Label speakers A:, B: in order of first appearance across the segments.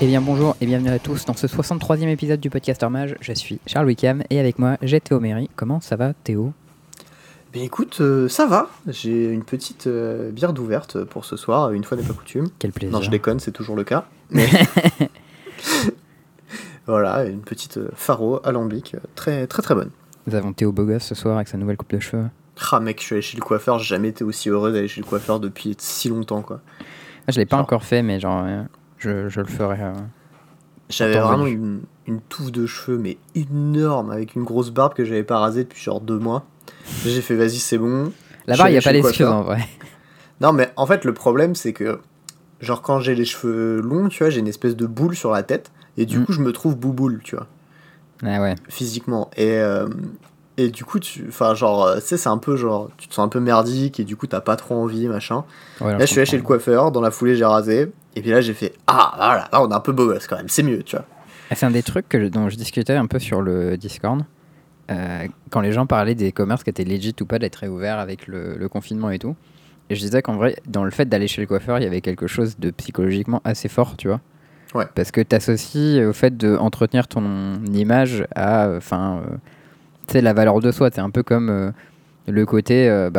A: Eh bien bonjour et bienvenue à tous dans ce 63e épisode du podcast Mage. Je suis Charles Wickham et avec moi j'ai Théo Méry. Comment ça va Théo?
B: Ben écoute, euh, ça va. J'ai une petite euh, bière d'ouverte pour ce soir, une fois n'est pas coutume.
A: Quel plaisir.
B: Non, je déconne, c'est toujours le cas. Mais voilà, une petite euh, faro alambic, très très très bonne.
A: Nous avons Théo Bogos ce soir avec sa nouvelle coupe de cheveux.
B: Ah mec, je suis allé chez le coiffeur, j'ai jamais été aussi heureux d'aller chez le coiffeur depuis si longtemps quoi.
A: Ah, je l'ai pas
B: Genre.
A: encore fait mais genre je, je le ferai. euh.
B: J'avais vraiment une, une touffe de cheveux, mais énorme, avec une grosse barbe que j'avais pas rasée depuis genre deux mois. J'ai fait vas-y, c'est bon.
A: Là-bas il n'y a pas d'excuse en vrai.
B: Non, mais en fait, le problème, c'est que, genre, quand j'ai les cheveux longs, tu vois, j'ai une espèce de boule sur la tête, et du
A: Mm.
B: coup, je me trouve bouboule, tu vois,
A: Ah ouais.
B: physiquement. Et, euh, et du coup, tu, enfin, genre, euh, tu sais, c'est un peu genre, tu te sens un peu merdique, et du coup, t'as pas trop envie, machin.
A: Ouais, non,
B: là, je suis allé chez le coiffeur, dans la foulée, j'ai rasé, et puis là, j'ai fait, ah, voilà, là, on est un peu beau gosse quand même, c'est mieux, tu vois.
A: Ah, C'est un des trucs que, dont je discutais un peu sur le Discord. euh, quand les gens parlaient des commerces qui étaient legit ou pas d'être réouverts avec le, le confinement et tout. Et je disais qu'en vrai, dans le fait d'aller chez le coiffeur, il y avait quelque chose de psychologiquement assez fort, tu vois.
B: Ouais.
A: Parce que tu associes au fait d'entretenir ton image à euh, enfin, euh, tu sais, la valeur de soi. C'est un peu comme euh, le côté, euh,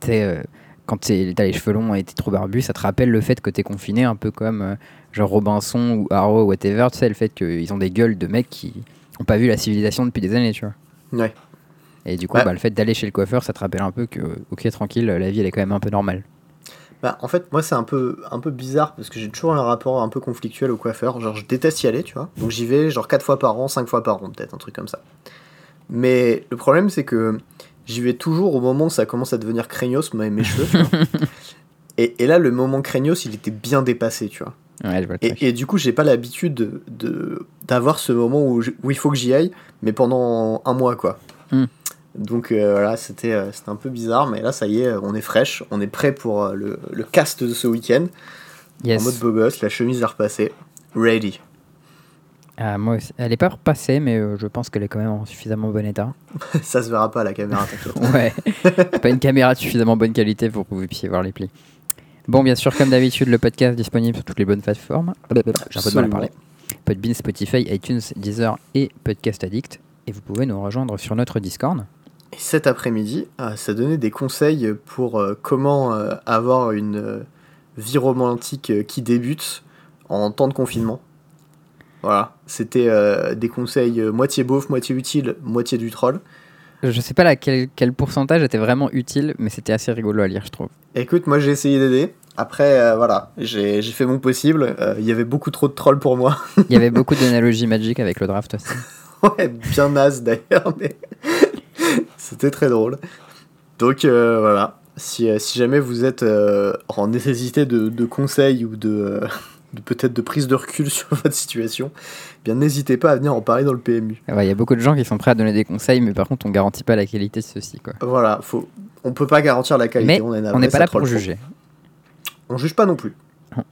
A: tu sais, quand t'as les cheveux longs et t'es trop barbu, ça te rappelle le fait que t'es confiné, un peu comme euh, genre Robinson ou Arrow, whatever, tu sais, le fait qu'ils ont des gueules de mecs qui ont pas vu la civilisation depuis des années, tu vois.
B: Ouais.
A: Et du coup,
B: Ouais.
A: bah, le fait d'aller chez le coiffeur, ça te rappelle un peu que, ok, tranquille, la vie elle est quand même un peu normale.
B: Bah, en fait, moi, c'est un peu, un peu bizarre parce que j'ai toujours un rapport un peu conflictuel au coiffeur. Genre, je déteste y aller, tu vois. Donc, j'y vais genre 4 fois par an, 5 fois par an, peut-être, un truc comme ça. Mais le problème, c'est que j'y vais toujours au moment où ça commence à devenir craignos, mes, mes cheveux, tu vois. Et, et là, le moment craignos, il était bien dépassé, tu vois.
A: Ouais.
B: Et, et du coup, j'ai pas l'habitude de- de d'avoir ce moment où, il faut que j'y aille, mais pendant un mois, quoi.
A: Hmm.
B: Donc euh, voilà, c'était euh, un peu bizarre, mais là, ça y est, on est fraîche, on est prêt pour euh, le, le cast de ce week-end.
A: Yes.
B: En mode beau gosse, la chemise est repassée. Ready.
A: Ah, moi aussi. Elle est pas repassée, mais euh, je pense qu'elle est quand même en suffisamment bon état.
B: ça se verra pas à la caméra.
A: Ouais. Pas une caméra de suffisamment bonne qualité pour que vous puissiez voir les plis. Bon, bien sûr, comme d'habitude, le podcast disponible sur toutes les bonnes plateformes. J'ai un peu de mal à parler. Podbean, Spotify, iTunes, Deezer et Podcast Addict. Et vous pouvez nous rejoindre sur notre Discord.
B: Et cet après-midi, euh, ça donnait des conseils pour euh, comment avoir une vie romantique qui débute en temps de confinement. Voilà, c'était euh, des conseils euh, moitié beauf, moitié utile, moitié du troll.
A: Je sais pas là, quel, quel pourcentage était vraiment utile, mais c'était assez rigolo à lire, je trouve.
B: Écoute, moi j'ai essayé d'aider. Après, euh, voilà, j'ai fait mon possible. Euh, Il y avait beaucoup trop de trolls pour moi.
A: Il y avait beaucoup d'analogies magiques avec le draft aussi.
B: ouais, bien naze d'ailleurs, mais c'était très drôle. Donc euh, voilà, si, si jamais vous êtes en nécessité de, de conseils ou de peut-être de prise de recul sur votre situation, eh bien n'hésitez pas à venir en parler dans le PMU.
A: Ouais, Il y a beaucoup de gens qui sont prêts à donner des conseils, mais par contre, on garantit pas la qualité de ceux-ci. Quoi.
B: Voilà, faut, on peut pas garantir la qualité.
A: Mais
B: on
A: n'est pas là pour juger.
B: On juge pas non plus.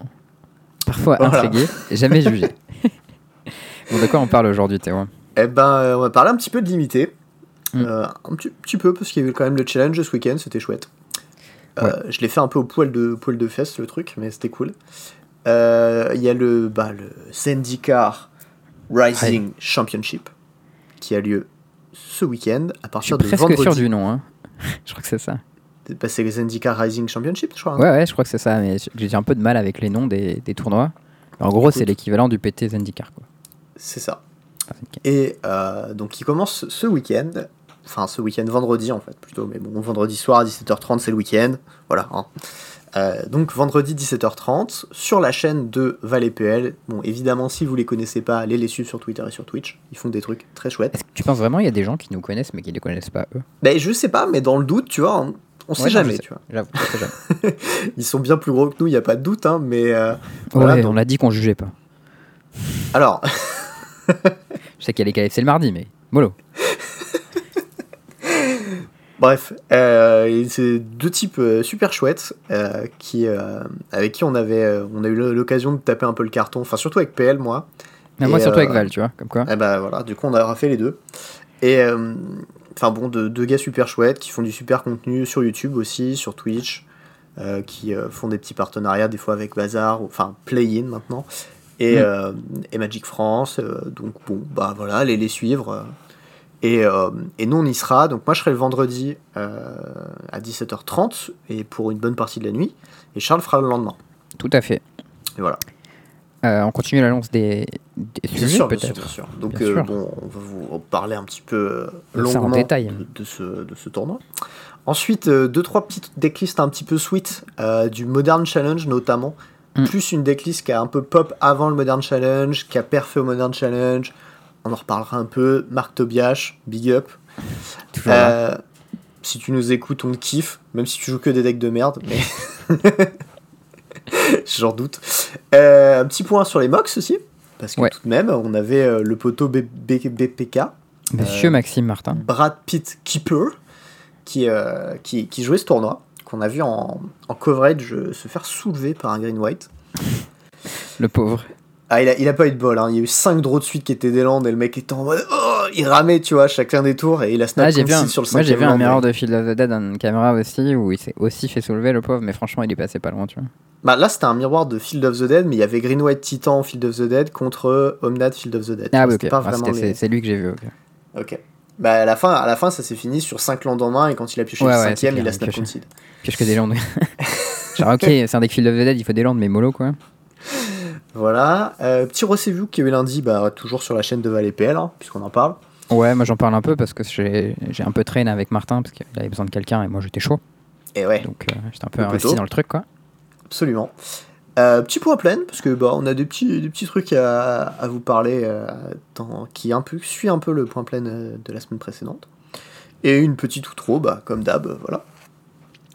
A: Parfois
B: Voilà.
A: intrigué, jamais jugé. bon, de quoi on parle aujourd'hui, Théo?
B: Eh ben, euh, on va parler un petit peu de limité.
A: Mm.
B: Euh, un petit, petit peu, parce qu'il y avait quand même le challenge ce week-end, c'était chouette. Euh, Je l'ai fait un peu au poil de, poil de fesses, le truc, mais c'était cool. Euh, Il y a le, bah, le Zendikar Rising Championship qui a lieu ce week-end à
A: Je suis
B: partir de
A: presque
B: vendredi.
A: sûr du nom. Hein. je crois que c'est ça.
B: Bah, c'est le Zendikar Rising Championship, je crois. hein.
A: Ouais, ouais, je crois que c'est ça, mais j'ai un peu de mal avec les noms des, des tournois. En gros, c'est l'équivalent du PT Zendikar. Quoi.
B: C'est ça.
A: Ah.
B: Et euh, donc il commence ce week-end, enfin ce week-end vendredi en fait plutôt, mais bon vendredi soir à 17h30 c'est le week-end, voilà. hein. Euh, donc vendredi 17h30 sur la chaîne de PL. Bon évidemment si vous les connaissez pas, allez les suivre sur Twitter et sur Twitch, ils font des trucs très chouettes.
A: Est-ce que tu penses vraiment qu'il y a des gens qui nous connaissent mais qui ne les connaissent pas eux?
B: Ben je sais pas, mais dans le doute tu vois, on, on sait
A: Ouais,
B: jamais, tu vois.
A: J'avoue, jamais.
B: Ils sont bien plus gros que nous, il y a pas de doute, hein, mais euh, Voilà,
A: ouais,
B: donc-
A: on a dit qu'on jugeait pas.
B: alors
A: Je sais qu'il y a les KFC le mardi, mais mollo.
B: Bref, euh, c'est deux types euh, super chouettes euh, qui, euh, avec qui on avait, on a eu l'occasion de taper un peu le carton, enfin surtout avec PL moi.
A: Mais moi,
B: Et,
A: surtout avec Val, tu vois, comme quoi.
B: Et bah voilà, du coup on a fait les deux. Et enfin bon, de- deux gars super chouettes qui font du super contenu sur YouTube aussi, sur Twitch, qui font des petits partenariats des fois avec Bazar, enfin Play-in maintenant. et,
A: Mm.
B: et Magic France. donc bon, bah voilà, allez les suivre. Euh. et, euh, et nous, on y sera. Donc moi, je serai le vendredi euh, à 17h30 et pour une bonne partie de la nuit. Et Charles fera le lendemain.
A: Tout à fait.
B: Et voilà.
A: Euh, on continue l'annonce des, des
B: Bien
A: sujets
B: sûr, bien sûr,
A: peut-être.
B: bien sûr. Donc
A: Bien
B: euh,
A: sûr.
B: bon, on va vous parler un petit peu euh,
A: Ça en
B: longuement
A: détail.
B: de, de ce, de ce tournoi. Ensuite, euh, deux trois petites decklists un petit peu sweet euh, du Modern Challenge notamment.
A: Mm.
B: Plus une decklist qui a un peu pop avant le Modern Challenge, qui a perfait au Modern Challenge. On en reparlera un peu. Marc Tobias, big up. Euh, si tu nous écoutes, on te kiffe, même si tu joues que des decks de merde, mais j'en doute. Euh, un petit point sur les Mox aussi, parce que
A: Ouais.
B: tout de même, on avait euh, le poteau B- B- BPK,
A: Monsieur Maxime Martin.
B: Brad Pitt Keeper, qui, qui, qui jouait ce tournoi, qu'on a vu en, en coverage se faire soulever par un Green White.
A: Le pauvre.
B: Ah, il a, il a pas eu de bol, hein. il y a eu 5 draws de suite qui étaient des landes et le mec était en mode oh, il ramait, tu vois, chacun des tours et il a snap
A: Ah, vu un,
B: sur le
A: moi j'ai vu un mirror
B: ouais.
A: de Field of the Dead en caméra aussi où il s'est aussi fait soulever le pauvre mais franchement il est passé pas loin tu vois.
B: Bah là c'était un miroir de Field of the Dead, mais il y avait Green White Titan Field of the Dead contre Omnad Field of the Dead.
A: Ah oui
B: C'était
A: ok,
B: pas
A: Ah,
B: les-
A: c'est lui que j'ai vu. ok.
B: Ok. Bah à la fin, à la fin ça s'est fini sur 5 landes en main et quand il a pioché
A: Ouais,
B: le
A: ouais,
B: cinquième,
A: c'est
B: il a snap concede.
A: Pioche que des landes. Genre ok c'est un deck Field of the Dead il faut des landes mais mollo quoi.
B: Voilà. Euh, petit review qui a eu lundi, bah toujours sur la chaîne de Val PL, hein, puisqu'on en parle.
A: Ouais moi j'en parle un peu parce que j'ai un peu traîné avec Martin parce qu'il avait besoin de quelqu'un et moi j'étais chaud
B: Et ouais,
A: donc euh, j'étais un peu investi dans le truc quoi.
B: absolument. Euh, petit point plein, parce que bah on a des petits, des petits trucs à, à vous parler euh, dans- qui un peu suit un peu le point plein de la semaine précédente. Et une petite outro, bah comme d'hab, voilà.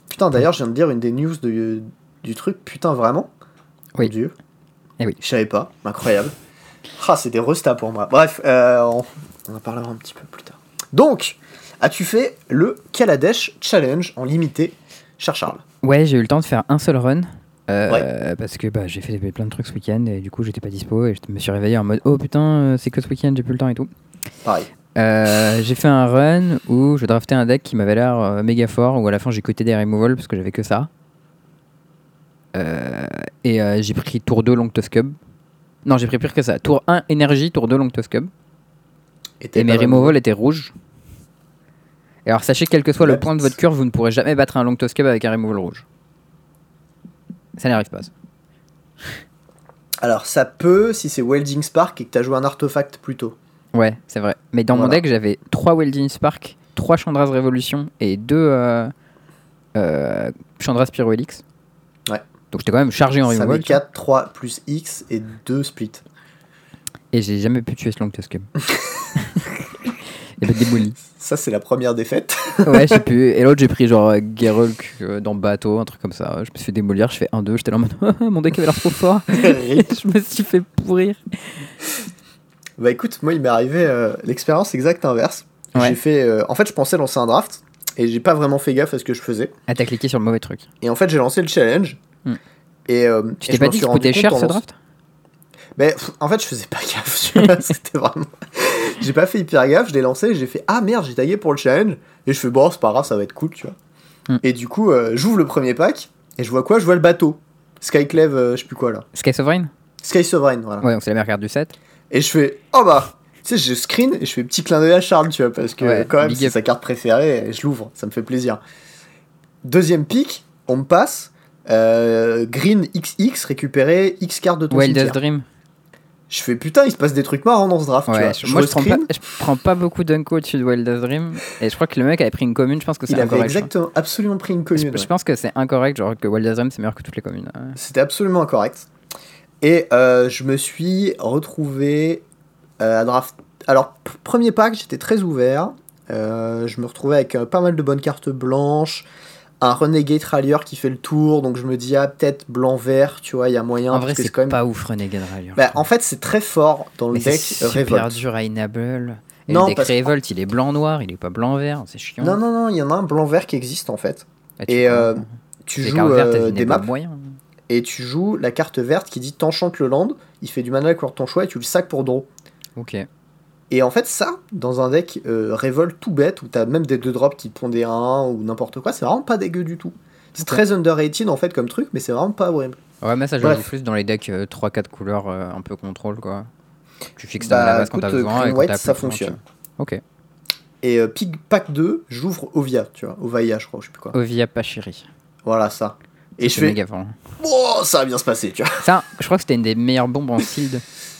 B: Putain d'ailleurs je viens de dire une des news de- du truc, putain vraiment?
A: Oui.
B: Mon Dieu.
A: Eh oui.
B: Je savais pas, incroyable. Ah c'est des restats pour moi. Bref, euh, on, on en parlera un petit peu plus tard. Donc, as-tu fait le Kaladesh Challenge en limité, cher Charles?
A: Ouais j'ai eu le temps de faire un seul run. euh, Parce que bah, j'ai fait plein de trucs ce week-end et du coup j'étais pas dispo et je me suis réveillé en mode oh putain euh, c'est que ce week-end j'ai plus le temps et tout.
B: Pareil.
A: Euh, j'ai fait un run où je draftais un deck qui m'avait l'air méga fort, où à la fin j'ai coté des removals parce que j'avais que ça. Euh, et euh, j'ai pris tour 2 Long Tusk Cub. Non, j'ai pris pire que ça. Tour 1 énergie, tour 2 Long Tusk Cub. Et mes removals étaient rouges. Et alors sachez, quel que soit le point de votre curve, vous ne pourrez jamais battre un Long Tusk Cub avec un removal rouge. Ça n'arrive pas. ça.
B: Alors ça peut si c'est Welding Spark et que t'as joué un artefact plus tôt.
A: Ouais, c'est vrai. Mais dans mon deck, j'avais 3 Welding Spark, 3 Chandras Révolution et 2 euh, euh, Chandras Pyrohelix.
B: Ouais.
A: Donc j'étais quand même chargé en
B: met 4, 3 plus X et 2 split.
A: Et j'ai jamais pu tuer ce Long Tusk Cub. Il avait démoli.
B: Ça c'est la première défaite.
A: Ouais, j'ai pu. Et l'autre, j'ai pris genre euh, Gerulk euh, dans bateau, un truc comme ça. Je me suis fait démolir, je fais 1-2, j'étais là en mode mon deck avait l'air trop fort. Je me suis fait pourrir.
B: bah écoute, moi il m'est arrivé euh, l'expérience exacte inverse.
A: Ouais.
B: J'ai fait euh, en fait je pensais lancer un draft et j'ai pas vraiment fait gaffe à ce que je faisais.
A: Ah, t'as cliqué sur le mauvais truc.
B: Et en fait j'ai lancé le challenge.
A: Hmm.
B: Et, euh,
A: Tu t'es pas dit
B: rendu
A: coûtait cher ce draft?
B: Mais pff, en fait, je faisais pas gaffe. C'était vraiment. j'ai pas fait hyper gaffe, je l'ai lancé, j'ai fait Ah merde, j'ai tagué pour le challenge. Et je fais Bon, c'est pas grave, ça va être cool, tu vois.
A: Hmm.
B: Et du coup, euh, j'ouvre le premier pack et je vois quoi? Je vois le bateau. Skyclave, euh, je sais plus quoi là.
A: Sky Sovereign?
B: Sky Sovereign, voilà.
A: Ouais, donc c'est la meilleure carte du set.
B: Et je fais Oh bah Tu sais, je screen et je fais petit clin d'œil à Charles, tu vois, parce que
A: Ouais,
B: quand même, c'est sa carte préférée et je l'ouvre, ça me fait plaisir. Deuxième pick, on me passe. Euh, green XX, récupérer X cartes de ton
A: Wildest
B: cimetière.
A: Dream.
B: Je fais putain, il se passe des trucs marrants dans ce draft, tu
A: Ouais,
B: vois.
A: je- moi je prends, pas, je prends pas beaucoup d'unco au-dessus de Wildest Dream. Et je crois que le mec avait pris une commune, je pense que c'est
B: Il avait
A: incorrect.
B: exactement, absolument pris une commune.
A: Je, pense que c'est incorrect, genre que Wildest Dream c'est meilleur que toutes les communes. Ouais.
B: C'était absolument incorrect. Et euh, je me suis retrouvé euh, à draft. Alors, premier pack, j'étais très ouvert. Euh, je me retrouvais avec pas mal de bonnes cartes blanches. Un Renegade Rallier qui fait le tour. Donc je me dis, ah, peut-être blanc-vert, tu vois, il y a moyen.
A: En vrai, c'est
B: quand même.
A: pas ouf Renegade Rally.
B: Bah, en fait, c'est très fort dans le deck
A: c'est super
B: Revolt.
A: dur à enable. Et
B: Non,
A: le deck Revolt, il est blanc-noir, il est pas blanc-vert, c'est chiant.
B: Non, non, non, il y en a un blanc-vert qui existe en fait.
A: Ah, tu
B: et, euh, Tu joues euh, des maps.
A: moyen.
B: et tu joues la carte verte qui dit t'enchantes le land, il fait du mana de ton choix et tu le sacs pour draw.
A: Ok.
B: Et en fait, ça, dans un deck euh, Revolt tout bête, où t'as même des 2 drops qui te pondent des 1 ou n'importe quoi, c'est vraiment pas dégueu du tout. C'est
A: Ok.
B: très underrated en fait comme truc, mais c'est vraiment pas horrible.
A: Ouais, mais ça, joue plus dans les decks 3-4 couleurs euh, un peu contrôle, quoi. Tu fixes
B: Bah,
A: ta base quand t'as
B: écoute,
A: besoin et quand
B: White,
A: t'as
B: ça fonctionne.
A: Ok.
B: Et euh, Pig Pack 2, j'ouvre Ovia, tu vois. Ovaya, je crois, je sais plus quoi.
A: Ovia Pachiri.
B: Voilà, ça. Et je fais,
A: méga
B: oh, ça va bien se passer, tu vois.
A: Ça, je crois que c'était une des meilleures bombes en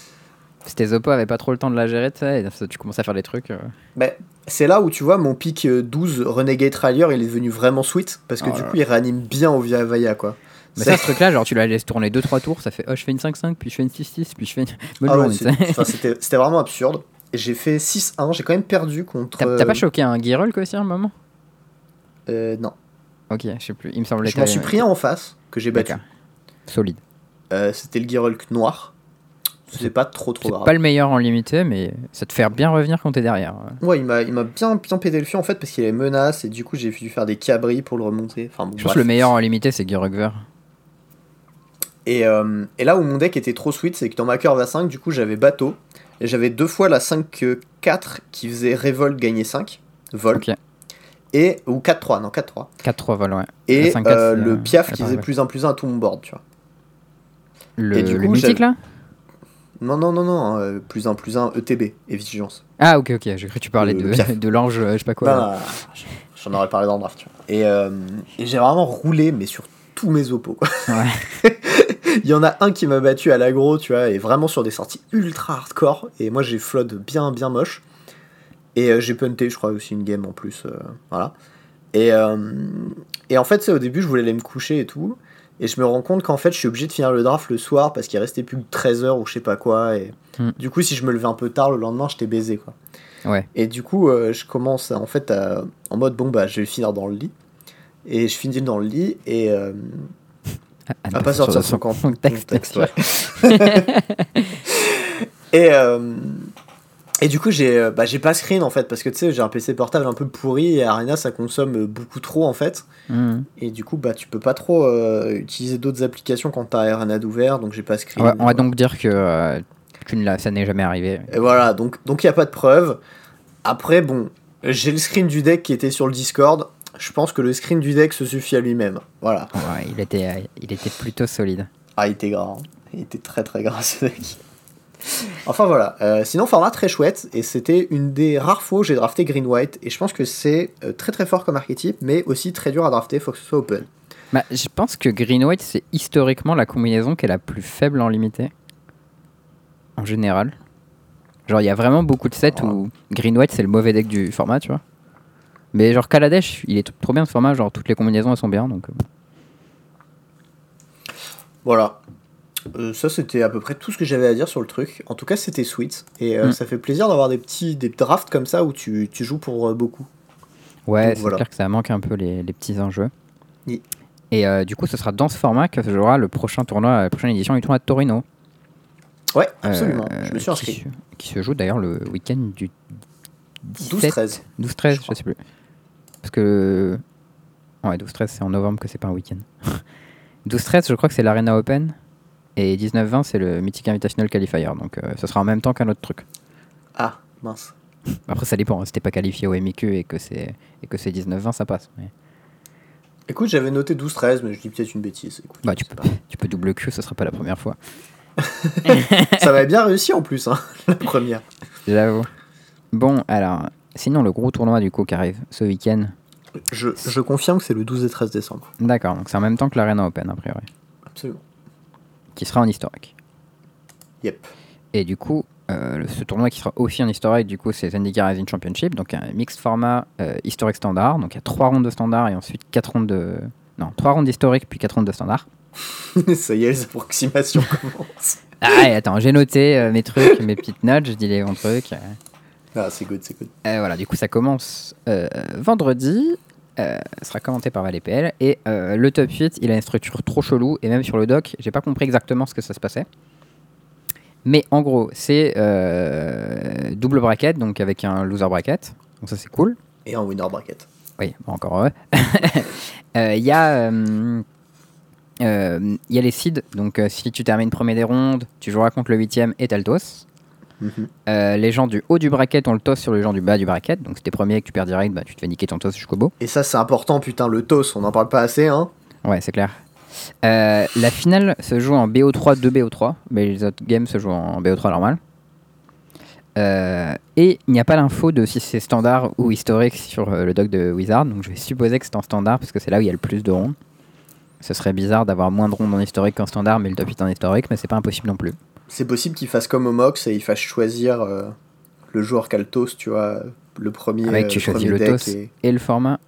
A: sealed. C'était Zoppo avait pas trop le temps de la gérer, tu sais, et tu commences à faire des trucs. euh.
B: Ben, c'est là où tu vois mon pic euh, 12 Renegade Rallier, il est devenu vraiment sweet parce que
A: Oh
B: du coup il réanime bien Ovia Vaya quoi.
A: Mais ça, ce truc-là, genre, tu la laisses tourner 2-3 tours, ça fait oh, je fais une 5-5, puis je fais une 6-6, puis je fais une. Bonne
B: Ah ouais,
A: journée,
B: enfin, c'était c'était vraiment absurde. J'ai fait 6-1, j'ai quand même perdu contre.
A: T'as pas
B: euh,
A: choqué un Girulk aussi à un moment?
B: Euh, Non.
A: Ok, je sais plus, il me semblait
B: Je m'en
A: que
B: suis pris un en face que j'ai battu.
A: Solide.
B: Euh, C'était le Girulk noir. C'est pas trop trop grave.
A: pas le meilleur en limité, mais ça te fait bien revenir quand t'es derrière.
B: Ouais, il m'a il m'a bien, bien pété le fion en fait parce qu'il avait menace et du coup j'ai dû faire des cabris pour le remonter. Enfin, bon,
A: Je pense que le meilleur en limité, c'est Girulk vert.
B: Et, euh, et là où mon deck était trop sweet, c'est que dans ma curve à 5, du coup j'avais bateau. Et j'avais deux fois la 5-4 qui faisait révolte gagner 5. Vol.
A: Ok.
B: Et, ou 4-3, non 4-3.
A: 4-3 vol, ouais.
B: Et
A: La 5-4,
B: euh, le
A: euh,
B: piaf qui faisait plus 1 plus 1 à tout mon board, tu vois.
A: Le,
B: Et du
A: le
B: coup,
A: mythique là?
B: Non, non, non, non, euh, plus 1 plus 1 ETB et vigilance.
A: Ah, ok, ok, j'ai cru que tu parlais
B: Le
A: de, de l'ange, euh, je sais pas quoi.
B: Non, J'en aurais parlé dans le draft, tu vois. Et, euh, et j'ai vraiment roulé, mais sur tous mes oppos, quoi.
A: Ouais.
B: Il y en a un qui m'a battu à l'agro, tu vois, et vraiment sur des sorties ultra hardcore. Et moi, j'ai flood bien, bien moche. Et euh, j'ai punté, je crois, aussi une game en plus. euh, voilà. Et, euh, et en fait, c'est au début, je voulais aller me coucher et tout. Et je me rends compte qu'en fait, je suis obligé de finir le draft le soir parce qu'il restait plus que 13 heures ou je sais pas quoi. Et
A: Hmm.
B: du coup, si je me levais un peu tard le lendemain, j'étais baisé, quoi.
A: Ouais.
B: Et du coup, euh, je commence à- en fait à- en mode bon, bah, je vais finir dans le lit. Et je finis dans le lit et. euh,
A: À,
B: à pas sortir son
A: compte
B: contexte,
A: texte.
B: ouais. et, euh, et du coup, j'ai euh, bah, pas screen en fait, parce que tu sais, j'ai un PC portable un peu pourri et Arena ça consomme beaucoup trop en fait.
A: Mhm.
B: Et du coup, bah, tu peux pas trop euh, utiliser d'autres applications quand t'as Arena d'ouvert, donc j'ai pas screen.
A: Ouais, on va donc dire que euh, tu ne l'as- ça n'est jamais arrivé.
B: Et voilà, donc il n'y a pas de preuve. Après, bon, j'ai le screen du deck qui était sur le Discord. Je pense que le screen du deck se suffit à lui-même. Voilà.
A: Ouais, il, était, euh, il était plutôt solide.
B: Ah, il était gras. hein. Il était très très gras ce deck. Enfin voilà. Euh, sinon, format très chouette. Et c'était une des rares fois où j'ai drafté Green White. Et je pense que c'est euh, très très fort comme archétype, mais aussi très dur à drafter. Faut que ce soit open.
A: Bah, je pense que Green White, c'est historiquement la combinaison qui est la plus faible en limité. En général. Genre, il y a vraiment beaucoup de sets où Green White, c'est le mauvais deck du format, tu vois. Mais genre, Kaladesh, il est trop bien ce format. Genre, toutes les combinaisons, elles sont bien. Donc, euh,
B: Voilà. Euh, ça, c'était à peu près tout ce que j'avais à dire sur le truc. En tout cas, c'était sweet. Et euh,
A: Mm.
B: ça fait plaisir d'avoir des petits des drafts comme ça où tu, tu joues pour euh, beaucoup.
A: Ouais, c'est
B: voilà.
A: clair que ça manque un peu les, les petits enjeux.
B: Oui.
A: Et du coup, ce sera dans ce format que se jouera le prochain tournoi, la prochaine édition du tournoi de Torino.
B: Ouais, absolument. Je me suis inscrit.
A: Qui, se joue d'ailleurs le week-end du 17
B: 12-13.
A: 12-13,
B: Je
A: sais plus. Parce que. Ouais, 12-13, c'est en novembre que c'est pas un week-end. 12-13, je crois que c'est l'Arena Open. Et 19-20, c'est le Mythic Invitational Qualifier. Donc, euh, ce sera en même temps qu'un autre truc.
B: Ah, mince.
A: Après, ça dépend. hein, Si t'es pas qualifié au MIQ et que c'est et que c'est 19-20, ça passe. Mais
B: Écoute, j'avais noté 12-13, mais je dis peut-être une bêtise. Écoute,
A: Bah, tu peux,
B: pas-
A: tu peux double Q, ce sera pas la première fois.
B: Ça m'avait bien réussi en plus, hein, la première.
A: J'avoue. Bon, alors, sinon, le gros tournoi du coup qui arrive ce week-end.
B: Je, je confirme que c'est le 12 et 13 décembre.
A: D'accord, donc c'est en même temps que l'Arena Open, a priori.
B: Absolument.
A: Qui sera en historique.
B: Yep.
A: Et du coup, euh, le- ce tournoi qui sera aussi en historique, du coup, c'est Zendikar Rising Championship, donc un mixed format euh, historique standard. Donc il y a 3 rounds de standard et ensuite 4 rounds de. Non, 3 rounds d'historique puis 4 rounds de standard.
B: ça y est, les approximations commencent.
A: Ah, et attends, j'ai noté euh, mes trucs, mes petites notes, je dis les bons trucs.
B: Ah, c'est good, c'est good.
A: Et voilà, du coup, ça commence vendredi. Euh, sera commenté par ValPL. Et euh, le top 8, il a une structure trop chelou. Et même sur le doc, j'ai pas compris exactement ce que ça se passait. Mais en gros, c'est euh, double bracket, donc avec un loser bracket. Donc ça, c'est cool.
B: Et un winner bracket.
A: Oui, bon, encore Il y a. Il y a les seeds, donc si tu termines premier des rondes, tu joueras contre le huitième et t'as Euh, les gens du haut du bracket ont le toss sur les gens du bas du bracket. Donc si t'es premier et que tu perds direct, bah, tu te fais niquer ton toss jusqu'au bout.
B: Et ça, c'est important, putain, le toss, on n'en parle pas assez, hein.
A: Ouais, c'est clair. Euh, la finale se joue en BO3 2 BO3, mais les autres games se jouent en BO3 normal. Euh, et il n'y a pas l'info de si c'est standard ou historique sur le doc de Wizard, donc je vais supposer que c'est en standard parce que c'est là où il y a le plus de rondes. Ce serait bizarre d'avoir moins de rondes en historique qu'en standard, mais le top est en historique, mais c'est pas impossible non plus.
B: C'est possible qu'il fasse comme au Mox et il fasse choisir euh, le joueur Kaltos, tu vois, le premier.
A: Avec tu
B: euh,
A: choisis
B: premier
A: le
B: deck
A: TOS
B: et-
A: et le format.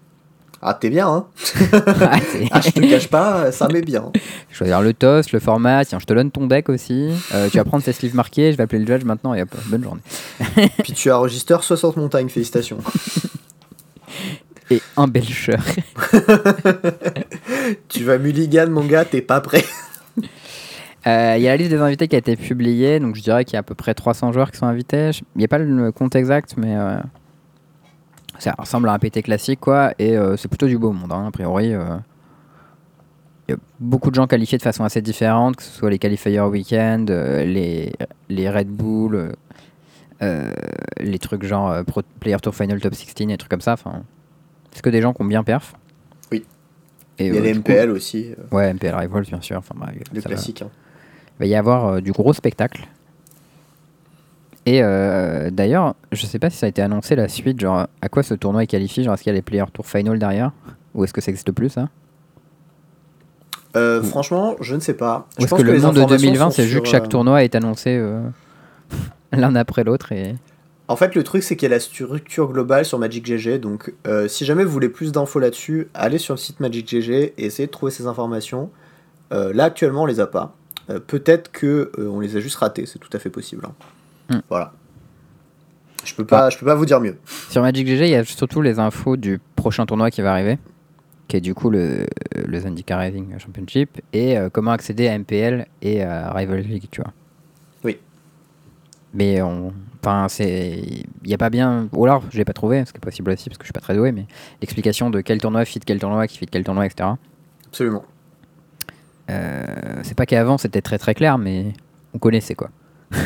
B: Ah, t'es bien, hein
A: Ah,
B: Ah, je te cache pas, ça m'est bien.
A: Choisir le TOS, le format, tiens, je te donne ton deck aussi. Euh, tu vas prendre ces sleeves marqués, je vais appeler le judge maintenant et hop, bonne journée.
B: Puis tu as registré 60 montagnes, félicitations.
A: Et un belcher.
B: tu vas mulligan, mon gars, t'es pas prêt.
A: Euh, Il y a la liste des invités qui a été publiée, donc je dirais qu'il y a à peu près 300 joueurs qui sont invités. Il n'y a pas le compte exact, mais euh, ça ressemble à un PT classique, quoi. Et euh, c'est plutôt du beau monde, hein, a priori. Il y a beaucoup de gens qualifiés de façon assez différente, que ce soit les qualifiers weekend, les, les Red Bull, les trucs genre Pro Player Tour Final Top 16, et des trucs comme ça. Enfin, c'est que des gens qui ont bien perf?
B: Oui.
A: Et,
B: Il y a les
A: coup-
B: MPL aussi,
A: Ouais, MPL Rivals, bien sûr. Enfin, bref,
B: le
A: va.
B: classique. hein.
A: Il va y avoir euh, du gros spectacle. Et euh, d'ailleurs, je sais pas si ça a été annoncé la suite, genre à quoi ce tournoi est qualifié, genre est-ce qu'il y a les Player Tour Final derrière? Ou est-ce que ça existe plus ça?
B: Euh, franchement, je ne sais pas. Je pense
A: que, le
B: les
A: monde de
B: informations
A: 2020
B: sont
A: c'est juste que chaque tournoi est annoncé euh, l'un après l'autre et...
B: En fait, le truc, c'est qu'il y a la structure globale sur Magic GG. Donc, euh, si jamais vous voulez plus d'infos là-dessus, allez sur le site Magic GG et essayez de trouver ces informations. Là, actuellement, on les a pas. Euh, Peut-être que euh, on les a juste ratés. C'est tout à fait possible. hein.
A: Hmm.
B: Voilà. Je peux pas, je peux pas vous dire mieux.
A: Sur Magic GG, il y a surtout les infos du prochain tournoi qui va arriver, qui est du coup le, le Zendikar Rising Championship, et euh, comment accéder à MPL et à Rival League, tu vois.
B: Oui.
A: Mais on, enfin, c'est, il y a pas bien, ou alors je l'ai pas trouvé, ce qui est possible aussi parce que je suis pas très doué, mais l'explication de quel tournoi fit quel tournoi, qui fit quel tournoi, etc.
B: Absolument.
A: Euh, c'est pas qu'avant c'était très très clair, mais on connaissait quoi.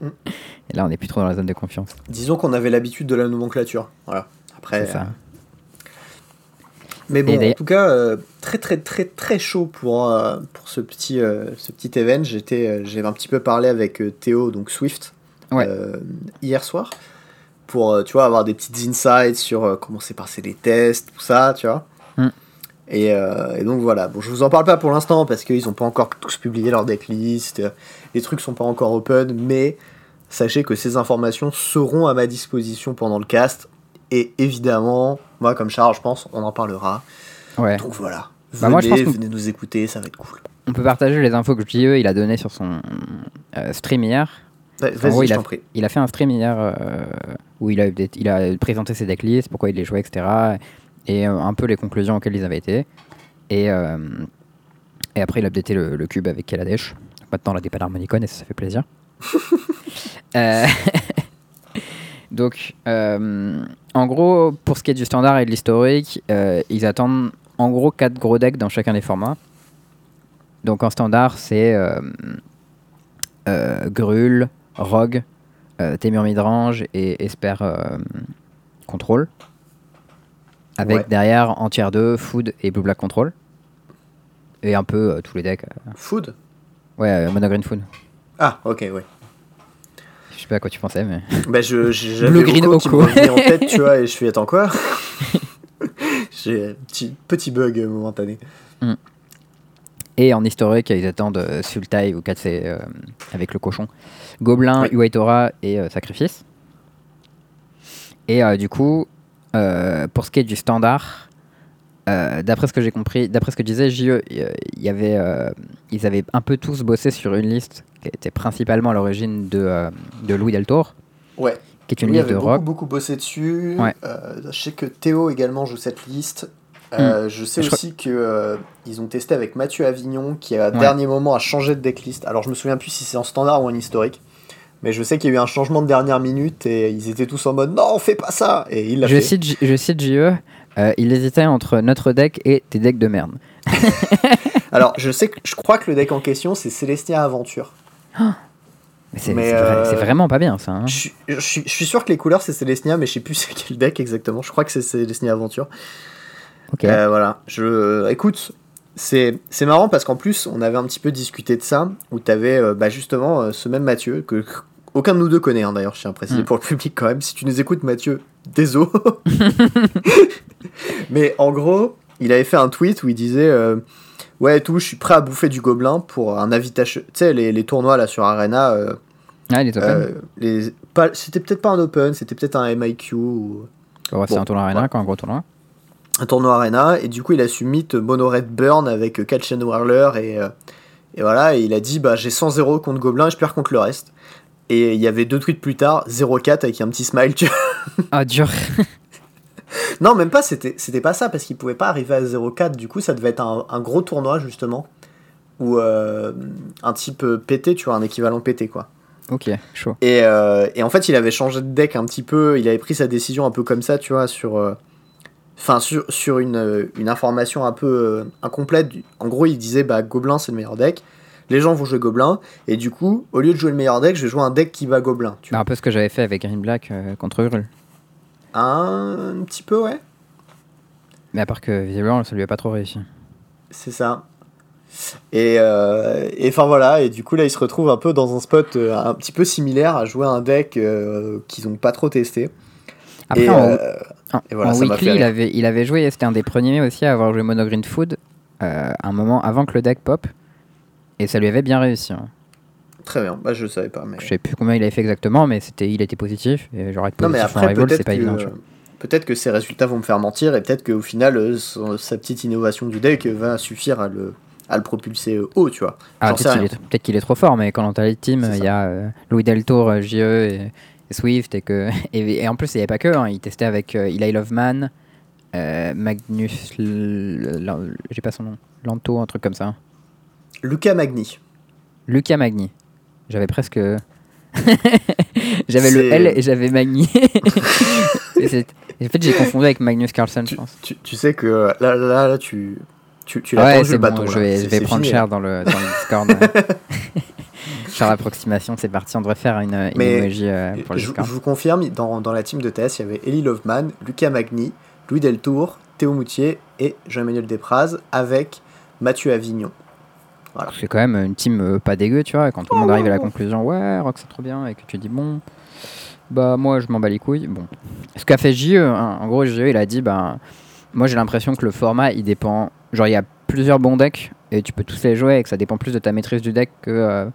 B: Mm.
A: Et là, on est plus trop dans la zone de confiance.
B: Disons qu'on avait l'habitude de la nomenclature. Voilà. Après.
A: Ça.
B: Mais bon, en tout cas, euh, très très très très chaud pour, euh, pour ce petit euh, ce petit event. J'étais j'ai un petit peu parlé avec Théo donc Swift
A: Ouais.
B: hier soir pour tu vois avoir des petites insights sur comment s'est passé les tests, tout ça, tu vois. Et, euh, et donc voilà. Bon, je vous en parle pas pour l'instant parce qu'ils ont pas encore tous publié leur decklist. Les trucs sont pas encore open, mais sachez que ces informations seront à ma disposition pendant le cast. Et évidemment, moi comme Charles, je pense, on en parlera.
A: Ouais.
B: Donc voilà. Venez,
A: Bah, moi, je pense qu'on-
B: venez nous écouter, ça va être cool.
A: On peut partager les infos que JE il a donné sur son euh, stream hier. En gros, il a-. Il a fait un stream hier euh, où il a, update- il a présenté ses decklists, pourquoi il les jouait, etc. Et euh, un peu les conclusions auxquelles ils avaient été. Et, euh, et après, il a updaté le, le cube avec Kaladesh. Maintenant, on a des Panharmonicon et ça, ça fait plaisir. Euh, Donc, euh, en gros, pour ce qui est du standard et de l'historique, euh, ils attendent en gros 4 gros decks dans chacun des formats. Donc en standard, c'est euh, Grul, Rogue, Témur Midrange et Esper Control. Avec
B: Ouais.
A: derrière en tier 2, Food et Blue Black Control. Et un peu euh, tous les decks. euh,
B: Food?
A: Ouais, euh, Mono Green Food.
B: Ah, ok, ouais.
A: Je sais pas à quoi tu pensais, mais.
B: Bah, je, j'avais
A: Blue Green
B: Oko qui en tête, tu vois, et je fais, attends quoi? J'ai un petit, petit bug momentané.
A: Et en historique, ils attendent Sultai ou 4 euh, avec le cochon. Gobelin,
B: Oui.
A: Uaitora et euh, Sacrifice. Et euh, du coup, euh, pour ce qui est du standard, euh, d'après ce que j'ai compris, d'après ce que disait JE, euh, y avait, euh, ils avaient un peu tous bossé sur une liste qui était principalement à l'origine de, de Louis Del Toro,
B: Ouais,
A: qui est une
B: lui
A: liste
B: avait
A: de
B: beaucoup,
A: rock.
B: beaucoup bossé dessus.
A: Ouais.
B: Je sais que Théo également joue cette liste. Euh, Je sais
A: Je
B: aussi que euh, ils ont testé avec Mathieu Avignon qui à
A: Ouais.
B: dernier moment a changé de decklist. Alors je me souviens plus si c'est en standard ou en historique. Mais je sais qu'il y a eu un changement de dernière minute et ils étaient tous en mode non, fais pas ça Et il l'a
A: Je
B: fait.
A: cite, je cite JE, euh, il hésitait entre notre deck et tes decks de merde.
B: Alors je sais que je crois que le deck en question c'est Célestia Aventure.
A: Mais c'est
B: Mais,
A: c'est vrai-
B: euh,
A: c'est vraiment pas bien ça. hein.
B: Je, suis- je je suis sûr que les couleurs c'est Célestia, mais je sais plus c'est quel deck exactement. Je crois que c'est Célestia Aventure.
A: Ok.
B: Euh, voilà. Je, écoute, C'est c'est marrant parce qu'en plus, on avait un petit peu discuté de ça, où tu avais bah, justement euh, ce même Mathieu, que aucun de nous deux connaît hein, d'ailleurs, je tiens à préciser
A: Mm.
B: pour le public quand même. Si tu nous écoutes, Mathieu, désolé. Mais en gros, il avait fait un tweet où il disait euh, Ouais, tout, je suis prêt à bouffer du gobelin pour un invitation. Tu sais, les, les tournois là sur Arena, euh,
A: Ah, il est open.
B: euh, les- c'était peut-être pas un open, c'était peut-être un MIQ ou
A: Ouais, c'est
B: bon,
A: un tournoi arena,
B: ouais.
A: quoi, un gros tournoi.
B: un tournoi Arena. Et du coup, il a su meet Mono Red Burn avec Catch and Whirler et, euh, et voilà. Et il a dit Bah, j'ai 100-0 contre Gobelin et je perds contre le reste. Et il y avait deux tweets plus tard, 0-4 avec un petit smile. tu vois.
A: Ah, dur.
B: non, même pas, c'était c'était pas ça parce qu'il pouvait pas arriver à 0-4. Du coup, ça devait être un, un gros tournoi justement. Ou euh, un type euh, PT, tu vois, un équivalent PT quoi.
A: ok, chaud.
B: Et, euh, et en fait, il avait changé de deck un petit peu. Il avait pris sa décision un peu comme ça, tu vois, sur. euh, Enfin, sur, sur une, une information un peu incomplète. En gros, il disait bah, Gobelin, c'est le meilleur deck. Les gens vont jouer Gobelin. Et du coup, au lieu de jouer le meilleur deck, je vais jouer un deck qui va Gobelin. Tu vois.
A: un peu ce que j'avais fait avec Green Black euh, contre Hurl.
B: Un, un petit peu, ouais.
A: Mais à part que visiblement, ça lui a pas trop réussi.
B: C'est ça. Et euh, enfin voilà, et du coup là il se retrouve un peu dans un spot euh, un petit peu similaire à jouer un deck euh, qu'ils ont pas trop testé.
A: Après,
B: et,
A: en, en-
B: et voilà,
A: en
B: ça m'a
A: weekly, il avait, il avait joué, c'était un des premiers aussi à avoir joué Mono Green Food, un moment avant que le deck pop. Et ça lui avait bien réussi. hein.
B: très bien, bah je le savais pas. Mais...
A: Je sais plus combien il avait fait exactement, mais c'était, il était positif. Et genre être
B: Non mais
A: positif en
B: après
A: rival, c'est
B: peut-être
A: pas évident.
B: que,
A: tu vois.
B: peut-être que ces résultats vont me faire mentir et peut-être qu'au final euh, son- sa petite innovation du deck va suffire à le, à le propulser euh, haut, tu vois.
A: Ah, peut-être qu'il est, peut-être qu'il est trop fort, mais quand on t'a les teams,
B: C'est
A: il y a euh, Louis Deltour, JE et, et Swift, et, que, et, et en plus, il n'y avait pas que, hein, il testait avec euh, Eli Loveman, Magnus, j'ai pas son nom, Lanto, un truc comme ça.
B: Lucas Magni.
A: Lucas Magni. J'avais presque. j'avais le L et j'avais Magni. En fait, j'ai confondu avec Magnus Carlsen, je pense.
B: tu, tu sais que euh, là, là, là, tu, tu, tu
A: ouais,
B: le
A: bon,
B: bâton.
A: je
B: là.
A: vais, je vais prendre
B: fini,
A: cher dans le, dans le Discord. Cher l'approximation, c'est parti, on devrait faire une, une
B: Mais
A: emoji euh, pour le
B: Je, je vous confirme, dans, dans la team de TS, il y avait Eli Loveman, Lucas Magni, Louis Deltour, Théo Moutier et Jean-Emmanuel Despraz avec Mathieu Avignon.
A: C'est quand même une team euh, pas dégueu, tu vois. et Quand tout le
B: Oh,
A: monde arrive à la conclusion, ouais, Rock c'est trop bien, et que tu dis, bon, bah moi je m'en bats les couilles. Bon. Ce qu'a fait JE, hein, en gros, JE il a dit, bah, moi j'ai l'impression que le format il dépend. Genre, il y a plusieurs bons decks, et tu peux tous les jouer, et que ça dépend plus de ta maîtrise du deck que euh,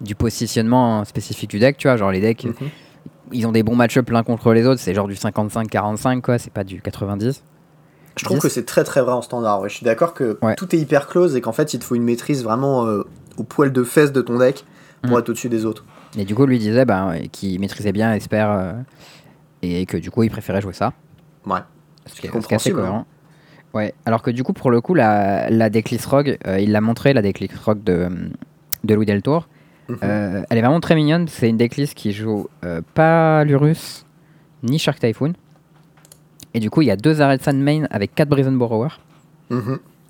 A: du positionnement spécifique du deck, tu vois. Genre, les decks,
B: Mhm.
A: ils ont des bons match-up l'un contre les autres, c'est genre du 55-45, quoi, c'est pas du 90.
B: Je trouve
A: 10.
B: que c'est très très vrai en standard. ouais. Je suis d'accord que
A: Ouais.
B: tout est hyper close et qu'en fait il te faut une maîtrise vraiment euh, au poil de fesses de ton deck pour
A: Mm.
B: être au-dessus des autres.
A: Et du coup, lui disait bah, qu'il maîtrisait bien Esper euh, et que du coup, il préférait jouer ça.
B: Ouais.
A: Ce
B: qui est
A: assez
B: compréhensible, hein.
A: cohérent. Ouais. Alors que du coup, pour le coup, la, la decklist Rogue, euh, il l'a montré, la decklist Rogue de, de Louis Deltour.
B: Mhm.
A: Elle est vraiment très mignonne. C'est une decklist qui joue pas Lurus ni Shark Typhoon. Et du coup, il y a deux arrêts de Sand main avec 4 Brazen Borrower.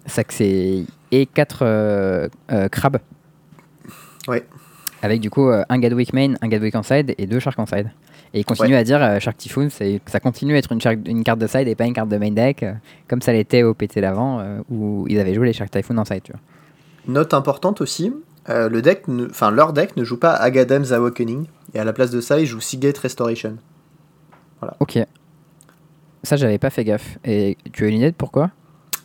A: Ça que c'est et 4 crabes.
B: Ouais.
A: Avec du coup euh, un Gadwick main, un Gadwick en side et deux Shark en side. Et il continue à dire euh, Shark Typhoon, ça continue à être une, shark- une carte de side et pas une carte de main deck, euh, comme ça l'était au PT d'avant euh, où ils avaient joué les Shark Typhoon en side. Tu vois.
B: Note importante aussi, euh, le deck, enfin leur deck ne joue pas Agadem's Awakening et à la place de ça il joue Seagate Restoration.
A: Ok. Ça, j'avais pas fait gaffe. Et tu as une idée de pourquoi?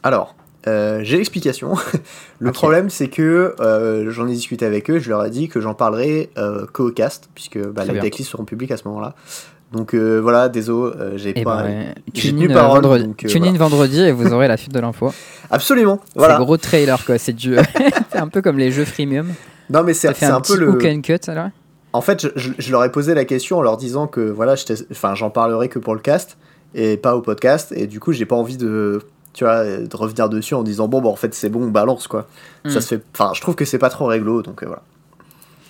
B: Alors, euh, j'ai l'explication. le problème, c'est que euh, j'en ai discuté avec eux, je leur ai dit que j'en parlerai euh, qu'au cast, puisque bah, les decklists seront publics à ce moment-là. Donc euh, voilà, désolé, j'ai
A: Eh
B: pas.
A: ben, Tune in, vendredi,
B: donc,
A: Tune in vendredi et vous aurez la suite de l'info.
B: Absolument, voilà.
A: C'est gros trailer quoi. C'est du. c'est un peu comme les jeux freemium.
B: Non, mais c'est
A: un,
B: un, peu le.
A: hook and cut là.
B: En fait, je, je- je leur ai posé la question en leur disant que voilà, enfin, j'en parlerai que pour le cast et pas au podcast. Et du coup, j'ai pas envie de, tu vois, de revenir dessus en disant bon, bah en fait, c'est bon, on balance quoi.
A: Hmm.
B: Ça se fait. Enfin, je trouve que c'est pas trop réglo, donc euh, voilà.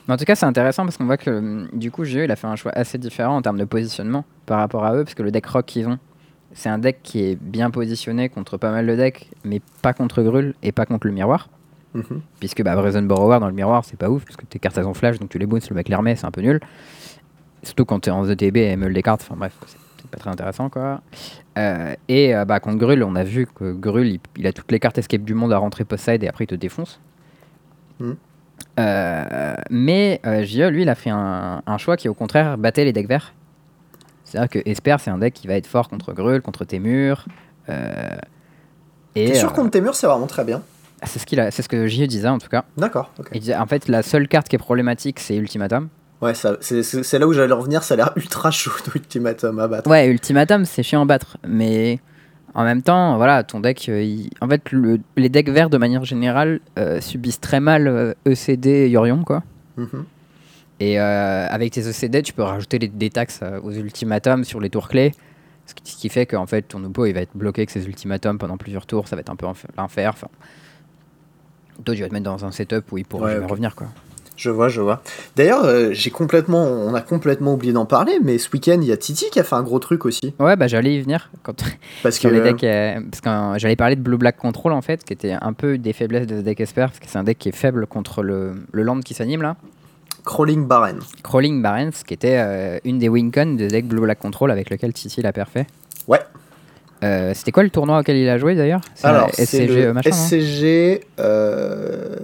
A: Mais en tout cas, c'est intéressant parce qu'on voit que du coup, GE il a fait un choix assez différent en termes de positionnement par rapport à eux, parce que le deck rock qu'ils ont, c'est un deck qui est bien positionné contre pas mal de decks, mais pas contre Grul et pas contre le miroir.
B: Mhm.
A: Puisque bah, Brazen Borrower dans le miroir, c'est pas ouf, parce que tes cartes elles ont flash, donc tu les bounces, le mec les remet, c'est un peu nul. Surtout quand t'es en ETB et meule des cartes, enfin bref, c'est- pas très intéressant quoi. Euh, et euh, bah, contre Grul, on a vu que Grul, il, il a toutes les cartes escape du monde à rentrer post-side et après il te défonce.
B: Mhm.
A: Euh, mais JE, lui, il a fait un, un choix qui, au contraire, battait les decks verts. C'est-à-dire que Esper, c'est un deck qui va être fort contre Grul, contre Témur. Et
B: T'es sûr contre Témur, c'est vraiment très bien.
A: c'est ce, qu'il a- c'est ce que JE disait en tout cas.
B: D'accord.
A: Il disait, en fait, la seule carte qui est problématique, c'est Ultimatum.
B: Ouais, c'est là où j'allais revenir, ça a l'air ultra chaud, Ultimatum à battre.
A: Ouais, Ultimatum, c'est chiant à battre. Mais en même temps, voilà, ton deck. euh, il- En fait, le- les decks verts, de manière générale, euh, subissent très mal euh, ECD et Yorion, quoi.
B: Mhm.
A: Et avec tes ECD, tu peux rajouter les- des taxes aux ultimatums sur les tours clés. Ce qui, ce qui fait qu'en fait, ton oppo il va être bloqué avec ses ultimatums pendant plusieurs tours. Ça va être un peu enf- l'enfer. Enfin, toi, tu vas te mettre dans un setup où il pourra
B: Ouais,
A: jamais
B: ok.
A: revenir. Quoi.
B: Je vois, je vois. D'ailleurs, euh, j'ai complètement, on a complètement oublié d'en parler, mais ce week-end, il y a Titi qui a fait un gros truc aussi.
A: Ouais, bah j'allais y venir quand,
B: Parce que
A: les decks. euh, parce que euh, j'allais parler de Blue Black Control en fait, qui était un peu des faiblesses de ce deck Esper. Parce que c'est un deck qui est faible contre le, le land qui s'anime là.
B: Crawling Baren.
A: Crawling Barrens, qui était euh, une des wincon de deck Blue Black Control avec lequel Titi l'a perfait.
B: Ouais.
A: Euh, C'était quoi le tournoi auquel il a joué d'ailleurs?
B: Alors,
A: SCG euh, machin,
B: SCG, euh,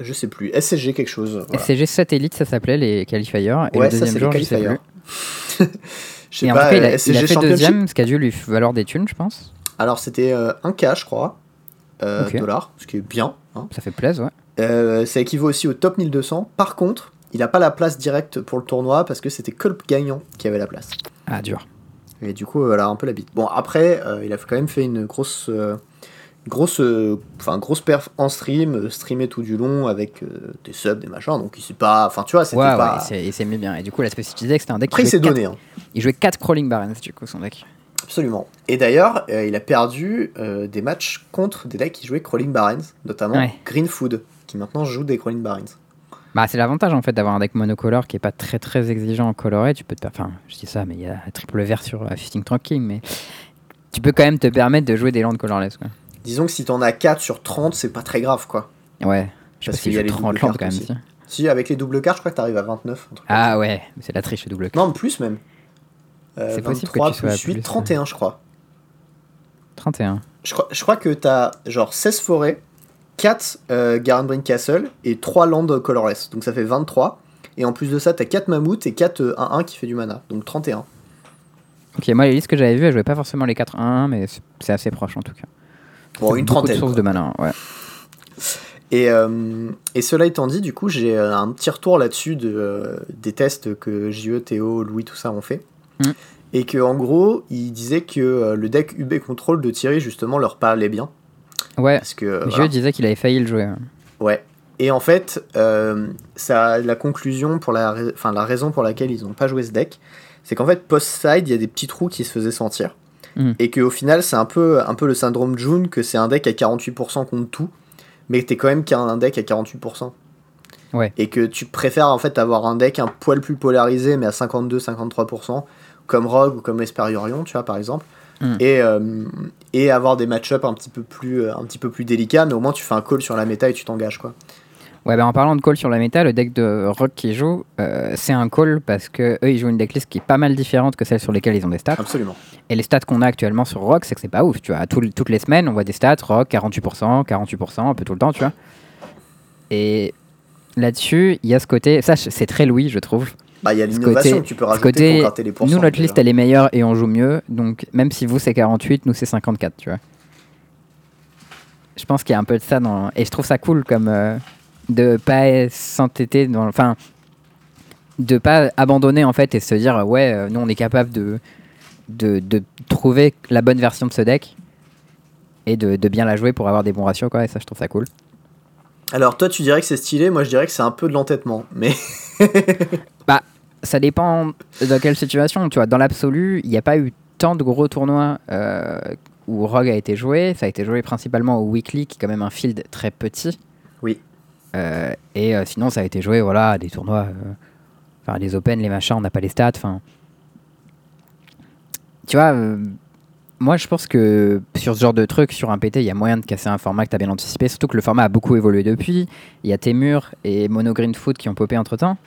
B: je sais plus, SCG quelque chose. voilà.
A: SCG satellite, ça s'appelait les qualifiers. Et
B: Ouais,
A: le
B: ça,
A: deuxième
B: c'est
A: jour,
B: les
A: je sais plus.
B: Je sais
A: Et en
B: pas,
A: tout cas, il a, il a fait deuxième, ce qui a dû lui valoir des thunes, je pense.
B: Alors, c'était un K, je crois, euh,
A: Ok.
B: dollars, ce qui est bien. hein.
A: Ça fait plaisir, ouais.
B: Euh, ça équivaut aussi au top 1200. Par contre, il n'a pas la place directe pour le tournoi parce que c'était que le gagnant qui avait la place.
A: Ah, dur.
B: Et du coup, voilà, un peu la bite. Bon, après, euh, il a quand même fait une grosse, euh, grosse, euh, enfin, grosse perf en stream, streamé tout du long avec des subs, des machins. Donc, il s'est pas, enfin, tu vois, c'était
A: Ouais,
B: pas.
A: ouais, il s'est mis bien. Et du coup, la spécificité, c'était un deck
B: après, il s'est donné, hein,
A: 4, il jouait 4 Crawling Barrens, du coup, son deck.
B: absolument. Et d'ailleurs, il a perdu des matchs contre des decks qui jouaient Crawling Barrens, notamment
A: Ouais.
B: Green Food, qui maintenant joue des Crawling Barrens.
A: Bah, c'est l'avantage en fait d'avoir un deck monocolore qui est pas très très exigeant en coloré. Tu peux te. Enfin, je dis ça, mais il y a triple vert sur euh, Fishing Trunking, mais tu peux quand même te permettre de jouer des landes colorless, quoi.
B: Disons que si t'en as 4 sur 30, c'est pas très grave, quoi.
A: Ouais. Je
B: Parce
A: si
B: qu'il y a
A: joue
B: les
A: 30
B: doubles
A: landes quand même.
B: aussi.
A: si.
B: Avec les doubles cartes, je crois que t'arrives à 29. un truc comme
A: Ah ouais, c'est la triche le double
B: ça. Non, plus même. Euh,
A: C'est possible que
B: 23
A: tu sois
B: plus 8,
A: plus,
B: 31, je crois.
A: 31.
B: Je crois, je crois que t'as genre 16 forêts, 4 euh, Garenbrink Castle et 3 landes colorless. Donc ça fait 23. Et en plus de ça, t'as 4 mammouths et 4 euh, 1-1 qui fait du mana. Donc 31.
A: Ok, moi les listes que j'avais vues, elles jouaient pas forcément les 4-1, mais c'est- assez proche en tout cas.
B: Bon, une trentaine.
A: de sources de mana, ouais.
B: Et, euh, et cela étant dit, du coup, j'ai euh, un petit retour là-dessus de, euh, des tests que JE, Théo, Louis, tout ça ont fait.
A: Mm.
B: Et que en gros, ils disaient que euh, le deck UB Control de Thierry, justement, leur parlait bien.
A: Ouais,
B: Parce que. euh,
A: je
B: voilà.
A: disais qu'il avait failli le jouer. ouais.
B: Ouais. Et en fait, euh, ça, la conclusion, pour la, enfin, la raison pour laquelle ils n'ont pas joué ce deck, c'est qu'en fait, post-side, il y a des petits trous qui se faisaient sentir.
A: Mm.
B: Et qu'au final, c'est un peu, un peu le syndrome June, que c'est un deck à 48% contre tout, mais que t'es quand même qu'un deck à 48%.
A: Ouais.
B: Et que tu préfères en fait avoir un deck un poil plus polarisé, mais à 52-53%, comme Rogue ou comme Esperiorion, tu vois, par exemple.
A: Mm.
B: Et, euh, et avoir des match-up un petit peu plus euh, un petit peu plus délicats mais au moins tu fais un call sur la méta et tu t'engages quoi
A: Ouais, bah en parlant de call sur la méta, le deck de Rock qui joue, euh, c'est un call parce que eux ils jouent une decklist qui est pas mal différente que celle sur lesquelles ils ont des stats.
B: absolument
A: Et les stats qu'on a actuellement sur Rock, c'est que c'est pas ouf, tu vois. Tout- toutes les semaines, on voit des stats, Rock 48%, 48%, un peu tout le temps, tu vois. Et là-dessus, il y a ce côté, ça c'est très Louis, je trouve.
B: Bah il y a l'innovation tu peux rajouter
A: côté,
B: pour gratter les pourcents
A: nous, notre
B: déjà.
A: liste, elle est meilleure et on joue mieux. Donc, même si vous, c'est 48, nous, c'est 54, tu vois. Je pense qu'il y a un peu de ça dans... Et je trouve ça cool comme euh, de pas s'entêter dans... Enfin, de pas abandonner, en fait, et se dire, ouais, euh, nous, on est capable de, de, de trouver la bonne version de ce deck et de, de bien la jouer pour avoir des bons ratios, quoi. Et ça, je trouve ça cool.
B: alors toi tu dirais que c'est stylé moi je dirais que c'est un peu de l'entêtement mais
A: ça dépend de quelle situation. Tu vois, dans l'absolu, il n'y a pas eu tant de gros tournois euh, où Rogue a été joué. Ça a été joué principalement au Weekly, qui est quand même un field très petit.
B: Oui.
A: Euh, et euh, sinon, ça a été joué voilà, à des tournois, enfin les Open, les machins, on n'a pas les stats. Enfin, tu vois, moi je pense que sur ce genre de truc, sur un PT, il y a moyen de casser un format que tu as bien anticipé. Surtout que le format a beaucoup évolué depuis. Il y a Témur et Mono Green Food qui ont popé entre temps.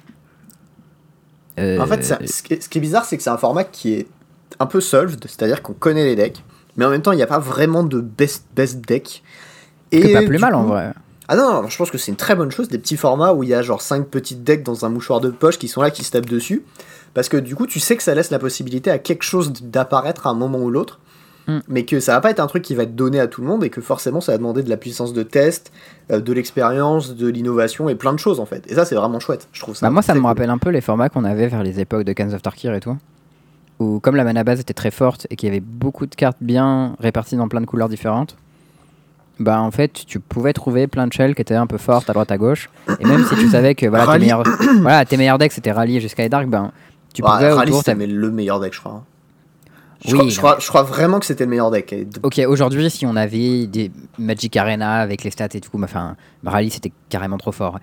B: En fait ça- ce qui est, ce qui est bizarre c'est que c'est un format qui est un peu solved, c'est-à-dire qu'on connaît les decks, mais en même temps, il n'y a pas vraiment de best, best deck.
A: Et pas plus mal en vrai.
B: Ah non, non, je pense que c'est une très bonne chose, des petits formats où il y a genre 5 petites decks dans un mouchoir de poche qui sont là, qui se tapent dessus. Parce que du coup, tu sais que ça laisse la possibilité à quelque chose d'apparaître à un moment ou l'autre,
A: Mm.
B: mais que ça va pas être un truc qui va être donné à tout le monde et que forcément ça va demander de la puissance de test, euh, de l'expérience, de l'innovation et plein de choses en fait. Et ça, c'est vraiment chouette, je trouve ça.
A: Bah moi, ça me
B: cool.
A: rappelle un peu les formats qu'on avait vers les époques de Cans of Tarkir et tout. Où, comme la mana base était très forte et qu'il y avait beaucoup de cartes bien réparties dans plein de couleurs différentes, bah en fait, tu pouvais trouver plein de shells qui étaient un peu fortes à droite à gauche. Et même si tu savais que voilà, tes, meilleurs, voilà, tes meilleurs decks c'était Rally jusqu'à Dark, ben tu
B: Ouais,
A: pouvais
B: Rally,
A: autour.
B: le meilleur deck, je crois. Je,
A: Oui,
B: crois, je, crois, je crois vraiment que c'était le meilleur deck.
A: Ok, aujourd'hui, si on avait des Magic Arena avec les stats et tout, enfin, Rally c'était carrément trop fort.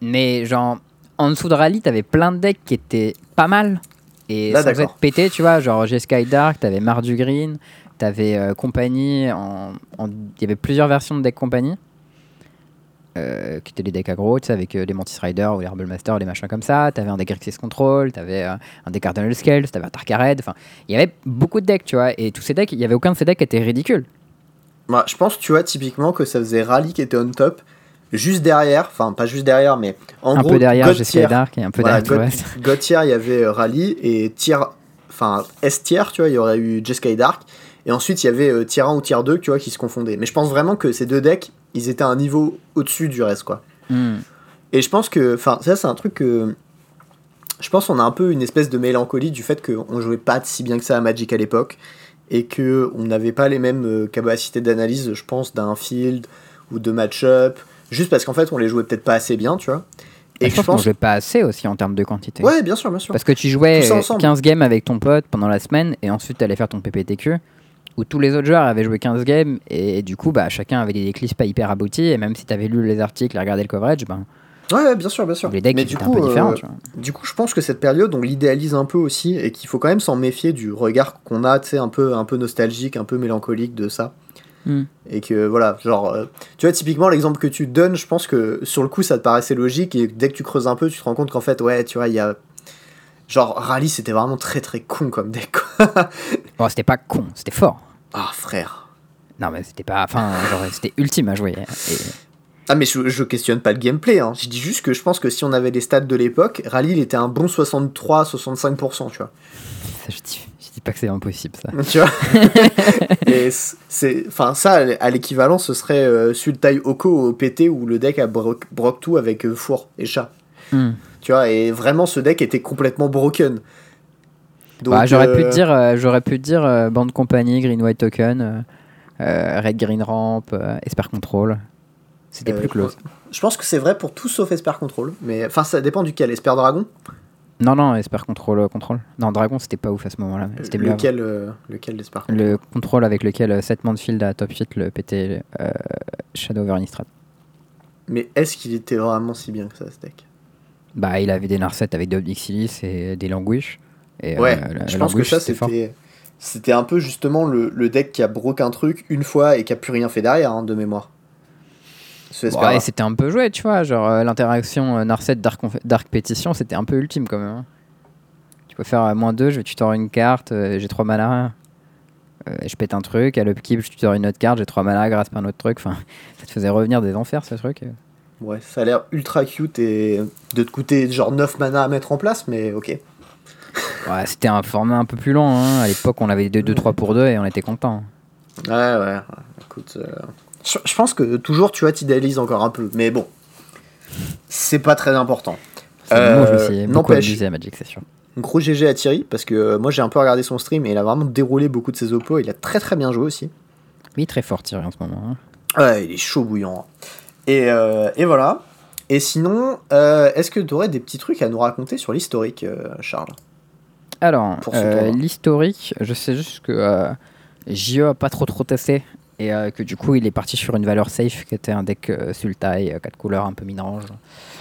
A: Mais genre, en dessous de Rally, t'avais plein de decks qui étaient pas mal et
B: Là,
A: sans être pété, tu vois. Genre, j'ai Sky Dark, t'avais Mardu Green, t'avais euh, Compagnie, en- en- il y avait plusieurs versions de deck Compagnie. Euh, qui étaient des decks aggro, tu sais, avec euh, les Mantis Rider ou les Herbal Master, les machins comme ça. T'avais un deck Grixis Control, t'avais euh, un deck Cardinal Scales, t'avais un Tarkared. Enfin, il y avait beaucoup de decks, tu vois. Et tous ces decks, il y avait aucun de ces decks qui était ridicule.
B: Moi, je pense, tu vois, typiquement que ça faisait Rally qui était on top. Juste derrière, enfin pas juste derrière, mais en
A: un
B: gros,
A: peu derrière, Sky Dark et un peu
B: voilà,
A: derrière
B: God, tier, il y avait euh, Rally et tier, enfin S tier, tu vois, il y aurait eu Jeskai Dark. Et ensuite, il y avait euh, tier 1 ou tier 2, tu vois, qui se confondaient. Mais je pense vraiment que ces deux decks, ils étaient à un niveau au-dessus du reste, quoi.
A: Hmm.
B: Et je pense que, enfin, ça, c'est un truc que. Je pense qu'on a un peu une espèce de mélancolie du fait qu'on jouait pas si bien que ça à Magic à l'époque et que on n'avait pas les mêmes euh, capacités d'analyse, je pense, d'un field ou de match-up, juste parce qu'en fait, on les jouait peut-être pas assez bien, tu vois.
A: Et
B: Et
A: je pense qu'on jouait pas assez aussi en termes de quantité.
B: Ouais, bien sûr, bien sûr.
A: Parce que tu jouais
B: Tous
A: euh,
B: ensemble.
A: 15 games avec ton pote pendant la semaine et ensuite tu allais faire ton PPTQ où tous les autres joueurs avaient joué 15 games et du coup bah, chacun avait des clips pas hyper aboutis et même si tu avais lu les articles et regardé le coverage, ben,
B: Ouais, ouais, bien sûr, bien sûr.
A: les decks
B: Mais du
A: étaient
B: coup,
A: un peu différents.
B: euh,
A: tu vois.
B: Du coup, je pense que cette période, on l'idéalise un peu aussi et qu'il faut quand même s'en méfier du regard qu'on a, tu sais, un peu, un peu nostalgique, un peu mélancolique de ça.
A: Hmm.
B: Et que voilà, genre, euh, tu vois, typiquement l'exemple que tu donnes, je pense que sur le coup ça te paraissait logique et dès que tu creuses un peu, tu te rends compte qu'en fait, ouais, tu vois, il y a. Genre, Rally c'était vraiment très très con comme deck, quoi.
A: Bon, c'était pas con, c'était fort.
B: Ah, frère.
A: Non mais c'était pas. Enfin, c'était ultime à jouer. Et-
B: Ah, mais je, je questionne pas le gameplay, hein. Je dis juste que je pense que si on avait les stats de l'époque, Rally il était un bon 63-65%, tu vois.
A: ça, je, dis, je dis pas que c'est impossible ça.
B: tu vois et c'est enfin ça à l'équivalent ce serait euh, Sultai Oko au PT où le deck a broc, broc tout avec euh, four et chat
A: Hmm.
B: tu vois et vraiment ce deck était complètement broken
A: Bah, j'aurais pu
B: euh,
A: te dire, euh, j'aurais pu te dire euh, bande compagnie, green white token, euh, euh, red green ramp, euh, esper control. C'était
B: euh,
A: plus close.
B: je pense que c'est vrai pour tout sauf Esper Control mais enfin ça dépend duquel Esper Dragon?
A: Non non, esper control euh, control. Non dragon c'était pas ouf à ce moment-là. C'était
B: lequel euh, lequel d'Esper
A: Le contrôle avec lequel 7 Manfield à top 8 le PT euh, Shadow over Innistrad.
B: mais est-ce qu'il était vraiment si bien que ça ce deck?
A: Bah il avait des Narset avec des Exilis et des Languish. Et,
B: ouais
A: euh, la-
B: je pense que ça
A: c'était
B: c'était un peu justement le, le deck qui a broke un truc une fois et qui a plus rien fait derrière hein, de mémoire
A: Ouais, c'était un peu joué, tu vois. Genre euh, l'interaction euh, Narset Dark, Dark Pétition, c'était un peu ultime quand même. hein. Tu peux faire euh, moins 2, je vais tutor une carte, euh, j'ai 3 mana. je pète un truc, à l'upkeep, je tutor une autre carte, j'ai 3 mana grâce à un autre truc. Enfin, ça te faisait revenir des enfers ce truc.
B: Ouais, ça a l'air ultra cute et de te coûter genre 9 mana à mettre en place, mais ok.
A: Ouais, c'était un format un peu plus long. hein. À l'époque, on avait 2-3 pour 2 et on était content.
B: Ouais, ouais, écoute. euh, Je, je pense que toujours, tu vois, t'idéalises encore un peu, mais bon. C'est pas très important.
A: Mot, je me
B: Euh,
A: suis beaucoup à Magic, sûr.
B: Gros GG à Thierry, parce que euh, moi j'ai un peu regardé son stream et il a vraiment déroulé beaucoup de ses oppos. Il a très très bien joué aussi.
A: Oui, très fort Thierry en ce moment. hein.
B: Ouais, il est chaud bouillant. Et, euh, et voilà. Et sinon, euh, est-ce que tu aurais des petits trucs à nous raconter sur l'historique, euh, Charles?
A: Alors, euh, l'historique, je sais juste que euh, JO a pas trop trop testé et euh, que du coup il est parti sur une valeur safe qui était un deck Sultai, 4 couleurs un peu mid-range.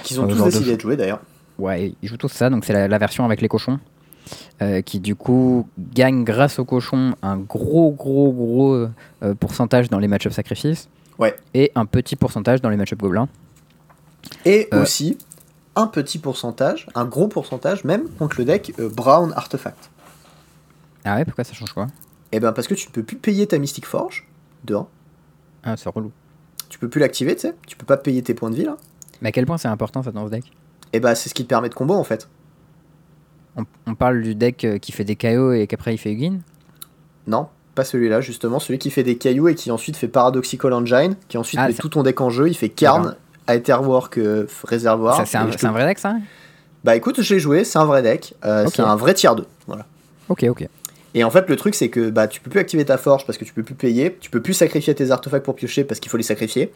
B: Qu'ils ont tous
A: de
B: décidé
A: jeu.
B: de jouer d'ailleurs.
A: Ouais, ils jouent tous ça, donc c'est la, la version avec les cochons. qui du coup gagne grâce aux cochons un gros gros gros pourcentage dans les match-up sacrifices
B: Ouais.
A: et un petit pourcentage dans les match-up gobelins.
B: Et aussi un petit pourcentage, un gros pourcentage même contre le deck euh, Brown Artefact.
A: Ah ouais, pourquoi ça change quoi?
B: Eh ben parce que tu ne peux plus payer ta Mystic Forge, de un.
A: Ah, c'est relou.
B: Tu peux plus l'activer, tu sais. Tu peux pas payer tes points de vie là.
A: Mais à quel point c'est important ça dans ce deck?
B: Et bah c'est ce qui te permet de combo en fait.
A: on, on parle du deck euh, qui fait des KO et qu'après il fait Ugin?
B: Non, pas celui-là justement, celui qui fait des cailloux et qui ensuite fait Paradoxical Engine, qui ensuite
A: Ah,
B: met tout ton deck en jeu, il fait Karn, Aetherwork, euh, Réservoir.
A: Ça, C'est un, vrai deck ça
B: Bah écoute, je l'ai joué, c'est un vrai deck, euh, c'est un vrai tier 2. Voilà.
A: Ok, ok.
B: Et en fait, le truc, c'est que bah, tu peux plus activer ta forge parce que tu peux plus payer, tu peux plus sacrifier tes artefacts pour piocher parce qu'il faut les sacrifier.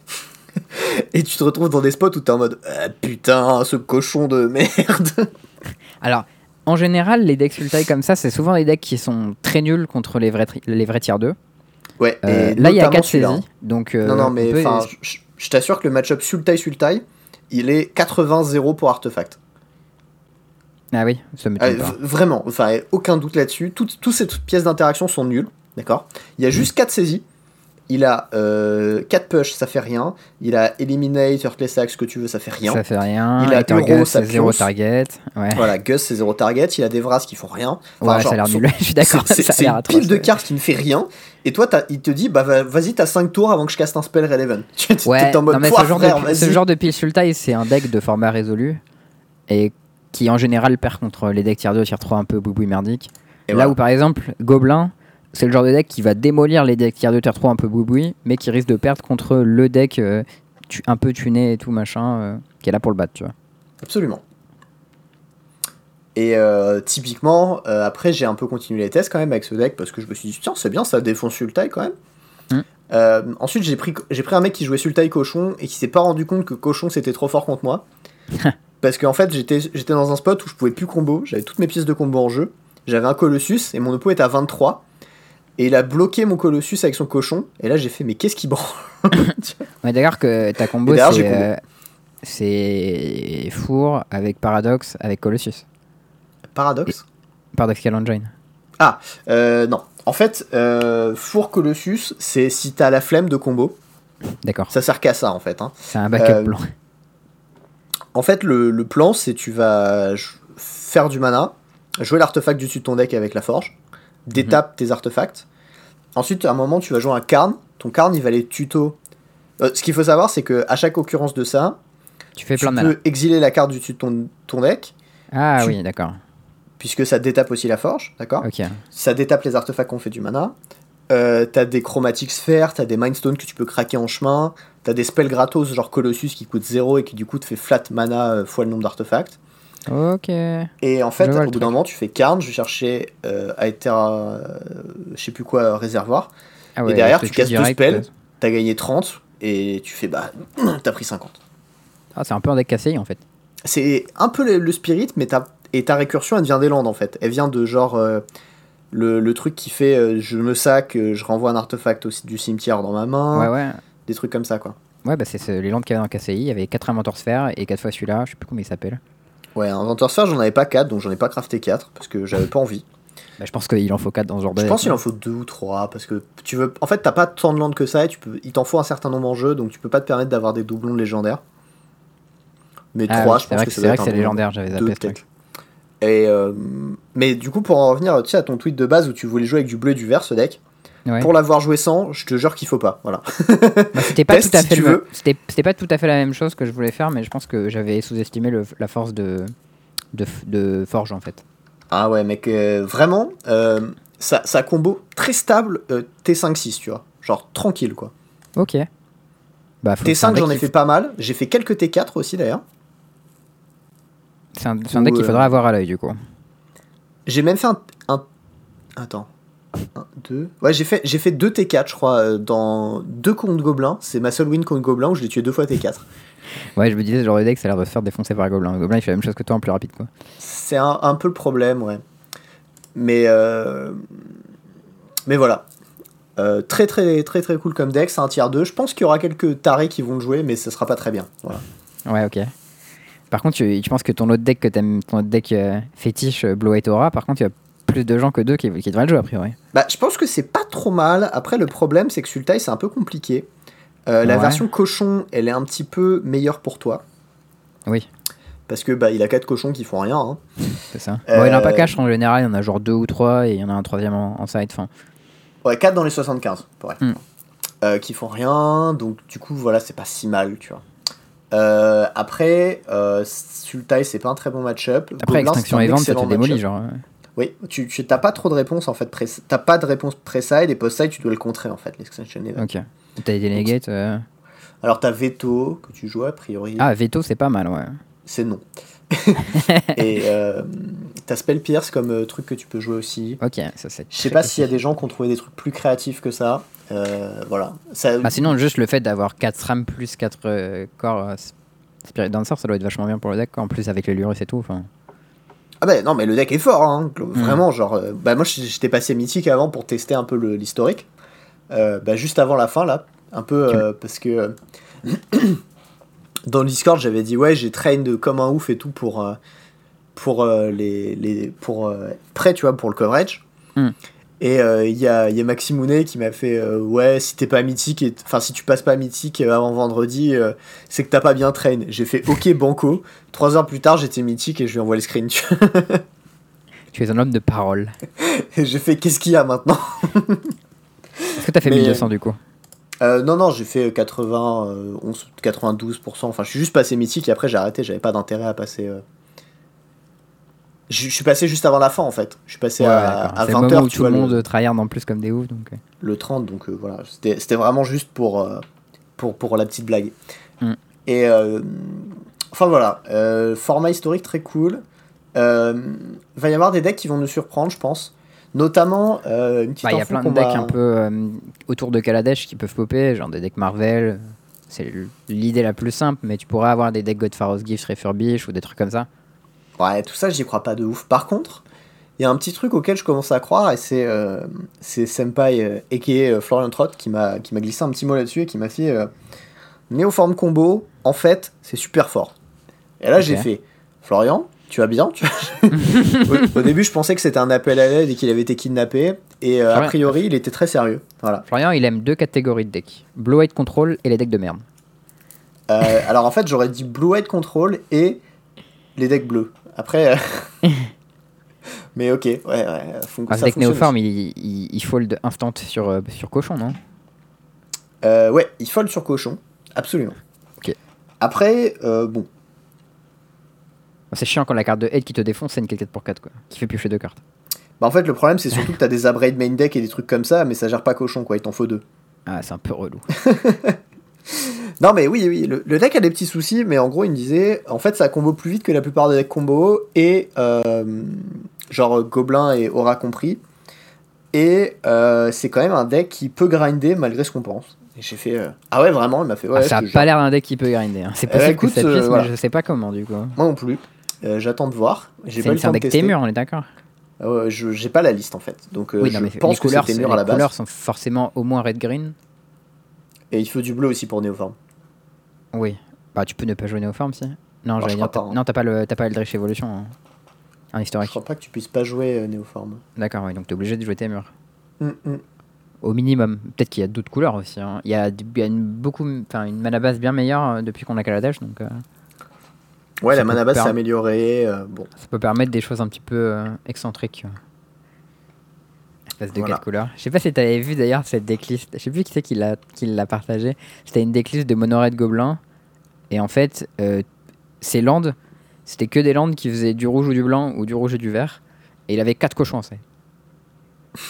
B: et tu te retrouves dans des spots où t'es en mode Ah, putain, ce cochon de merde.
A: Alors, en général, les decks Sultai comme ça, c'est souvent des decks qui sont très nuls contre les vrais, les vrais tiers 2.
B: Ouais,
A: Euh,
B: et
A: là, il y a
B: notamment
A: 4
B: celui-là,
A: saisies.
B: hein.
A: Donc, euh,
B: non, non,
A: on
B: mais
A: peut-
B: je- je t'assure que le match-up Sultai-Sultai, il est 80-0 pour artefact.
A: Ah oui, ça
B: Euh,
A: pas.
B: v- vraiment, enfin, aucun doute là-dessus. Toutes, toutes ces pièces d'interaction sont nulles, d'accord? Il y a juste 4 saisies. Il a 4 push, ça fait rien. Il a Eliminate, Earthless Axe, ce que tu veux, ça fait rien.
A: Ça fait rien.
B: Il a Euro,
A: Gus,
B: ça
A: c'est zéro
B: pionce.
A: target. Ouais,
B: Voilà, Gus, c'est 0 target. Il a des Vras qui font rien. Enfin,
A: ouais
B: genre,
A: ça a l'air nul. Je suis d'accord.
B: C'est une
A: atroce,
B: pile de cartes qui ne fait rien. Et toi, il te dit, bah va- vas-y, t'as 5 tours avant que je caste un spell Relevant. Tu
A: Ouais,
B: en mode,
A: non, mais
B: Pouah,
A: ce genre,
B: frère,
A: de, ce
B: vas-y.
A: genre de pile Sultai, c'est un deck de format résolu. Et qui en général perd contre les decks tier 2, tier 3 un peu boubou merdique.
B: Et
A: Là
B: voilà.
A: où par exemple, Gobelin, c'est le genre de deck qui va démolir les decks tier 2, tier 3 un peu bouboui, mais qui risque de perdre contre le deck euh, tu- un peu tuné et tout machin, euh, qui est là pour le battre, tu vois.
B: Absolument. Et euh, typiquement, après, j'ai un peu continué les tests quand même avec ce deck parce que je me suis dit, tiens, c'est bien, ça défonce Sultai quand même.
A: Mm.
B: Euh, ensuite, j'ai pris, j'ai pris un mec qui jouait Sultai Cochon et qui s'est pas rendu compte que Cochon c'était trop fort contre moi. parce qu'en fait, j'étais, j'étais dans un spot où je pouvais plus combo, j'avais toutes mes pièces de combo en jeu, j'avais un Colossus et mon oppo était à 23. Et il a bloqué mon Colossus avec son cochon. Et là, j'ai fait, mais qu'est-ce qui branle
A: est d'accord que ta combo,
B: Et d'ailleurs,
A: c'est euh, c'est Four avec Paradox avec Colossus.
B: Paradoxe
A: Paradoxical Engine.
B: Euh, non. En fait, euh, Four Colossus, c'est si t'as la flemme de combo.
A: D'accord.
B: Ça sert qu'à ça, en fait. hein.
A: C'est un backup plan.
B: En fait, le, le plan, c'est tu vas faire du mana, jouer l'artefact du dessus de ton deck avec la forge, détape tes artefacts. Ensuite, à un moment, tu vas jouer un carn. Ton carn, il va les tuto. Euh, ce qu'il faut savoir, c'est que à chaque occurrence de ça,
A: Tu fais
B: tu
A: plein
B: peux exiler la carte du dessus de ton, ton deck,
A: Ah
B: tu-
A: oui, d'accord.
B: puisque ça détape aussi la forge, d'accord. Ça détape les artefacts qui ont fait du mana. Euh, t'as des chromatiques sphères, t'as des mindstones que tu peux craquer en chemin, t'as des spells gratos genre Colossus qui coûte 0 et qui du coup te fait flat mana euh, fois le nombre d'artefacts.
A: Ok.
B: Et en fait, au bout d'un moment, tu fais Karn, je chercher euh, Aether, euh, je sais plus quoi, euh, réservoir.
A: Ah
B: Et derrière, tu casses deux spells. T'as gagné 30 et tu fais bah, t'as pris 50.
A: Ah, c'est un peu un deck cassé en fait.
B: C'est un peu le, le spirit, mais ta, et ta récursion, elle vient des landes en fait. Elle vient de genre euh, le, le truc qui fait euh, je me sac, euh, je renvoie un artefact aussi du cimetière dans ma main,
A: Ouais, ouais.
B: des trucs comme ça quoi.
A: Ouais, bah c'est ce- les landes qu'il y avait dans KCI. Il y avait 4 inventeurs sphères et 4 fois celui-là. Je sais plus comment il s'appelle.
B: Ouais, Inventor Sphere, j'en avais pas 4, donc j'en ai pas crafté 4 parce que j'avais pas envie.
A: Bah, je pense qu'il en faut 4 dans ce genre de
B: Je pense qu'il en faut 2 ou 3 parce que tu veux. En fait, t'as pas tant de landes que ça et tu peux... il t'en faut un certain nombre en jeu, donc tu peux pas te permettre d'avoir des doublons de légendaires. Mais
A: Ah
B: 3,
A: oui,
B: je pense que
A: que c'est vrai que c'est légendaire. J'avais zappé ce.
B: Et euh, mais du coup, pour en revenir à ton tweet de base où tu voulais jouer avec du bleu et du vert, ce deck,
A: Ouais.
B: pour l'avoir joué sans, je te jure qu'il faut pas. Voilà.
A: Bah, c'était pas tout à fait le. C'était pas tout à fait la même chose que je voulais faire, mais je pense que j'avais sous-estimé la force de, de de Forge en fait.
B: Ah ouais, mec, euh, vraiment, euh, ça, ça combo très stable euh, T5-6, tu vois. Genre tranquille, quoi.
A: Ok. Bah, faut- c'est un
B: T5,
A: deck
B: j'en ai fait pas mal. J'ai fait quelques T4 aussi, d'ailleurs.
A: C'est un, deck qu'il
B: euh,
A: faudra avoir à l'œil du coup.
B: J'ai même fait un, un- Attends. Un, deux. Ouais, j'ai fait, j'ai fait deux T4, je crois, euh, dans deux contre gobelins. C'est ma seule win contre gobelin où je l'ai tué deux fois T4.
A: Ouais, je me disais, genre de deck, ça a l'air de se faire défoncer par un gobelin. Le gobelin, il fait la même chose que toi en plus rapide quoi.
B: C'est un, un peu le problème, ouais. Mais, euh, mais voilà. Euh, très très très très cool comme deck, c'est un tiers 2. Je pense qu'il y aura quelques tarés qui vont le jouer, mais ce sera pas très bien. Voilà.
A: Ouais, ok. Par contre, tu, tu penses que ton autre deck, que t'aimes, ton autre deck euh, fétiche, Blue White Aura, par contre, y a plus de gens que deux qui, qui devraient le jouer a priori.
B: Bah, je pense que c'est pas trop mal. Après, le problème, c'est que Sultai, c'est un peu compliqué. Euh, La version cochon, elle est un petit peu meilleure pour toi.
A: Oui.
B: parce que bah, il a quatre cochons qui font rien. hein.
A: C'est ça. Bon, il a pas
B: Euh,
A: cash en général, il y en a genre deux ou trois et il y en a un troisième en, en side. Fin.
B: Ouais, 4 dans les 75, pour.
A: Mm.
B: Euh, qui font rien, donc du coup, voilà, c'est pas si mal, tu vois. Euh, après, euh, Sultai, c'est pas un très bon match-up.
A: Après,
B: Gobelin,
A: Extinction Event, ça te démolit, genre.
B: Oui, tu t'as pas trop de réponses en fait. T'as pas de réponse pré-side et post-side, tu dois le contrer en fait, l'Extinction Event.
A: Ok. T'as des Delegate. euh,
B: Alors, t'as Veto, que tu joues a priori.
A: Ah, Veto, c'est pas mal, ouais.
B: C'est non. et euh, t'as Spell Pierce comme euh, truc que tu peux jouer aussi.
A: Ok, ça c'est.
B: Je sais pas s'il y a des gens qui ont trouvé des trucs plus créatifs que ça. Euh, voilà. Ça,
A: Bah, sinon, juste le fait d'avoir 4 SRAM plus 4 corps euh, Spirit Dancer, ça doit être vachement bien pour le deck. En plus, avec les Lurus et tout. enfin.
B: Ah bah non, mais le deck est fort, hein.
A: Mm.
B: vraiment, genre, euh, bah moi j'étais passé mythique avant pour tester un peu l'historique, Euh, bah juste avant la fin là, un peu euh, parce que dans le Discord j'avais dit ouais j'ai train de comme un ouf et tout pour pour les, les pour prêt tu vois pour le coverage.
A: Mm.
B: Et euh, il y, a, y a Maximounet qui m'a fait euh, ouais si t'es pas mythique enfin si tu passes pas mythique euh, avant vendredi euh, c'est que t'as pas bien train. J'ai fait ok banco. Trois heures plus tard j'étais mythique et je lui envoie le screen. tu
A: es un homme de parole.
B: Et j'ai fait qu'est-ce qu'il y a maintenant?
A: Est-ce que t'as fait
B: Mais-
A: 1200 du coup?
B: Non, non, j'ai fait 80, euh, 11, 92%. Enfin, je suis juste passé mythique et après j'ai arrêté. J'avais pas d'intérêt à passer. Je je suis passé juste avant la fin en fait. Je suis passé
A: Ouais,
B: à, à
A: C'est le moment
B: 20h,
A: où
B: tu
A: tout le monde
B: le,
A: tryhard en plus comme des oufs. Donc...
B: le 30. Donc euh, voilà, c'était vraiment juste pour, euh, pour, pour la petite blague.
A: Mm.
B: Et euh, enfin voilà, euh, format historique très cool. Euh, va y avoir des decks qui vont nous surprendre, je pense. Notamment euh, une petite
A: Bah, il y a plein de decks
B: va-
A: un peu euh, autour de Kaladesh qui peuvent popper, genre des decks Marvel. C'est l'idée la plus simple, mais tu pourrais avoir des decks Godfaro's Gift, Refurbish ou des trucs comme ça.
B: Ouais, tout ça, j'y crois pas de ouf. Par contre, il y a un petit truc auquel je commence à croire, et c'est euh, Senpai, euh, aka euh, Florian Trott, qui m'a glissé un petit mot là-dessus et qui m'a fait euh, Néoforme combo, en fait, c'est super fort. Et là, j'ai fait Florian, tu vas bien tu au, au début, je pensais que c'était un appel à l'aide et qu'il avait été kidnappé, et euh, a priori, il était très sérieux. Voilà.
A: Florian, il aime deux catégories de decks Blue White Control et les decks de merde.
B: Euh, alors en fait, j'aurais dit Blue White Control et les decks bleus. Après. euh, Mais ok, ouais, ouais. fon-
A: Ah,
B: ça
A: ce deck
B: fonctionne
A: Néoforme, il, il, il fold instant sur, euh, sur cochon, non?
B: Euh, ouais, il fold sur cochon, absolument.
A: Ok.
B: Après, euh, bon,
A: C'est chiant quand la carte de head qui te défonce, c'est une 4 pour 4 quoi, qui fait piocher deux cartes.
B: bah en fait le problème c'est surtout que t'as des abrades main deck et des trucs comme ça, mais ça gère pas cochon quoi, il t'en faut deux.
A: Ah, c'est un peu relou.
B: Non mais oui, oui, le, le deck a des petits soucis, mais en gros il me disait, en fait ça combo plus vite que la plupart des decks combo, et euh, genre Gobelin et Aura compris, et euh, c'est quand même un deck qui peut grinder malgré ce qu'on pense. Et j'ai fait, euh, ah ouais vraiment, il m'a fait, ouais,
A: Ah, ça a pas l'air d'un deck qui peut grinder. hein. C'est possible
B: écoute,
A: que ça puisse,
B: voilà.
A: mais je sais pas comment du coup.
B: Moi non plus, j'attends de voir, j'ai
A: C'est
B: pas
A: un deck. Témur, on est d'accord
B: Euh, je- j'ai pas la liste en fait, donc euh,
A: Oui,
B: je pense
A: les
B: que
A: couleurs, les couleurs sont forcément au moins red-green.
B: Et il faut du bleu aussi pour Néoforme.
A: Oui. Bah, tu peux ne pas jouer Néoforme si. Non,
B: je
A: j'allais dire.
B: pas,
A: t'as-
B: hein.
A: Non, t'as pas le, t'as pas Eldritch Evolution hein. en
B: Je
A: historique.
B: crois pas que tu puisses pas jouer euh, Néoforme.
A: D'accord, oui, donc t'es obligé de jouer Témur.
B: Hum, hum.
A: Au minimum. Peut-être qu'il y a d'autres couleurs aussi. hein. Il y a, il y a une, beaucoup, une mana base bien meilleure euh, depuis qu'on a Kaladesh, donc euh,
B: Ouais, la mana base s'est améliorée. euh, bon,
A: ça peut permettre des choses un petit peu euh, excentriques. Espèce de
B: Voilà.
A: quatre couleurs. Je sais pas si t'avais vu d'ailleurs cette decklist. Je sais plus qui c'est qui l'a qui l'a partagé. C'était une decklist de Monored Gobelin. Et en fait, euh, ces landes, c'était que des landes qui faisaient du rouge ou du blanc ou du rouge et du vert. Et il avait quatre cochons, ça.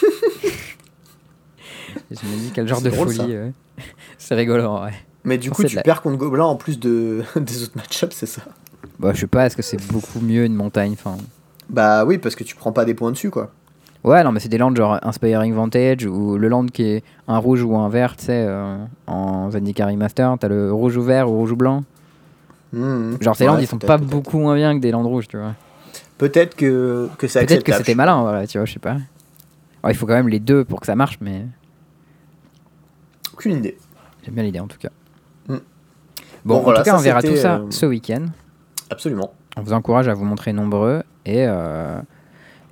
A: je me dis quel genre de
B: drôle,
A: folie. euh. C'est rigolo, ouais.
B: Mais du coup, tu
A: la-
B: perds contre Gobelin en plus de... des autres match-ups, c'est ça?
A: Bah, je sais pas, est-ce que c'est beaucoup mieux une montagne enfin,
B: Bah oui, parce que tu prends pas des points dessus, quoi.
A: Ouais, non, mais c'est des landes genre Inspiring Vantage ou le land qui est un rouge ou un vert, tu sais, euh, en Zendikar Remaster, t'as le rouge ou vert ou rouge ou blanc.
B: Hum,
A: Genre, ces
B: ouais,
A: landes, ils sont pas beaucoup moins bien que des landes rouges, tu vois.
B: Peut-être que, que c'est
A: Peut-être que c'était malin, voilà, tu vois, je sais pas. Alors, il faut quand même les deux pour que ça marche, mais
B: Aucune idée.
A: j'aime bien l'idée en tout cas.
B: Hmm.
A: Bon,
B: Bon,
A: en
B: voilà,
A: tout cas,
B: ça,
A: on verra tout ça
B: euh,
A: ce week-end.
B: Absolument.
A: On vous encourage à vous montrer nombreux et, euh,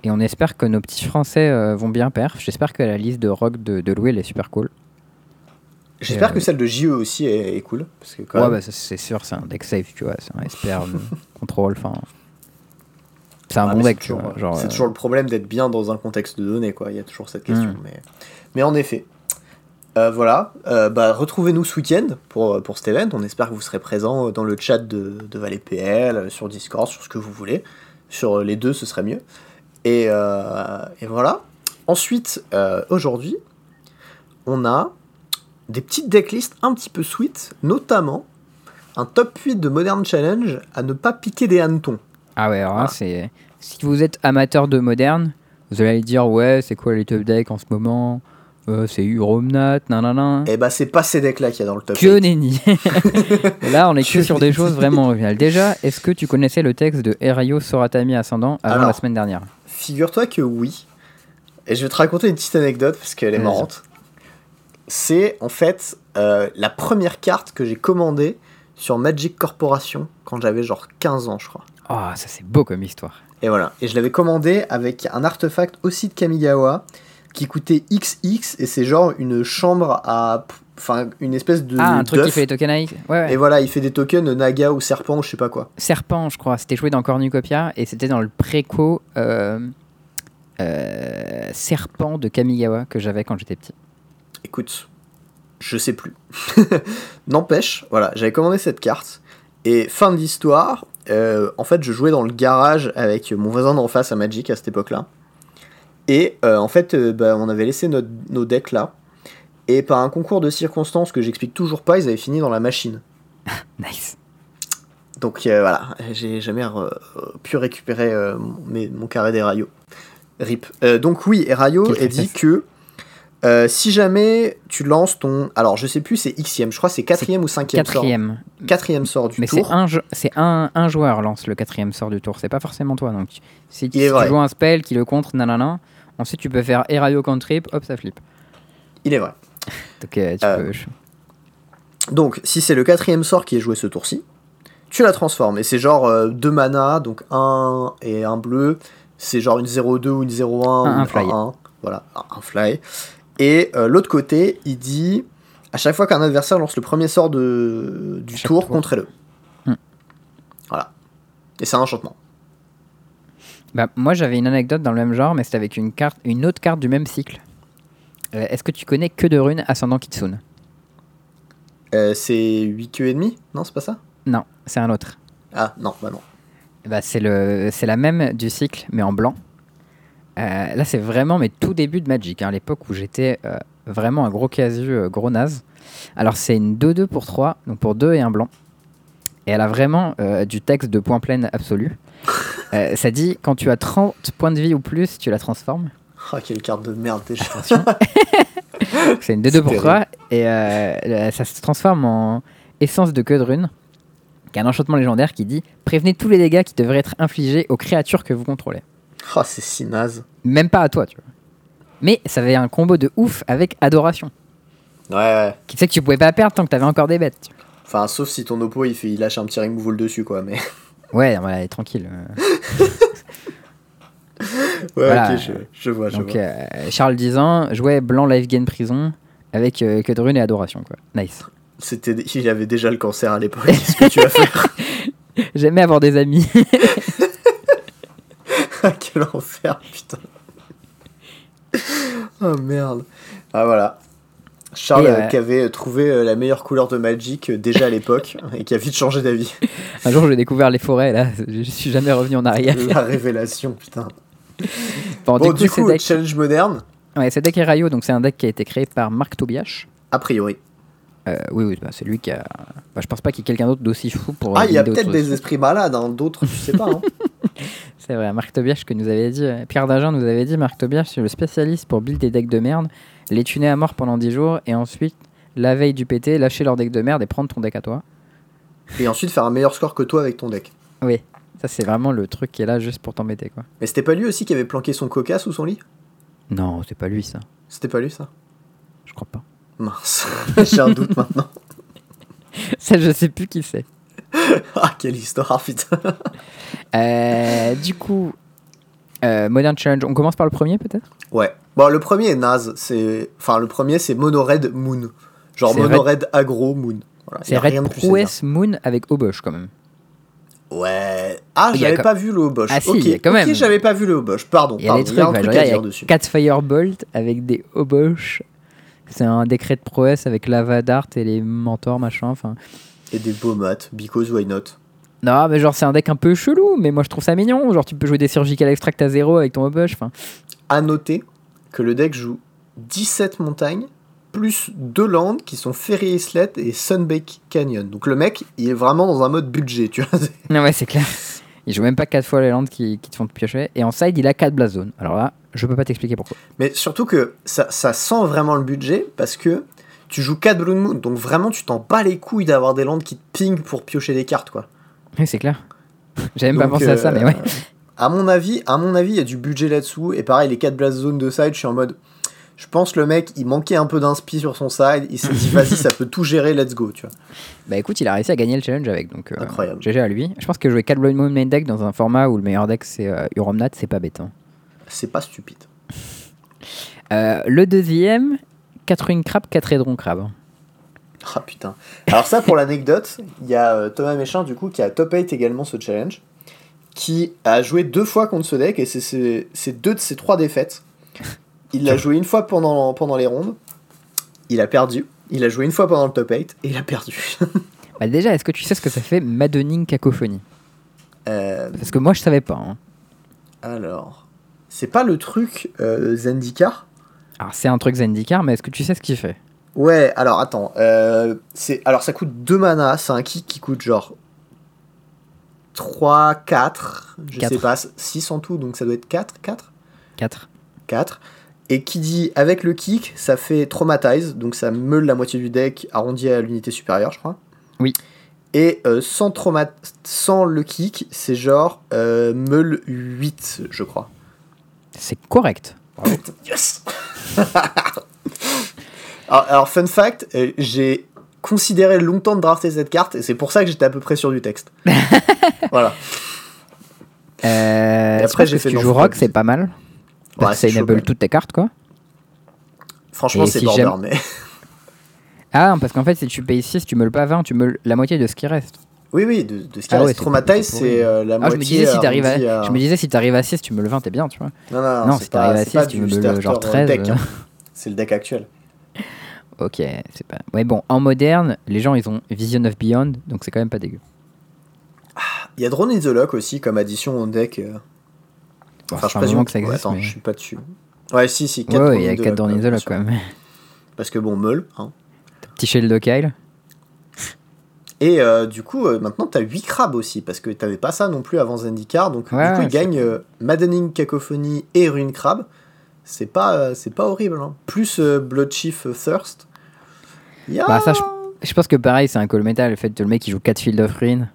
A: et on espère que nos petits Français euh, vont bien perf. J'espère que la liste de rock de, de Louis elle est super cool.
B: J'espère que
A: euh,
B: celle de JE aussi est, est cool. Parce que quand
A: Ouais,
B: même-
A: bah, c'est sûr, c'est un deck safe, tu vois. C'est un SPR euh, contrôle. Enfin. C'est un
B: Ouais,
A: bon deck,
B: c'est
A: tu vois.
B: toujours,
A: Genre,
B: c'est
A: euh,
B: toujours le problème d'être bien dans un contexte de données, quoi. Il y a toujours cette question.
A: Mm.
B: Mais, mais en effet, voilà. Bah, retrouvez-nous ce week-end pour, pour cet event. On espère que vous serez présents dans le chat de, de Valais PL, sur Discord, sur ce que vous voulez. Sur les deux, ce serait mieux. Et, euh, et voilà. Ensuite, euh, aujourd'hui, on a des petites decklists un petit peu sweet, notamment un top 8 de Modern Challenge à ne pas piquer des hannetons.
A: Ah ouais, alors
B: Voilà.
A: c'est. Si vous êtes amateur de moderne, vous allez dire, ouais, c'est quoi les top decks en ce moment? Euh, C'est Euromnat, nanana.
B: Et bah, c'est pas ces decks-là qu'il y a dans le top
A: Que
B: 8.
A: nenni Là, on est que sur des choses vraiment originales. Déjà, est-ce que tu connaissais le texte de Erayo Soratami Ascendant avant
B: Alors.
A: la semaine dernière?
B: Figure-toi que oui. Et je vais te raconter une petite anecdote parce qu'elle est
A: Vas-y.
B: marrante. C'est en fait euh, la première carte que j'ai commandée sur Magic Corporation quand j'avais genre 15 ans, je crois.
A: Oh, ça c'est beau comme histoire.
B: Et voilà. Et je l'avais commandé avec un artefact aussi de Kamigawa qui coûtait XX et c'est genre une chambre à. Enfin, une espèce de.
A: ah, un truc qui fait les tokenize Ouais, ouais.
B: Et voilà, il fait des tokens Naga ou Serpent ou je sais pas quoi.
A: Serpent, je crois. C'était joué dans Cornucopia et c'était dans le préco euh, euh, Serpent de Kamigawa que j'avais quand j'étais petit.
B: Écoute, je sais plus. N'empêche, voilà, j'avais commandé cette carte. Et fin de l'histoire, euh, en fait, je jouais dans le garage avec mon voisin d'en face à Magic à cette époque-là. Et euh, en fait, bah, on avait laissé notre- nos decks là. Et par un concours de circonstances que j'explique toujours pas, ils avaient fini dans la machine.
A: Nice.
B: Donc euh, voilà, j'ai jamais euh, pu récupérer euh, mon- mes- mon carré des rayos. RIP. Euh, donc oui,
A: Quelle
B: est dit que si jamais tu lances ton... Alors je sais plus, c'est Xème, je crois c'est quatrième ou cinquième sort.
A: Quatrième.
B: Quatrième sort du
A: Mais
B: tour.
A: c'est un, un joueur lance le quatrième sort du tour, c'est pas forcément toi. Donc si, tu joues un spell qui le contre, nanana, ensuite tu peux faire Erayo cantrip, hop ça flippe.
B: Il est vrai.
A: Donc euh, tu
B: Euh,
A: peux.
B: Donc si c'est le quatrième sort qui est joué ce tour-ci, tu la transformes. Et c'est genre euh, deux mana, donc un et un bleu. C'est genre une 0-2 ou une 0-1 ou
A: Un- un
B: une
A: fly.
B: 1-1. Voilà, un, fly. Et euh, l'autre côté, il dit à chaque fois qu'un adversaire lance le premier sort de, du tour,
A: tour.
B: contrez-le.
A: Hmm.
B: Voilà. Et c'est un enchantement.
A: Bah, moi j'avais une anecdote dans le même genre, mais c'était avec une, carte, une autre carte du même cycle. Euh, Est-ce que tu connais que de runes ascendant Kitsune?
B: Euh, c'est 8 queues et demi Non, c'est pas ça?
A: Non, c'est un autre.
B: Ah non, bah non.
A: Bah, c'est la même du cycle, mais en blanc. Euh, là, c'est vraiment mes tout débuts de Magic, hein, à l'époque où j'étais vraiment un gros casu, gros naze. Alors, c'est une 2-2 pour 3, donc pour 2 et un blanc. Et elle a vraiment du texte de point plein absolu. Ça dit quand tu as 30 points de vie ou plus, tu la transformes.
B: Ah, quelle carte de merde déjà.
A: C'est une 2-2 pour 3 et euh, ça se transforme en essence de queue de rune, qui est un enchantement légendaire qui dit prévenez tous les dégâts qui devraient être infligés aux créatures que vous contrôlez.
B: Ah, c'est si naze.
A: Même pas à toi, tu vois. Mais ça avait un combo de ouf avec adoration.
B: Ouais, ouais.
A: Qui sait que tu pouvais pas perdre tant que t'avais encore des bêtes. tu vois.
B: Enfin, sauf si ton oppo il, fait, il lâche un petit removal dessus, quoi. Mais.
A: Ouais, ouais, tranquille. euh. Voilà.
B: ok, je, je vois, je
A: Donc
B: vois.
A: euh, Charles Dizan jouait blanc life gain prison avec euh, que de rune et adoration quoi. Nice.
B: C'était, il avait déjà le cancer à l'époque. Qu'est-ce que tu vas faire
A: J'aimais avoir des amis.
B: Quel enfer, putain. Oh merde. Ah voilà. Charles euh,
A: euh,
B: qui avait trouvé euh, la meilleure couleur de Magic euh, déjà à l'époque et qui a vite changé d'avis.
A: Un jour j'ai découvert les forêts là, je suis jamais revenu en arrière.
B: la révélation, putain.
A: Bon,
B: Bon,
A: du coup,
B: coup,
A: deck,
B: challenge moderne,
A: ouais, c'est deck Erayo, donc c'est un deck qui a été créé par Marc Tobias.
B: a priori.
A: Euh, oui, oui, bah, c'est lui qui a. Bah, je pense pas qu'il y ait quelqu'un d'autre d'aussi fou pour.
B: Ah, il y a peut-être des esprits malades, hein, d'autres, tu sais pas. Hein.
A: C'est vrai, Marc Tobias que nous avait dit, euh, Pierre Dagen nous avait dit, Marc Tobias, c'est le spécialiste pour build des decks de merde, les tuner à mort pendant 10 jours et ensuite, la veille du PT, lâcher leur deck de merde et prendre ton deck à toi.
B: Et ensuite faire un meilleur score que toi avec ton deck.
A: Oui, ça c'est vraiment le truc qui est là juste pour t'embêter quoi.
B: Mais c'était pas lui aussi qui avait planqué son coca sous son lit?
A: Non, c'est pas lui ça,
B: C'était pas lui ça?
A: Je crois pas.
B: Mince, j'ai un doute maintenant.
A: Ça, je sais plus qui c'est.
B: Ah, quelle histoire, putain.
A: Euh, du coup, euh, Modern Challenge, on commence par le premier peut-être?
B: Ouais. Bon, le premier est naze. C'est... Enfin, le premier, c'est Mono Red Moon. Genre
A: C'est
B: mono
A: Red-
B: aggro moon. Voilà,
A: C'est Red. Prouesse Moon avec Obosh quand même.
B: Ouais. Ah,
A: Il y a
B: j'avais pas vu le Obosh.
A: Ah si,
B: ok,
A: quand
B: ok,
A: même.
B: j'avais pas vu le Obosh. Pardon.
A: Il y a des trucs,
B: un
A: bah,
B: truc
A: genre,
B: à
A: il y
B: dire
A: a
B: dessus.
A: 4 Firebolt avec des Obosh. C'est un décret de prouesse avec lava dart et les mentors machin. Enfin,
B: Et des beaux maths. Because why not?
A: Non, mais genre c'est un deck un peu chelou, mais moi je trouve ça mignon. Genre tu peux jouer des surgical extract à 0 avec ton Obosh. Enfin,
B: À noter que le deck joue 17 montagnes plus deux landes qui sont Ferry Islet et Sunbake Canyon. Donc le mec, il est vraiment dans un mode budget, tu vois.
A: non ouais c'est clair. Il joue même pas 4 fois les landes qui, qui te font piocher. Et en side il a 4 Blast Zone. Alors là, je peux pas t'expliquer pourquoi.
B: Mais surtout que ça, ça sent vraiment le budget parce que tu joues 4 Blood Moon, donc vraiment tu t'en bats les couilles d'avoir des landes qui te pingent pour piocher des cartes, quoi.
A: Oui, c'est clair. J'avais même pas pensé à ça, mais
B: euh,
A: ouais.
B: À mon avis, à mon avis, il y a du budget là-dessous. Et pareil, les 4 blast zones de side, je suis en mode. Je pense le mec, il manquait un peu d'inspi sur son side. Il s'est dit, vas-y, ça peut tout gérer, let's go, tu vois.
A: Bah écoute, il a réussi à gagner le challenge avec, donc euh,
B: Incroyable.
A: GG à lui. Je pense que jouer 4 Blood Moon main deck dans un format où le meilleur deck c'est euh, Uromnat, c'est pas bête. hein.
B: C'est pas stupide.
A: Euh, le deuxième, 4 Ruin Crab, 4 Edron Crab.
B: Ah putain. Alors, ça, pour l'anecdote, il y a euh, Thomas Méchin, du coup, qui a top 8 également ce challenge, qui a joué deux fois contre ce deck, et c'est deux de ses trois défaites. Il l'a joué une fois pendant, pendant les rondes, il a perdu. Il a joué une fois pendant le top 8, et il a perdu.
A: Bah déjà, est-ce que tu sais ce que ça fait Maddening Cacophonie?
B: Euh,
A: Parce que moi je savais pas. hein.
B: Alors, c'est pas le truc euh, Zendikar?
A: Alors c'est un truc Zendikar, mais est-ce que tu sais ce qu'il fait?
B: Ouais, alors attends. euh, c'est alors ça coûte 2 mana, c'est un kick qui coûte genre 3, 4, je
A: Quatre.
B: sais pas, 6 en tout, donc ça doit être 4, 4
A: 4.
B: 4. Et qui dit avec le kick, ça fait traumatize, donc ça meule la moitié du deck arrondi à l'unité supérieure, je crois.
A: Oui.
B: Et euh, sans, trauma sans le kick, c'est genre euh, meule 8, je crois.
A: C'est correct.
B: Yes alors, alors, fun fact, euh, j'ai considéré longtemps de drafter cette carte et c'est pour ça que j'étais à peu près sûr du texte. voilà.
A: Euh,
B: après, j'ai
A: que
B: fait
A: si tu joues Rock, c'est pas mal. Parce
B: Ouais,
A: que ça enable toutes tes cartes quoi.
B: Franchement, c'est
A: si
B: border, mais.
A: Ah, parce qu'en fait, si tu payes 6, tu meules pas 20, tu meules la moitié de ce qui reste.
B: Oui, oui, de, de ce qui
A: Ah
B: reste.
A: c'est
B: Traumatize,
A: pas- c'est
B: c'est euh, la
A: Ah, je
B: moitié.
A: me disais si t'arrives
B: arrondi
A: à, je me disais si t'arrives à 6, tu meules 20, t'es bien, tu vois.
B: Non, non,
A: Non,
B: non,
A: si t'arrives à
B: c'est
A: 6,
B: pas
A: tu
B: du
A: me le
B: starter
A: genre
B: euh,
A: 13,
B: deck.
A: euh.
B: hein. C'est le deck actuel.
A: Ok, c'est pas. Ouais, bon, en moderne, les gens ils ont Vision of Beyond, donc c'est quand même pas dégueu.
B: Il y a Drone in the Lock aussi comme addition au deck. Enfin, je
A: que ça existe.
B: Attends,
A: mais-
B: je suis pas dessus. Ouais, si, si, 4
A: Ouais, ouais, il y a 4 dans in the Lock quand même.
B: Parce que bon, meule. Hein.
A: Petit Shield de Kyle.
B: Et euh, du coup, euh, maintenant, t'as 8 crabes aussi, parce que t'avais pas ça non plus avant Zendikar. Donc,
A: Ouais,
B: du coup,
A: ouais,
B: il gagne euh, Maddening Cacophony et Rune Crab. C'est pas, euh, c'est pas horrible. hein. Plus Blood Chief Thirst.
A: Bah, ça, Je pense que pareil, c'est un call metal, le fait que le mec il joue 4 Field of Ruin.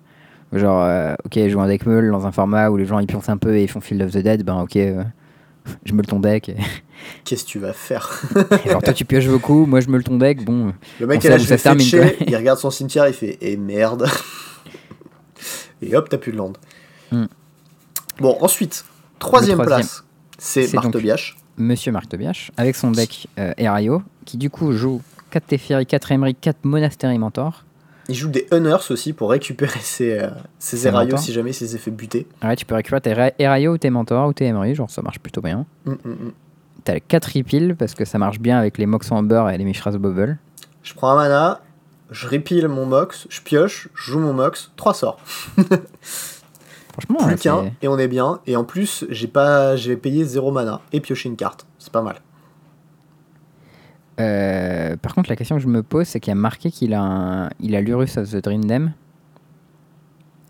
A: Genre, euh, ok, il joue un deck meule dans un format où les gens ils pioncent un peu et ils font Field of the Dead, ben ok, euh, je meule ton deck. Et,
B: Qu'est-ce que tu vas faire
A: alors toi tu pioches beaucoup, moi je meule ton deck, bon.
B: Le mec, il a
A: se termine,
B: fetcher,
A: quoi.
B: il regarde son cimetière, il fait Et merde. Et hop, t'as plus de land.
A: Hmm.
B: Bon, ensuite, troisième, place, c'est
A: donc-
B: Martebiache.
A: Monsieur Marc Tobiache, avec son deck euh, qui du coup joue 4 Teferi, 4 Emery, 4 Monastery Mentor.
B: Il joue des Hunters aussi pour récupérer ses, euh, ses si jamais il s'est fait buter.
A: Ouais, tu peux récupérer tes Ra- Erayo ou tes Mentors ou tes Emery, genre ça marche plutôt bien.
B: Hum, hum, hum.
A: T'as le 4 Repeal parce que ça marche bien avec les Mox Amber et les Mishra's Bubble.
B: Je prends un mana, je repile mon Mox, je pioche, je joue mon Mox, 3 sorts.
A: Franchement,
B: Plus
A: ouais,
B: qu'un, et on est bien. Et en plus, j'ai pas, j'ai payé 0 mana et pioché une carte. C'est pas mal.
A: Euh, par contre, la question que je me pose, c'est qu'il y a marqué qu'il a, un... il a l'Urus of the Dream Dem.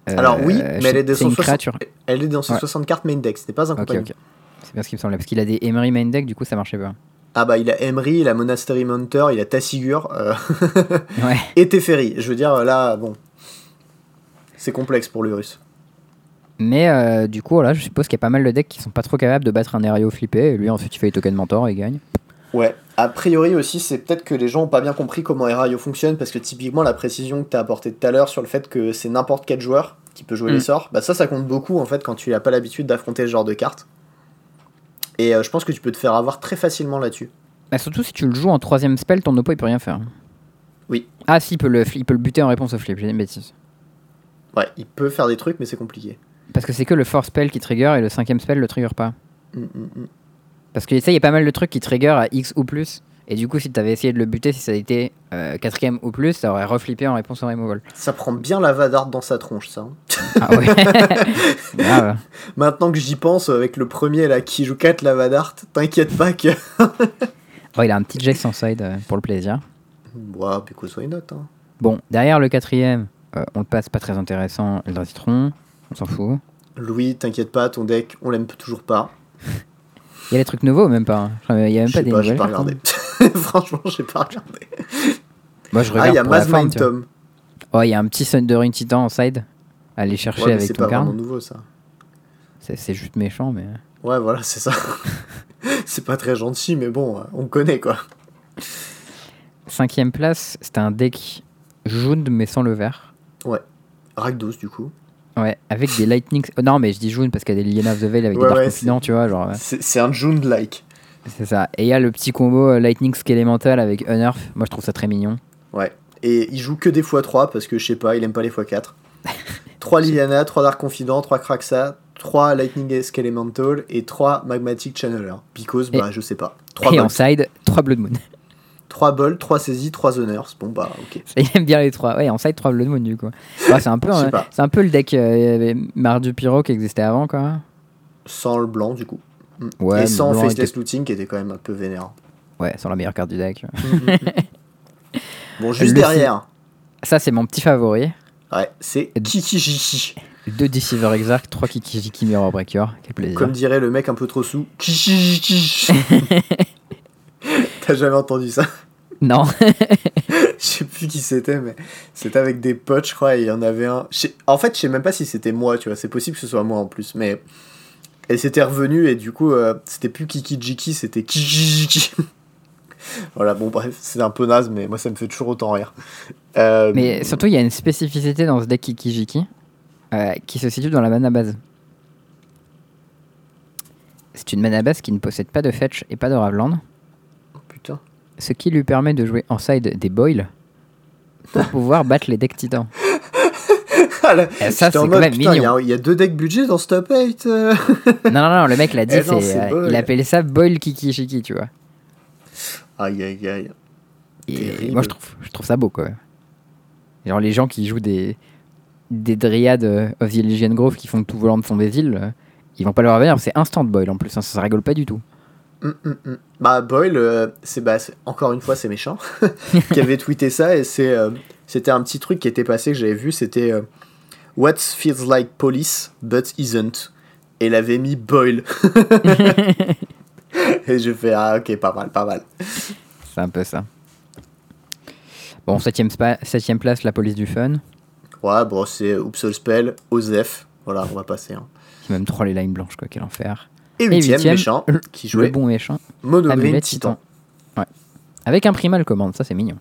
A: Euh,
B: Alors oui, mais elle est
A: une
B: 160
A: créature.
B: Elle est dans
A: Ouais.
B: 60 cartes main deck, c'était pas un
A: ok. C'est bien ce qui me semblait. Parce qu'il a des Emery main deck, du coup ça marchait pas.
B: Ah bah il a Emery, il a Monastery Mounter, il a Tassigur euh,
A: Ouais.
B: et Teferi. Je veux dire là, bon, c'est complexe pour l'Urus.
A: Mais euh, du coup, voilà, je suppose qu'il y a pas mal de decks qui sont pas trop capables de battre un Erayo flippé. Et lui, ensuite, il fait les tokens mentor et il gagne.
B: Ouais. A priori aussi, c'est peut-être que les gens ont pas bien compris comment Erayo fonctionne parce que typiquement la précision que tu as apportée tout à l'heure sur le fait que c'est n'importe quel joueur qui peut jouer
A: Mm.
B: les sorts, bah ça, ça compte beaucoup en fait quand tu n'as pas l'habitude d'affronter ce genre de cartes. Et euh, je pense que tu peux te faire avoir très facilement là-dessus.
A: Bah, surtout si tu le joues en troisième spell, ton oppo il peut rien faire.
B: Oui.
A: Ah, si, il peut, le, il peut le buter en réponse au flip, j'ai une bêtise.
B: Ouais, il peut faire des trucs, mais c'est compliqué.
A: Parce que c'est que le force spell qui trigger et le cinquième spell le trigger pas.
B: Mm, mm.
A: Parce que ça, il y a pas mal de trucs qui trigger à X ou plus. Et du coup, si t'avais essayé de le buter, si ça avait été euh, quatrième ou plus, ça aurait reflippé en réponse au removal.
B: Ça prend bien la vadard dans sa tronche, ça. hein.
A: Ah ouais.
B: Maintenant que j'y pense, avec le premier là qui joue 4 Lavadart, t'inquiète pas que.
A: Oh, il a un petit Jax en side euh, pour le plaisir.
B: Ouais, because why not hein.
A: Bon, derrière le quatrième, euh, on le passe pas très intéressant, le citron, on s'en fout.
B: Louis, t'inquiète pas, ton deck, on l'aime toujours pas.
A: Il y a des trucs nouveaux, même pas. hein. Il y a même
B: Je
A: pas des nouvelles.
B: regardé. Franchement, j'ai pas regardé.
A: Moi, je regarde
B: Ah, il y a Mass. Momentum.
A: Oh, il y a un petit Thundering Titan en side. à Aller chercher
B: Ouais, mais
A: avec
B: c'est
A: ton
B: pas vraiment nouveau ça.
A: C'est juste méchant, mais.
B: Ouais, voilà, c'est ça. c'est pas très gentil, mais bon, on connaît quoi.
A: Cinquième place, c'était un deck jaune mais sans le vert.
B: Rakdos, du coup.
A: Ouais, avec des lightning. oh, non, mais je dis jaune parce qu'il y a des Liana of the Veil avec
B: Ouais,
A: des Dark
B: ouais,
A: Confidants, tu vois, genre.
B: C'est un June-like.
A: C'est ça. Et il y a le petit combo euh, Lightning Skelemental avec Unearth. Moi, je trouve ça très mignon.
B: Ouais. Et il joue que des x3 parce que je sais pas, il aime pas les x4. 3 Liliana, 3 Dark Confident, 3 Kraxa, 3 Lightning Esque Elemental et 3 Magmatic Channeler. Because, bah, je sais pas. 3
A: Et en
B: Bolt,
A: side, 3 Blood Moon.
B: 3 Bolt, 3 Saisie, 3 Honors. Bon, bah, ok.
A: Il aime bien les trois. Ouais, en side, 3 Blood Moon, du coup. Ouais, c'est un peu, hein, c'est un peu le deck euh, Mardu Pyro qui existait avant, quoi.
B: Sans le blanc, du coup. Mm.
A: Ouais,
B: et sans Faceless
A: était-
B: Looting qui était quand même un peu vénère.
A: Ouais, sans la meilleure carte du deck.
B: bon, juste
A: Le
B: derrière,
A: Ça, c'est mon petit favori.
B: ouais, c'est Kikijiki.
A: 2 Deceiver Exarch, 3 Kikijiki Mirror Breaker. Quel plaisir.
B: Comme dirait le mec un peu trop sous, Kikijiki. T'as jamais entendu ça
A: Non.
B: Je sais plus qui c'était, mais c'était avec des potes, je crois, et il y en avait un. En fait, je sais même pas si c'était moi, tu vois, c'est possible que ce soit moi en plus, mais. Et c'était revenu, et du coup, euh, c'était plus Kikijiki, c'était Kijiki. voilà, bon, bref, c'est un peu naze, mais moi, ça me fait toujours autant rire. Euh,
A: Mais surtout, il y a une spécificité dans ce deck Kikijiki euh, qui se situe dans la mana base. C'est une mana base qui ne possède pas de fetch et pas de Raveland,
B: Putain.
A: Ce qui lui permet de jouer en side des boils pour pouvoir battre les decks titans.
B: Ah, là,
A: Et ça, c'est quand
B: mode,
A: même
B: putain, Il y,
A: mignon.
B: a- il y a deux decks budget dans ce top 8. euh.
A: non, non, non, le mec l'a dit,
B: Eh non,
A: c'est euh, il appelait ça boil Kikijiki, tu vois.
B: Aïe, aïe, aïe.
A: Et moi, je trouve, je trouve ça beau, quoi. Genre, les gens qui jouent des, des dryades euh, of the Elysian Grove qui font tout volant de fond des îles, euh, ils vont pas leur revenir, c'est instant boil en plus, hein, ça, ça rigole pas du tout.
B: Hum, hum, hum. Bah Boyle, euh, c'est bah, encore une fois c'est méchant, qui avait tweeté ça et c'est euh, c'était un petit truc qui était passé que j'avais vu, c'était euh, What feels like police but isn't. Et il avait mis Boyle. et j'ai fait ah ok pas mal pas mal.
A: C'est un peu ça. Bon, septième, place, la police du fun.
B: Ouais bon c'est Upsol Spell, Osef, voilà on va passer. hein.
A: C'est même trop les lignes blanches, quoi, quel enfer.
B: Et huitième, méchant
A: le-
B: qui
A: Le
B: jouait
A: bon méchant.
B: Mono Green
A: Amulet
B: Titan.
A: Avec un primal commande, ça c'est mignon.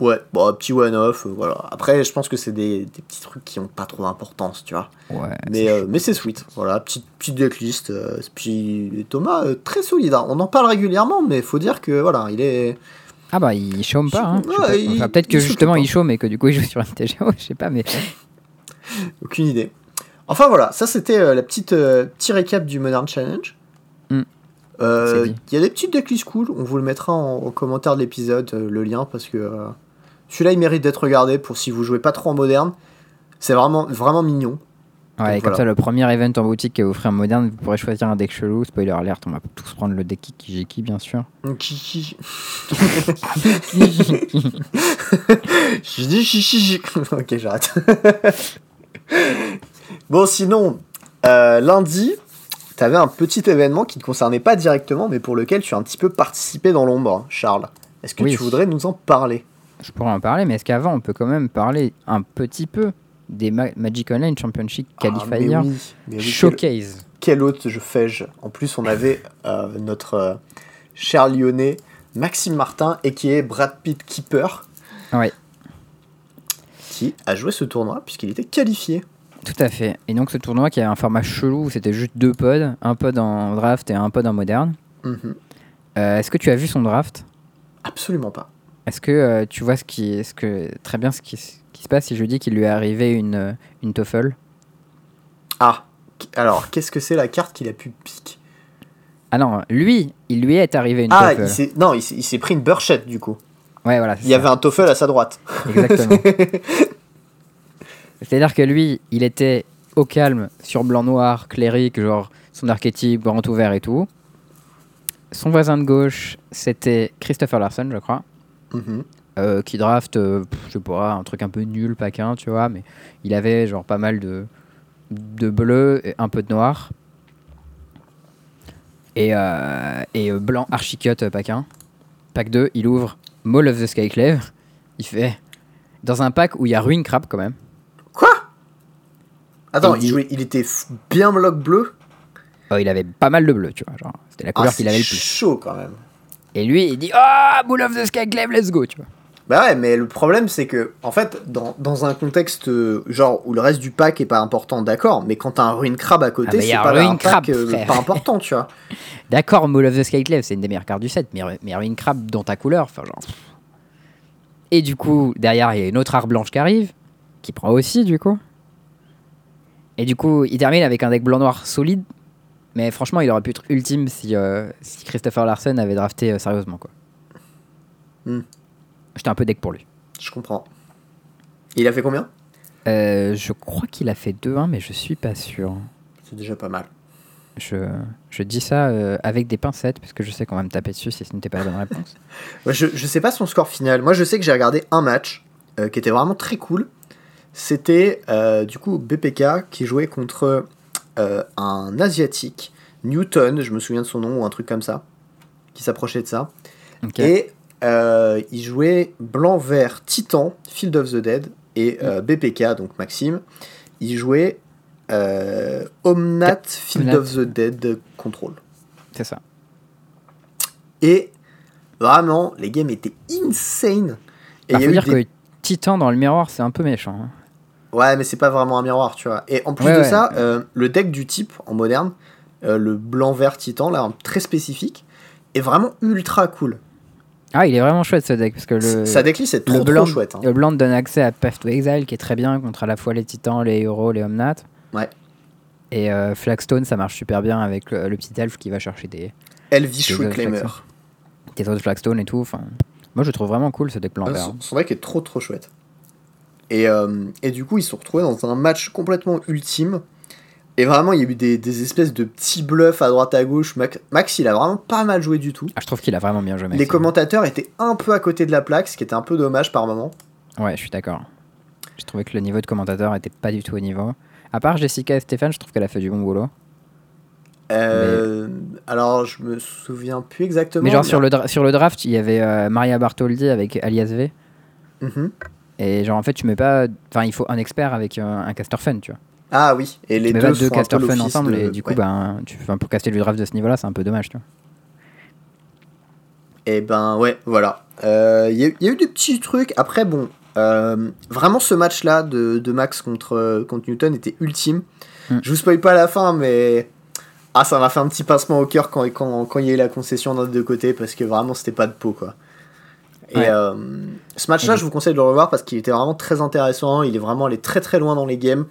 B: Ouais bon petit one off voilà. Après je pense que c'est des, des petits trucs qui ont pas trop d'importance tu vois.
A: Ouais.
B: Mais,
A: c'est
B: euh, mais c'est sweet, voilà, petite, petite decklist. euh, puis Thomas, euh, très solide, hein. on en parle régulièrement, mais faut dire que voilà, il est.
A: Ah bah, il chôme pas. Hein. Je sais
B: Ouais,
A: pas.
B: il-
A: Enfin, peut-être que
B: il
A: justement il chôme et que du coup il joue sur un TGO, je sais pas, mais.
B: Aucune idée. Enfin voilà, ça c'était euh, la petite euh, petit récap du Modern Challenge. Euh, Il y a des petites decklists cool, on vous le mettra en, en commentaire de l'épisode, euh, le lien, parce que euh, celui-là il mérite d'être regardé pour si vous jouez pas trop en moderne. C'est vraiment, vraiment mignon.
A: Ouais,
B: Donc
A: et comme
B: voilà.
A: ça, le premier event en boutique qui est offert en moderne, vous pourrez choisir un deck chelou. Spoiler alert, on va tous prendre le deck Kikijiki, bien sûr.
B: Kiki. Je dis chichi. ok, j'arrête. bon, sinon, euh, lundi, t'avais un petit événement qui ne concernait pas directement, mais pour lequel tu as un petit peu participé dans l'ombre, Charles. Est-ce que
A: Oui.
B: tu voudrais nous en parler?
A: Je pourrais en parler, mais est-ce qu'avant, on peut quand même parler un petit peu des Ma- Magic Online Championship
B: Ah, mais
A: Qualifier
B: oui, mais oui, quel,
A: Showcase
B: quel autre je fais-je? En plus, on avait euh, notre euh, cher lyonnais, Maxime Martin, et qui est Brad Pitt Keeper,
A: Ouais,
B: qui a joué ce tournoi puisqu'il était qualifié.
A: Tout à fait. Et donc, ce tournoi qui a un format chelou où c'était juste deux pods, un pod en draft et un pod en moderne.
B: Mhm.
A: Euh, est-ce que tu as vu son draft?
B: Absolument pas.
A: Est-ce que euh, tu vois ce qui, ce que, très bien ce qui, se passe si je dis qu'il lui est arrivé une, euh, une TOEFL?
B: Ah, alors, qu'est-ce que c'est la carte qu'il a pu piquer?
A: Ah non, lui, il lui est arrivé une
B: Ah, il s'est- non, il s'est pris une burchette du coup.
A: Ouais, voilà.
B: Il y avait un TOEFL à sa droite.
A: Exactement. C'est-à-dire que lui, il était au calme, sur blanc-noir, clérique, genre son archétype grand ouvert et tout. Son voisin de gauche, c'était Christopher Larson, je crois,
B: Mhm.
A: euh, qui draft, euh, je sais pas, un truc un peu nul, paquin, tu vois, mais il avait genre pas mal de, de bleu et un peu de noir. Et, euh, et blanc archicut euh, paquin. Pack 2, il ouvre Maul of the Skyclave. Il fait dans un pack où il y a Ruin Crab quand même.
B: Attends, il,
A: il-
B: jouait, il était bien bloc bleu
A: Oh, il avait pas mal de bleu, tu vois. Genre, c'était la couleur
B: Ah,
A: qu'il
B: c'est
A: avait le plus.
B: chaud quand même.
A: Et lui, il dit Ah, Maul of the Skyclave, let's go, tu vois.
B: Bah ouais, mais le problème c'est que, en fait, dans, dans un contexte euh, genre où le reste du pack est pas important, d'accord, mais quand t'as un ruin crab à
A: Ah,
B: côté,
A: y
B: c'est pas un pack
A: Crab,
B: euh, pas important, tu vois.
A: D'accord, Maul of the Skyclave, c'est une des meilleures cartes du set, mais, mais Ruin Crab dans ta couleur, enfin genre. Et du coup, derrière, il y a une autre arbre blanche qui arrive, qui prend aussi, du coup. Et du coup, il termine avec un deck blanc-noir solide, mais franchement, il aurait pu être ultime si, euh, si Christopher Larsen avait drafté euh, sérieusement, quoi.
B: Hmm.
A: J'étais un peu deck pour lui.
B: Je comprends. Il a fait combien?
A: Euh, je crois qu'il a fait 2-1, mais je suis pas sûr.
B: C'est déjà pas mal.
A: Je, je dis ça avec des pincettes, parce que je sais qu'on va me taper dessus si ce n'était pas la bonne réponse.
B: Ouais, je, je sais pas son score final. Moi, je sais que j'ai regardé un match qui était vraiment très cool. C'était euh, du coup BPK qui jouait contre euh, un asiatique, Newton, je me souviens de son nom ou un truc comme ça, qui s'approchait de ça. Et euh, il jouait blanc-vert Titan, Field of the Dead, et euh, BPK, donc Maxime, il jouait euh, Omnat, Field
A: Omnat.
B: of the Dead Control.
A: C'est ça.
B: Et vraiment, les games étaient insane.
A: Bah,
B: il a
A: faut dire
B: des-
A: que Titan dans le miroir, c'est un peu méchant. hein.
B: Ouais, mais c'est pas vraiment un miroir, tu vois. Et en plus
A: Ouais,
B: de
A: ouais.
B: ça, euh, le deck du type en moderne, euh, le blanc-vert titan, là, très spécifique, est vraiment ultra cool.
A: Ah, il est vraiment chouette ce deck, parce que le,
B: Sa decklist est
A: le,
B: trop,
A: blanc,
B: trop chouette. hein.
A: le blanc donne accès à Path to Exile, qui est très bien contre à la fois les Titans, les Héros, les Omnat.
B: Ouais.
A: Et euh, Flagstone, ça marche super bien avec le, le petit elfe qui va chercher des,
B: Elvish Reclaimer.
A: Des autres Flagstone et tout. Enfin, moi, je le trouve vraiment cool ce deck
B: Ah,
A: blanc-vert.
B: son, son deck est trop trop chouette. Et, euh, et du coup, ils se sont retrouvés dans un match complètement ultime. Et vraiment, il y a eu des, des espèces de petits bluffs à droite à gauche. Max, Max, il a vraiment pas mal joué du tout.
A: Ah, je trouve qu'il a vraiment bien joué.
B: Les
A: Maxime.
B: commentateurs étaient un peu à côté de la plaque, ce qui était un peu dommage par moment.
A: Ouais, je suis d'accord. J'ai trouvé que le niveau de commentateur était pas du tout au niveau. À part Jessica et Stéphane, je trouve qu'elle a fait du bon boulot.
B: Euh, Alors, je me souviens plus exactement.
A: Mais genre sur le, sur le draft, il y avait euh, Maria Bartholdi avec Alias V.
B: Mhm.
A: Et genre en fait, tu mets pas. Enfin, il faut un expert avec un, un caster fun, tu vois.
B: Ah oui, et les
A: tu mets
B: deux,
A: pas deux caster fun ensemble
B: de-
A: et du coup,
B: ouais.
A: ben, tu, pour caster le draft de ce niveau-là, c'est un peu dommage, tu vois.
B: Et ben ouais, voilà. Euh, Il y, a- il y a eu des petits trucs. Après, bon, euh, vraiment ce match-là de, de Max contre, contre Newton était ultime.
A: Mm.
B: Je vous spoil pas la fin, mais. Ah, ça m'a fait un petit pincement au cœur quand, quand, quand il y a eu la concession d'un des deux côtés, parce que vraiment c'était pas de peau, quoi. Et
A: Ouais.
B: euh, ce match-là,
A: Et-
B: je vous conseille de le revoir parce qu'il était vraiment très intéressant. Il est vraiment allé très très loin dans les games.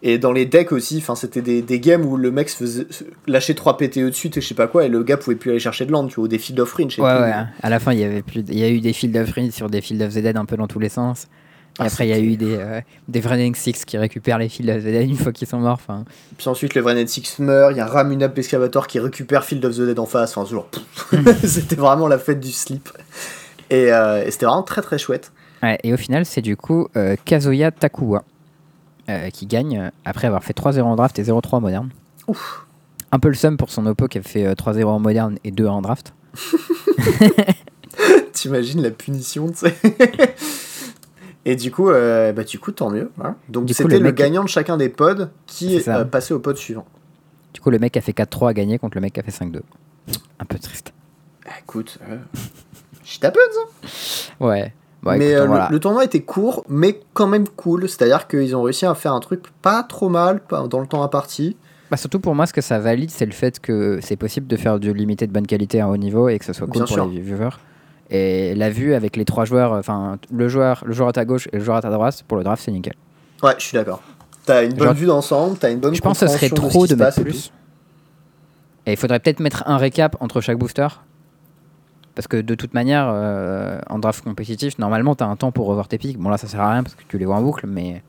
B: Et dans les decks aussi, enfin c'était des, des games où le mec se faisait lâcher 3 PTE de suite et je sais pas quoi, et le gars pouvait plus aller chercher de land, tu vois, ou des field of range. je sais
A: Ouais,
B: plus.
A: ouais. À la fin, il y avait plus. de- Il y a eu des field of Reed sur des field of the Dead un peu dans tous les sens. Et
B: Ah,
A: après, il y a eu des, euh, des Vrening Six qui récupèrent les field of the Dead une fois qu'ils sont morts. Enfin,
B: Puis ensuite, le Vrenet Six meurt, il y a Ramunap Excavator qui récupère Field of the Dead en face. Enfin, genre, pff, c'était vraiment la fête du slip. Et, euh, et c'était vraiment très très chouette.
A: Ouais, et au final, c'est du coup euh, Kazuya Takuwa euh, qui gagne euh, après avoir fait 3-0 en draft et 0-3 en moderne.
B: Ouf.
A: Un peu le seum pour son oppo qui a fait euh, 3-0 en moderne et 2 en draft.
B: T'imagines la punition, tu sais. Et du coup, euh, bah, du coup, tant mieux. hein. Donc c'était
A: le
B: gagnant de chacun des pods qui euh, passait au pod suivant.
A: Du coup, le mec a fait 4-3 à gagner contre le mec qui a fait 5-2. Un peu triste.
B: Écoute, euh, je tape ça.
A: Ouais. Bon,
B: mais
A: écoute,
B: euh, le-
A: voilà.
B: le, tournoi était court, mais quand même cool. C'est-à-dire qu'ils ont réussi à faire un truc pas trop mal dans le temps imparti.
A: Bah, surtout pour moi, ce que ça valide, c'est le fait que c'est possible de faire du limité de bonne qualité à haut niveau et que ce soit cool
B: Bien
A: pour
B: sûr.
A: les viewers. Et la vue avec les trois joueurs, enfin le joueur, le joueur à ta gauche et le joueur à ta droite, pour le draft, c'est nickel.
B: Ouais, je suis d'accord. T'as une bonne
A: Genre-
B: vue d'ensemble, t'as une bonne
A: Je pense que ce serait trop
B: ce
A: de mettre plus. Et il faudrait peut-être mettre un récap entre chaque booster. Parce que de toute manière, euh, en draft compétitif, normalement, tu as un temps pour revoir tes pics. Bon, là, ça sert à rien parce que tu les vois en boucle, mais.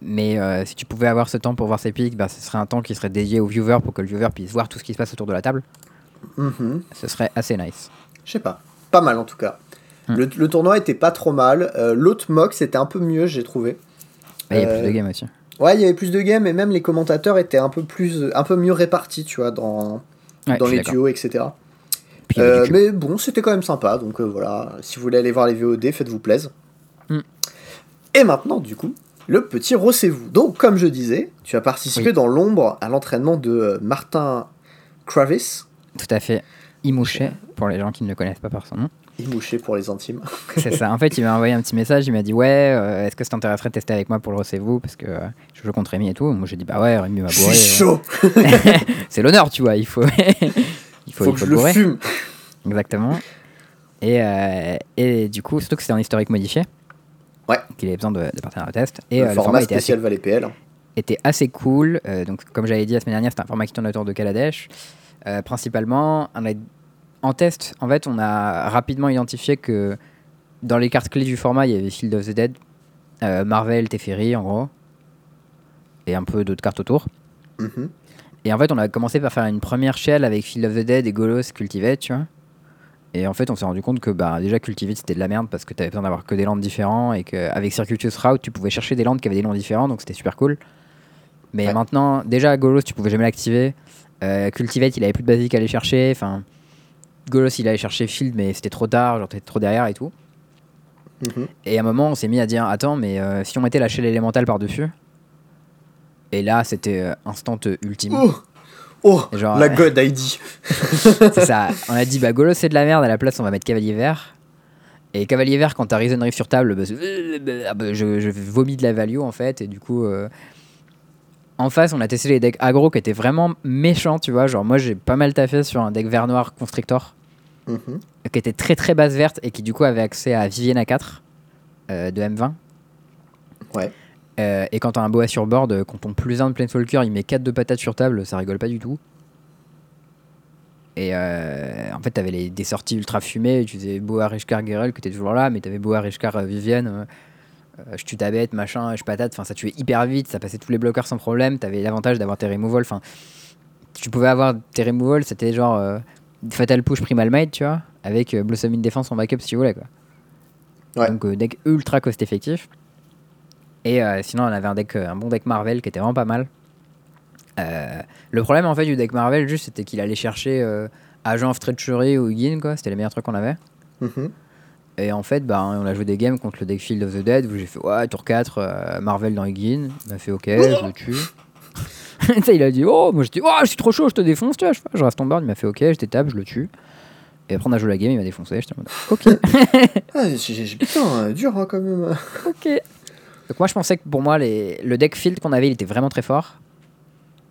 A: Mais euh, si tu pouvais avoir ce temps pour voir ses pics, bah, ce serait un temps qui serait dédié au viewer pour que le viewer puisse voir tout ce qui se passe autour de la table.
B: Mhm.
A: Ce serait assez nice.
B: Je sais pas. Pas mal en tout cas.
A: Hmm.
B: Le, le tournoi était pas trop mal. Euh, L'autre mock c'était un peu mieux, j'ai trouvé.
A: Il y a
B: Euh,
A: plus de games aussi.
B: Ouais, il y avait plus de games et même les commentateurs étaient un peu plus, un peu mieux répartis, tu vois, dans,
A: Ouais,
B: dans les duos, etc.
A: Puis
B: Euh, mais bon, c'était quand même sympa, donc euh, voilà. Si vous voulez aller voir les VOD, faites-vous plaisir.
A: Hmm.
B: Et maintenant, du coup, le petit rossez-vous. Donc, comme je disais, tu as participé
A: Oui.
B: dans l'ombre à l'entraînement de euh, Martin Kravis,
A: Tout à fait. Imouché, pour les gens qui ne le connaissent pas par son nom.
B: Imouché pour les intimes.
A: C'est ça. En fait, il m'a envoyé un petit message. Il m'a dit Ouais, euh, est-ce que ça t'intéresserait de tester avec moi pour le recevez-vous Parce que euh, je joue contre Rémi et tout. Moi, j'ai dit Bah ouais, Rémi m'a bourré. euh,
B: chaud,
A: c'est l'honneur, tu vois. Il faut, il faut,
B: faut
A: il
B: que
A: faut
B: je
A: le
B: fume.
A: Exactement. Et, euh, et du coup, surtout que c'était un historique modifié.
B: Ouais.
A: Qu'il avait besoin de, de partir à test. Et
B: le
A: euh,
B: format
A: format était assez,
B: spécial PL.
A: était assez cool. Euh, donc, comme j'avais dit la semaine dernière, c'était un format qui tourne autour de Kaladesh. Principalement, on a- en test, en fait, on a rapidement identifié que dans les cartes clés du format, il y avait Field of the Dead, Marvel, Teferi, en gros, et un peu d'autres cartes autour.
B: Mhm.
A: Et en fait, on a commencé par faire une première shell avec Field of the Dead et Golos Cultivate, tu vois. Et en fait, on s'est rendu compte que bah, déjà Cultivate c'était de la merde parce que tu avais besoin d'avoir que des landes différents et qu'avec Circuitous Route, tu pouvais chercher des landes qui avaient des noms différents, donc c'était super cool. Mais
B: Ouais.
A: maintenant, déjà Golos, tu pouvais jamais l'activer. Euh, Cultivate, il avait plus de basique à aller chercher. Enfin, Golos, il allait chercher Field, mais c'était trop tard, genre t'étais trop derrière et tout.
B: Mhm.
A: Et à un moment, on s'est mis à dire Attends, mais euh, si on mettait la shell élémentale par-dessus Et là, c'était euh, instant ultime.
B: Oh, oh
A: Genre,
B: la
A: euh,
B: God ID.
A: C'est ça. On a dit, bah, Golos, c'est de la merde. À la place, on va mettre Cavalier Vert. Et Cavalier Vert, quand t'as Risen Reef sur table, bah, ah, bah, je, je vomis de la value, en fait. Et du coup, euh, en face, on a testé les decks aggro qui étaient vraiment méchants, tu vois. Genre, moi, j'ai pas mal taffé sur un deck vert-noir Constrictor,
B: Mhm.
A: qui était très très basse verte et qui, du coup, avait accès à Vivienne A4 euh, de M20.
B: Ouais.
A: Euh, et quand t'as un boa sur board, euh, quand ton plus 1 de Planeswalker il met 4 de patates sur table, ça rigole pas du tout. Et euh, en fait, t'avais les, des sorties ultra fumées. Tu faisais Boa Rishkar Gerel qui était toujours là, mais t'avais Boa Rishkar Vivienne. euh, je tue ta bête, machin, je patate. Enfin, ça tuait hyper vite, ça passait tous les bloqueurs sans problème. T'avais l'avantage d'avoir tes removals. Enfin, tu pouvais avoir tes removals, c'était genre euh, Fatal Push Primal Might, tu vois, avec Blossom in Defense en backup si tu voulais, quoi.
B: Ouais.
A: Donc, deck ultra cost effectif. Et euh, sinon, on avait un, deck, euh, un bon deck Marvel qui était vraiment pas mal. Euh, le problème en fait du deck Marvel, juste, c'était qu'il allait chercher Agent of Treachery ou Huggin, quoi. C'était les meilleurs trucs qu'on avait.
B: Mhm.
A: Et en fait, bah, on a joué des games contre le deck Field of the Dead où j'ai fait ouais, tour 4, euh, Marvel dans Huggin. Il m'a fait ok, je le tue. Il a dit oh, moi je dis oh, je suis trop chaud, je te défonce, tu vois. Je, reste en board, il m'a fait ok, je t'étape, je le tue. Et après, on a joué la game, il m'a défoncé. J'étais en mode ok.
B: Ah, j'ai- putain, dur hein, quand même.
A: Ok. Donc moi je pensais que pour moi les... le deck field qu'on avait il était vraiment très fort.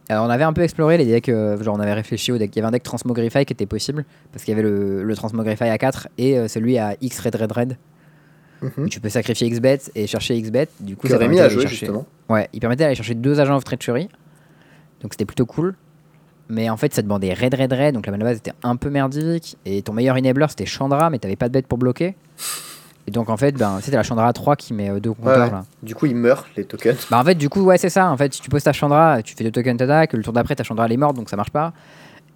A: Alors on avait un peu exploré les decks, euh, genre on avait réfléchi au deck, il y avait un deck Transmogrify qui était possible, parce qu'il y avait le, le Transmogrify à 4 et euh, celui à X Red Red Red.
B: Mhm.
A: où Tu peux sacrifier XBet et chercher XBet, du coup
B: Que
A: ça
B: Rémi
A: permettait
B: a joué
A: chercher-
B: justement.
A: Ouais, il permettait d'aller chercher deux agents of treachery. Donc c'était plutôt cool. Mais en fait, ça demandait raid, raid, raid. Donc la mana base était un peu merdique. Et ton meilleur enabler c'était Chandra, mais t'avais pas de bête pour bloquer. Et donc en fait, ben, c'était la Chandra 3 qui met euh, deux compteurs
B: ouais.
A: là.
B: Du coup, ils meurent, les tokens.
A: Bah en fait, du coup, ouais, c'est ça. En fait, si tu poses ta Chandra, tu fais deux tokens d'attaque. Le tour d'après, ta Chandra elle est morte, donc ça marche pas.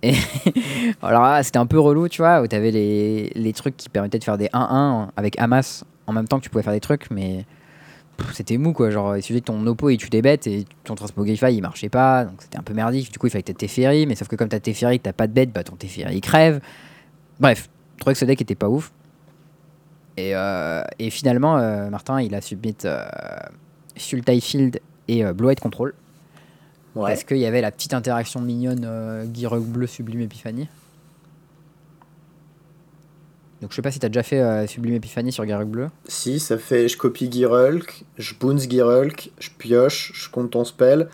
A: Et alors là, c'était un peu relou, tu vois, où t'avais les, les trucs qui permettaient de faire des 1-1 avec Hamas en même temps que tu pouvais faire des trucs, mais c'était mou quoi. Genre, il suffit que ton oppo il tue des bêtes et ton Transmogrify il marchait pas, donc c'était un peu merdique. Du coup, il fallait que t'aies Teferi, mais sauf que comme t'as Teferi, que t'as pas de bête, bah ton Teferi il crève. Bref, je trouvais que ce deck était pas ouf. Et, euh, et finalement, euh, Martin il a submit euh, Sultai Field et Blue White Control.
B: Ouais.
A: Parce qu'il y avait la petite interaction mignonne Guirec bleu Sublime Epiphanie. Donc je sais pas si t'as déjà fait euh, Sublime Epiphanie sur Guirec bleu.
B: Si, ça fait je copie Girulk, je bounce Girulk, je pioche, je compte ton spell,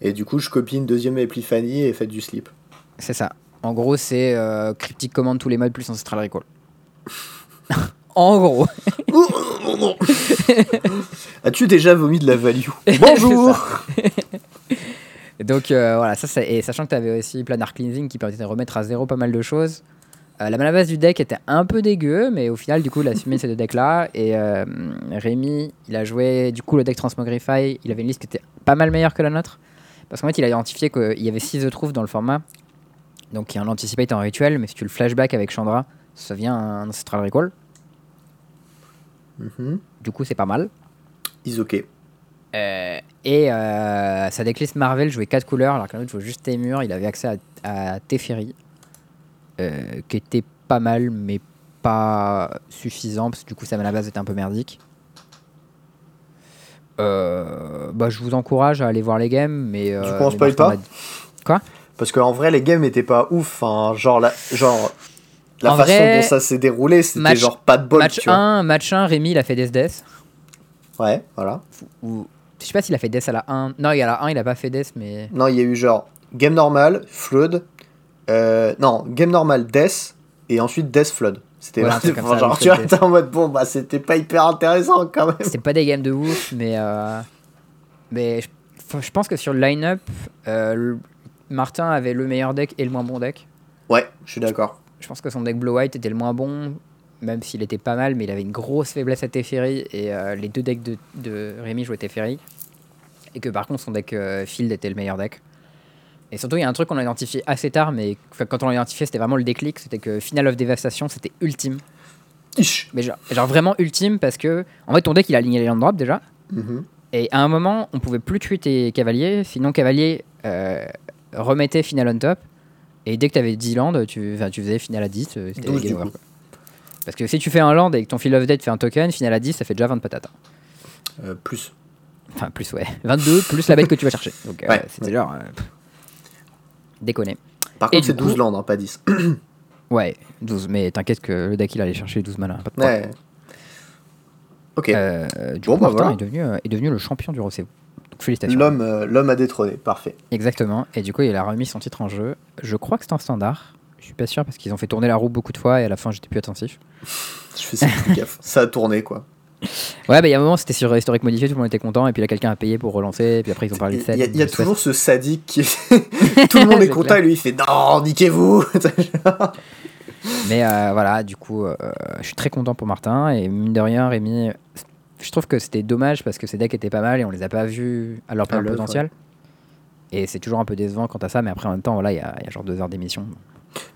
B: et du coup je copie une deuxième Epiphanie et faites du slip.
A: C'est ça. En gros, c'est euh, Cryptic Command tous les modes plus Ancestral Recall. en gros.
B: As-tu déjà vomi de la value? Bonjour
A: Donc euh, voilà, ça, et sachant que tu avais aussi Planar Cleansing qui permettait de remettre à zéro pas mal de choses. Euh, la mana base du deck était un peu dégueu, mais au final, du coup, il a assumé ces deux decks-là. Et euh, Rémi, il a joué du coup le deck Transmogrify. Il avait une liste qui était pas mal meilleure que la nôtre. Parce qu'en fait, il a identifié qu'il y avait 6 The Truth dans le format. Donc il y a un Anticipate en rituel, mais si tu le flashback avec Chandra, ça devient un Ancestral Recall.
B: Mhm.
A: Du coup, c'est pas mal.
B: Is ok.
A: Euh, et euh, sa decklist Marvel jouait 4 couleurs, alors qu'un autre jouait juste Temur. Il avait accès à, à Teferi, euh, qui était pas mal, mais pas suffisant, parce que du coup, sa mana base était un peu merdique. Euh, bah, je vous encourage à aller voir les games, mais. euh,
B: Du coup, on spoil pas
A: Quoi?
B: Parce qu'en vrai, les games étaient pas ouf. Hein. Genre, la, genre, la
A: En
B: façon
A: vrai,
B: dont ça s'est déroulé, c'était genre pas de bol.
A: Match
B: tu vois.
A: 1, match 1, Rémi, il a fait Death Death.
B: Ouais, voilà.
A: Ou, je sais pas s'il a fait Death à la 1. Non, il y a la 1, il a pas fait Death, mais.
B: Non, il y a eu genre game normal, flood. euh, non, game normal, death. Et ensuite death flood. C'était
A: Ouais,
B: genre,
A: donc
B: tu vois, t'es en mode bon, bah c'était pas hyper intéressant quand même.
A: C'était pas des games de ouf, mais. euh, mais je, pense que sur le line-up, euh, Martin avait le meilleur deck et le moins bon deck.
B: Ouais, je suis d'accord.
A: Je pense que son deck Blow White était le moins bon, même s'il était pas mal, mais il avait une grosse faiblesse à Teferi et euh, les deux decks de, de Rémi jouaient Teferi. Et que par contre, son deck euh, Field était le meilleur deck. Et surtout, il y a un truc qu'on a identifié assez tard, mais quand on l'a identifié, c'était vraiment le déclic c'était que Final of Devastation, c'était ultime.
B: Ish.
A: Mais genre, genre vraiment ultime parce que, en fait, ton deck il a aligné les land drops déjà.
B: Mhm.
A: Et à un moment, on pouvait plus tuer tes cavaliers, sinon cavalier euh, remettait final on top. Et dès que tu avais 10 lands, tu, tu faisais final à 10, euh, c'était
B: 12
A: game over, quoi. Parce que si tu fais un land et que ton Field of Death fait un token, final à 10, ça fait déjà 20 patates. hein.
B: Euh, plus.
A: Enfin, plus, ouais. 22 plus la bête que tu vas chercher. Donc, euh,
B: Ouais,
A: c'était
B: ouais.
A: genre. euh, déconner.
B: Par
A: Et
B: contre, c'est
A: du
B: 12
A: coup-
B: landes, hein, pas 10.
A: Ouais, 12. Mais t'inquiète que le deck il allait chercher 12 mana. Pas de
B: ouais. Ok.
A: Euh, du
B: Bon,
A: coup,
B: bah,
A: Martin
B: voilà.
A: est, devenu, euh, est devenu le champion du Rosseo. Félicitations.
B: L'homme euh, l'homme a détrôné. Parfait.
A: Exactement. Et du coup, il a remis son titre en jeu. Je crois que c'est en standard. Je suis pas sûr parce qu'ils ont fait tourner la roue beaucoup de fois et à la fin, j'étais plus attentif.
B: Je fais ça gaffe. Ça a tourné quoi.
A: Ouais, bah il y a un moment, c'était sur historique modifié, tout le monde était content. Et puis là, quelqu'un a payé pour relancer. Et puis après, ils ont parlé de
B: Il
A: ça.
B: y a, il y a toujours ce sadique qui. Tout le monde est content et lui il fait non, niquez-vous
A: Mais euh, voilà, du coup, euh, je suis très content pour Martin. Et mine de rien, Rémi, je trouve que c'était dommage parce que ces decks étaient pas mal et on les a pas vus à leur plein potentiel. Et c'est toujours un peu décevant quant à ça. Mais après, en même temps, voilà, il y a, il y a genre deux heures d'émission.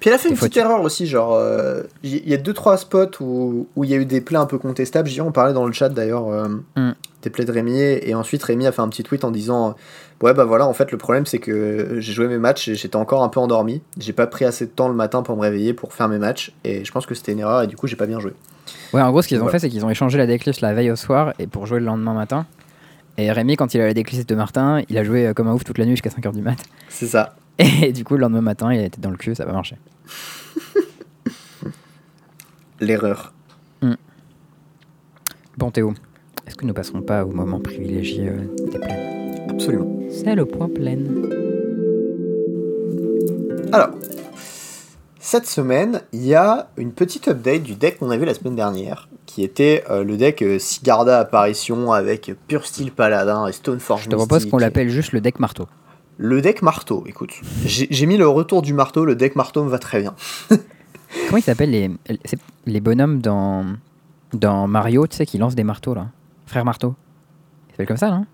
B: Puis elle a fait
A: Des
B: une petite erreur aussi, genre, euh, il y a deux trois spots où où il y a eu des plays un peu contestables. J'y on parlait dans le chat d'ailleurs euh,
A: Mm.
B: des plays de Rémi et ensuite Rémi a fait un petit tweet en disant ouais bah voilà en fait le problème c'est que j'ai joué mes matchs et j'étais encore un peu endormi. J'ai pas pris assez de temps le matin pour me réveiller pour faire mes matchs et je pense que c'était une erreur et du coup j'ai pas bien joué.
A: Ouais, en gros, ce qu'ils ont
B: Voilà.
A: fait, c'est qu'ils ont échangé la decklist la veille au soir et pour jouer le lendemain matin. Et Rémi, quand il a la decklist de Martin, il a joué euh, comme un ouf toute la nuit jusqu'à 5h du mat.
B: C'est ça.
A: Et du coup, le lendemain matin, il était dans le cul, ça va marcher.
B: L'erreur.
A: Bon, Théo, est-ce que nous passerons pas au moment privilégié euh, des plaines
B: Absolument.
A: C'est le point pleine.
B: Alors, cette semaine, il y a une petite update du deck qu'on a vu la semaine dernière, qui était euh, le deck euh, Sigarda Apparition avec Pure Steel Paladin et Stoneforge
A: Je te propose qu'on l'appelle juste le deck marteau.
B: Le deck marteau, écoute. J'ai mis le retour du marteau, le deck marteau me va très bien.
A: Comment ils s'appellent les, les bonhommes dans, dans Mario, tu sais, qui lancent des marteaux là? Frère marteau. Ils s'appellent comme ça, non?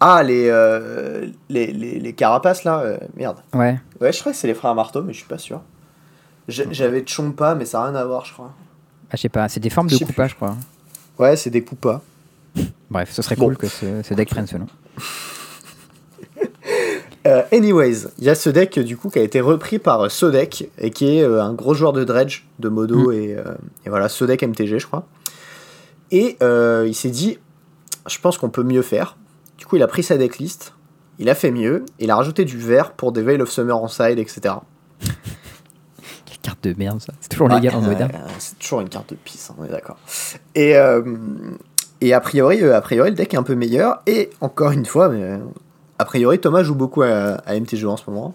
B: Ah, les, euh, les, les, les carapaces là, euh, merde.
A: Ouais.
B: Ouais, je crois que c'est les frères marteau, mais je suis pas sûr. J'avais Chompa, mais ça n'a rien à voir, je crois.
A: Ah, je sais pas, c'est des formes de coupa, je crois.
B: Ouais, c'est des Koopas.
A: Bref, ce serait
B: Bon.
A: cool que ce, ce deck prenne ce nom.
B: Euh, anyways, il y a ce deck du coup qui a été repris par Sodek et qui est un gros joueur de dredge, de modo et, euh, et voilà, Sodek MTG je crois. Et il s'est dit, je pense qu'on peut mieux faire. Du coup, il a pris sa decklist, il a fait mieux, il a rajouté du vert pour des Veil of Summer en side, etc.
A: Quelle carte de merde ça. C'est toujours
B: Ouais,
A: légal en
B: euh,
A: moderne.
B: c'est toujours une carte de pisse, hein, on est d'accord. Et, euh, et a, priori, euh, a priori, le deck est un peu meilleur. Et encore une fois, mais, euh, a priori, Thomas joue beaucoup à, à MTG en ce moment.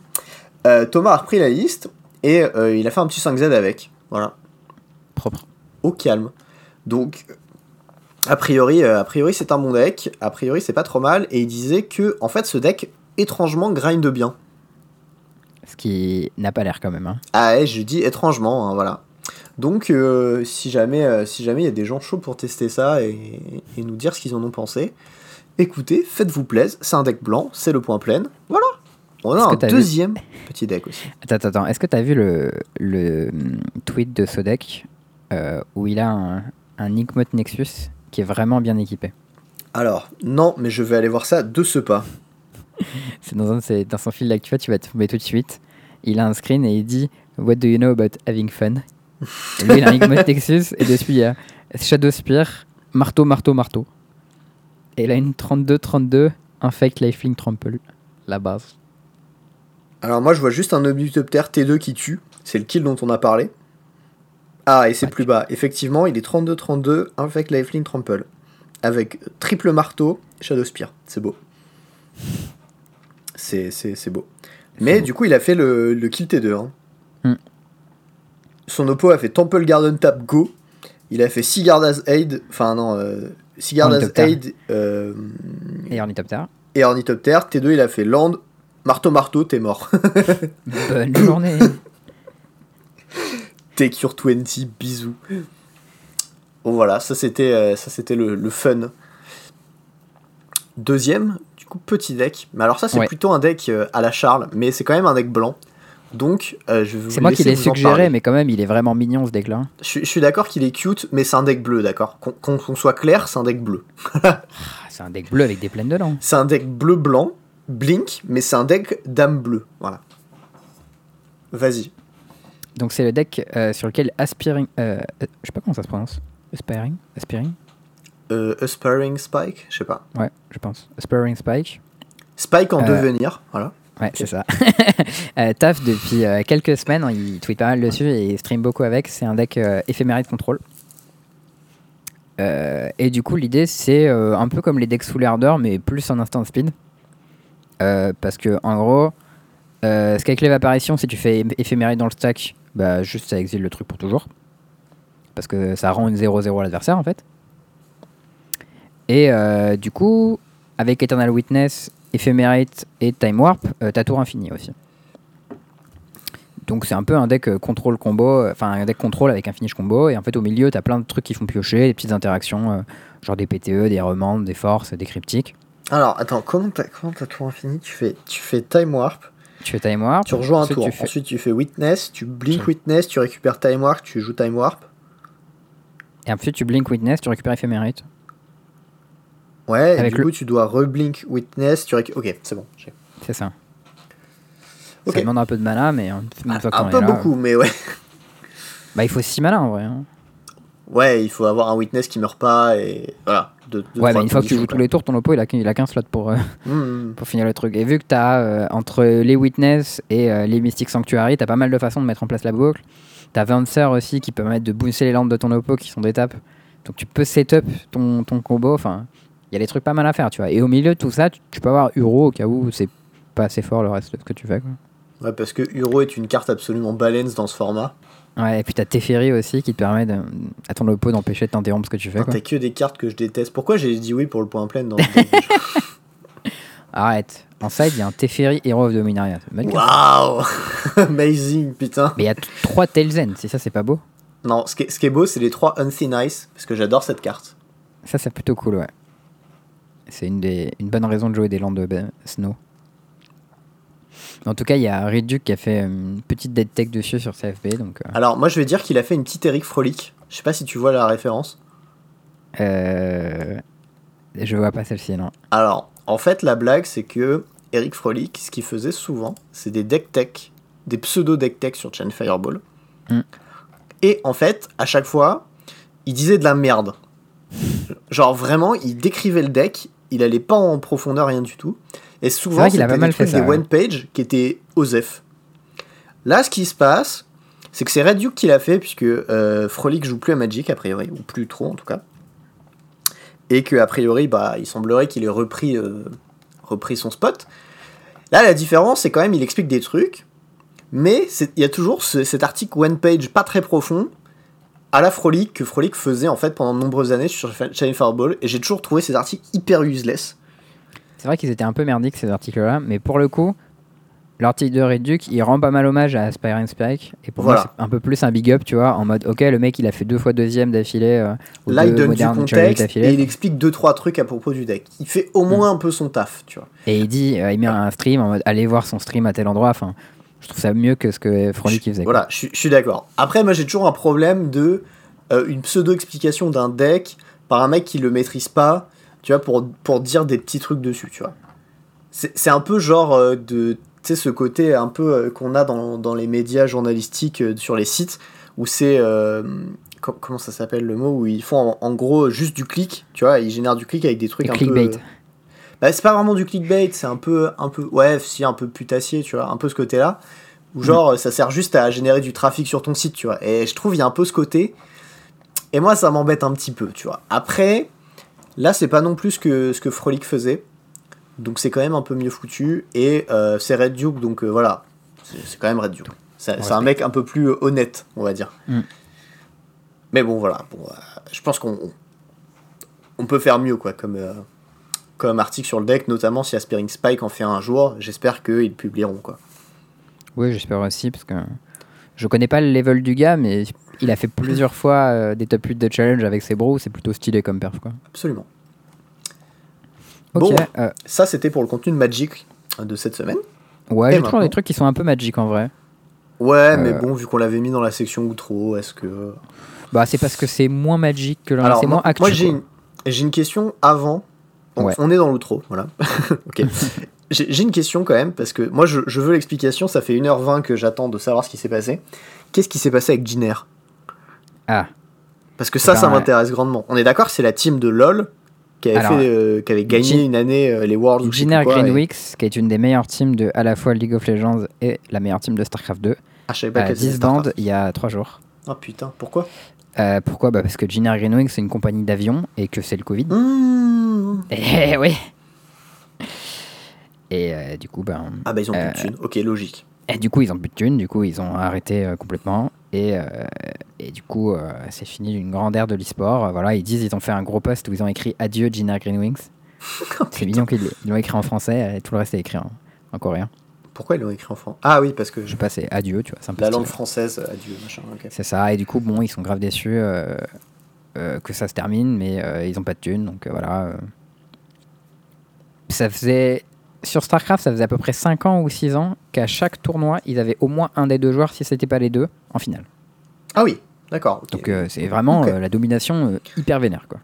B: Euh, Thomas a repris la liste et euh, il a fait un petit 5Z avec. Voilà.
A: Propre.
B: Au calme. Donc, a priori, euh, a priori c'est un bon deck. A priori, c'est pas trop mal. Et il disait que, en fait, ce deck, étrangement, grind bien.
A: Ce qui n'a pas l'air quand même. Hein.
B: Ah ouais, je dis étrangement, hein, voilà. Donc, euh, si jamais euh, si jamais il y a des gens chauds pour tester ça et, et nous dire ce qu'ils en ont pensé, écoutez, faites-vous plaisir. C'est un deck blanc, c'est le point plein. Voilà. On a un
A: vu-
B: deuxième petit deck aussi.
A: Attends, attends, attends. Est-ce que tu as vu le, le hum, tweet de ce deck euh, où il a un, un Nexus? Qui est vraiment bien équipé
B: Alors, non, mais je vais aller voir ça de ce pas.
A: C'est dans, un dans son fil d'actu, tu vas te tomber tout de suite. Il a un screen et il dit What do you know about having fun? Et Lui, il a un Nexus et dessus il y a Shadow Spear, marteau, marteau, marteau. Et il a une 32-32, Infect Lifelink Trample, la base.
B: Alors moi je vois juste un Omnitoptère T2 qui tue, c'est le kill dont on a parlé. Ah et c'est
A: Ouais.
B: plus bas, effectivement il est 32-32, Infect Lifelink Trample. Avec triple marteau, Shadow Spear, c'est beau. C'est, c'est, c'est beau. Mais
A: beau.
B: du coup il a fait le, le kill T2. hein.
A: Hmm.
B: Son oppo a fait Temple Garden Tap Go, il a fait Sigarda's Aid, enfin non, euh, Sigarda's. Aid euh,
A: Et Ornithoptère.
B: et Ornithoptère, T2 il a fait Land, Marteau Marteau, t'es mort.
A: Bonne journée
B: Take your 20, bisous. Bon voilà, ça c'était euh, ça c'était le, le fun. Deuxième, du coup petit deck. Mais alors ça c'est
A: Ouais.
B: plutôt un deck euh, à la Charles, mais c'est quand même un deck blanc. Donc euh, je vais vous
A: C'est moi qui l'ai suggéré, mais quand même, il est vraiment mignon ce deck-là.
B: Je, suis- je suis d'accord qu'il est cute, mais c'est un deck bleu, d'accord. Qu'on soit clair, c'est un deck bleu.
A: Ah, c'est un deck bleu avec des plaines dedans.
B: C'est un deck bleu blanc, blink, mais c'est un deck dame bleu. Voilà. Vas-y.
A: Donc c'est le deck euh, sur lequel Aspiring... euh, euh, je sais pas comment ça se prononce. Aspiring? Aspiring?
B: Euh, Aspiring Spike, je sais pas.
A: Ouais, je pense. Aspiring Spike.
B: Spike en devenir, voilà.
A: Ouais, c'est ça. Taf, depuis quelques semaines, il tweet pas mal dessus et il stream beaucoup avec. C'est un deck éphéméride contrôle. Et du coup, l'idée, c'est un peu comme les decks sous l'ardeur, mais plus en instant speed. Parce que, en gros, euh, ce qu'avec l'évaporation, si tu fais ép- éphéméride dans le stack, bah, juste ça exile le truc pour toujours. Parce que ça rend une 0-0 à l'adversaire, en fait. Et euh, du coup, avec Eternal Witness, Ephemerate et Time Warp, euh, t'as tour infini aussi. Donc c'est un peu un deck euh, contrôle combo, euh, enfin un deck contrôle avec un finish combo, et en fait au milieu t'as plein de trucs qui font piocher, des petites interactions, genre des PTE, des remandes, des forces, des cryptiques.
B: Alors, attends, comment t'as tour infini? Tu fais, tu fais Time Warp,
A: Tu fais Time Warp,
B: tu rejoins un tour,
A: tu fais-
B: ensuite tu fais Witness, tu blink Witness, tu récupères Time Warp, tu joues Time Warp.
A: et ensuite tu Blink Witness, tu récupères Ephemerate.
B: Ouais, et
A: Avec
B: du
A: le-
B: coup tu dois reblink Witness, tu récupères... Ok, c'est bon.
A: C'est ça. Ça demande un peu de mana, mais euh,
B: Un peu
A: là,
B: beaucoup, mais ouais.
A: Bah il faut 6 mana en vrai. hein.
B: Ouais, il faut avoir un Witness qui meurt pas et voilà. deux- deux,
A: Ouais, mais une fois que tu joues tous les tours, ton oppo il a, il a qu'un slot pour, euh,
B: quoi. Mmh, mmh.
A: pour finir le truc. Et vu que tu as entre les Witness et euh, les Mystic Sanctuary, tu as pas mal de façons de mettre en place la boucle. Tu as Vencer aussi qui permettent de booster les landes de ton oppo qui sont d'étape. Donc tu peux setup ton, ton combo. Enfin, il y a des trucs pas mal à faire, tu vois. Et au milieu de tout ça, tu, tu peux avoir Uro au cas où c'est pas assez fort le reste de ce que tu fais. Quoi.
B: Ouais, parce que Uro est une carte absolument balance dans ce format.
A: Ouais, et puis tu as Teferi aussi qui te permet de- à ton oppo d'empêcher de t'interrompre ce que tu fais.
B: T'as que des cartes que je déteste. Pourquoi j'ai dit oui pour le point plein dans déjà
A: Arrête. En side, il y a un Teferi Hero of Dominaria.
B: Waouh Amazing, putain.
A: Mais il y a trois Tailzen, si ça c'est pas beau?
B: Non, ce qui est, ce qui est beau, c'est les trois Unthin Ice, parce que j'adore cette carte.
A: Ça, c'est plutôt cool, ouais. C'est une, des, une bonne raison de jouer des landes de Snow. En tout cas, il y a Riduc qui a fait euh, une petite dead tech dessus sur CFB. Donc, euh,
B: Alors, moi, je vais dire qu'il a fait une petite Eric Frolic. Je sais pas si tu vois la référence.
A: euh, je vois pas celle-ci, non.
B: Alors, en fait, la blague, c'est que Eric Frolic, ce qu'il faisait souvent, c'est des deck tech, des pseudo deck tech sur Chain Fireball.
A: Mm.
B: Et en fait, à chaque fois, il disait de la merde. Genre vraiment, il décrivait le deck, il allait pas en profondeur, rien du tout. Et souvent, c'était
A: pas
B: des
A: mal fait ça,
B: des
A: ouais.
B: one page qui étaient OSEF. Là, ce qui se passe, c'est que c'est Red Duke qui l'a fait, puisque euh, Frolic joue plus à Magic, a priori, ou plus trop en tout cas. Et que a priori, bah, il semblerait qu'il ait repris, euh, repris son spot. Là, la différence, c'est quand même, il explique des trucs, Mais il y a toujours ce- cet article one page pas très profond à la Frolic que Frolic faisait en fait pendant de nombreuses années sur Challenge Fireball et j'ai toujours trouvé ces articles hyper useless.
A: C'est vrai qu'ils étaient un peu merdiques ces articles-là, mais pour le coup, l'article de Reduc, il rend pas mal hommage à Aspiring Spike. Et pour
B: Voilà.
A: moi, c'est un peu plus un big up, tu vois, en mode, ok, le mec il a fait deux fois deuxième d'affilée. euh,
B: Là, il donne du contexte et il explique deux trois trucs à propos du deck. Il fait au moins un peu son taf, tu vois.
A: Et il dit, euh, il met un stream en mode, allez voir son stream à tel endroit. Enfin, je trouve ça mieux que ce que Frolic faisait.
B: Voilà, je suis- je suis d'accord. Après, moi, j'ai toujours un problème de euh, une pseudo-explication d'un deck par un mec qui le maîtrise pas, tu vois, pour, pour dire des petits trucs dessus, tu vois. C'est un peu genre euh, de, tu sais, ce côté un peu euh, qu'on a dans, dans les médias journalistiques euh, sur les sites, où c'est, euh, co- comment ça s'appelle le mot, où ils font en, en gros juste du clic, tu vois, ils génèrent du clic avec des trucs un
A: clickbait.
B: peu... Bah, c'est pas vraiment du clickbait, c'est un peu, un peu, ouais, si un peu putassier, tu vois, un peu ce côté-là, où genre ça sert juste à générer du trafic sur ton site, tu vois. Et je trouve il y a un peu ce côté, et moi ça m'embête un petit peu, tu vois. Après, là c'est pas non plus ce que ce que Frolic faisait, donc c'est quand même un peu mieux foutu, et euh, c'est Red Duke, donc euh, voilà, c'est quand même Red Duke. C'est un mec un peu plus euh, honnête, on va dire.
A: Mm.
B: Mais bon, voilà, bon, je pense qu'on on peut faire mieux, quoi, comme. comme article sur le deck, notamment si Aspiring Spike en fait un jour. J'espère qu'ils publieront. Quoi.
A: Oui, j'espère aussi, parce que je connais pas le level du gars, mais il a fait plusieurs fois euh, des top 8 de challenge avec ses bros, c'est plutôt stylé comme perf, quoi.
B: Absolument.
A: Ok,
B: Bon.
A: euh,
B: Ça, c'était pour le contenu de Magic de cette semaine.
A: ouais, j'ai toujours des trucs qui sont un peu magiques en vrai.
B: Ouais, mais
A: Euh.
B: bon, vu qu'on l'avait mis dans la section outro, est-ce que.
A: Bah, c'est parce que c'est moins magique que
B: Alors,
A: c'est
B: moi,
A: moins actu.
B: moi, j'ai une, une question avant. On,
A: Ouais.
B: on est dans l'outro, voilà. ok. J'ai une question quand même, parce que moi, je, je veux l'explication. Ça fait 1h20 que j'attends de savoir ce qui s'est passé. Qu'est-ce qui s'est passé avec Jiner
A: Ah,
B: Parce que ça,
A: Ben,
B: ça m'intéresse grandement. On est d'accord que c'est la team de LoL qui avait,
A: Alors,
B: fait, euh, qui avait gagné une année euh, les Worlds et-
A: Greenwix, qui est une des meilleures teams de à la fois League of Legends et la meilleure team de StarCraft 2,
B: Ah, je savais pas
A: a
B: qu'elle
A: disband il y a 3 jours.
B: Ah putain, pourquoi?
A: Euh, pourquoi? Bah Parce que Giner Greenwix, c'est une compagnie d'avion et que c'est le Covid.
B: Mmh.
A: Eh oui Et euh, du coup, ben,
B: Ah bah ils ont plus
A: Euh,
B: de thunes. Ok, logique.
A: Et du coup, ils ont plus de thunes, du coup, ils ont arrêté euh, complètement. Et, euh, et du coup, euh, c'est fini une grande ère de l'e-sport. Voilà, ils disent ils ont fait un gros post où ils ont écrit Adieu Gina Greenwings. c'est mignon qu'ils ils l'ont écrit en français et tout le reste est écrit en, en coréen.
B: Pourquoi ils l'ont écrit en français Ah oui, parce que
A: Je sais pas, c'est Adieu, tu vois, c'est un peu
B: la langue française, adieu, machin.
A: C'est ça, et du coup, bon, ils sont grave déçus que ça se termine, mais ils ont pas de thunes, donc voilà. Ça faisait. Sur StarCraft, ça faisait à peu près 5 ans ou 6 ans qu'à chaque tournoi, ils avaient au moins un des deux joueurs, si c'était pas les deux, en finale.
B: Ah oui, d'accord.
A: Donc euh, c'est vraiment euh, la domination euh, hyper vénère, quoi.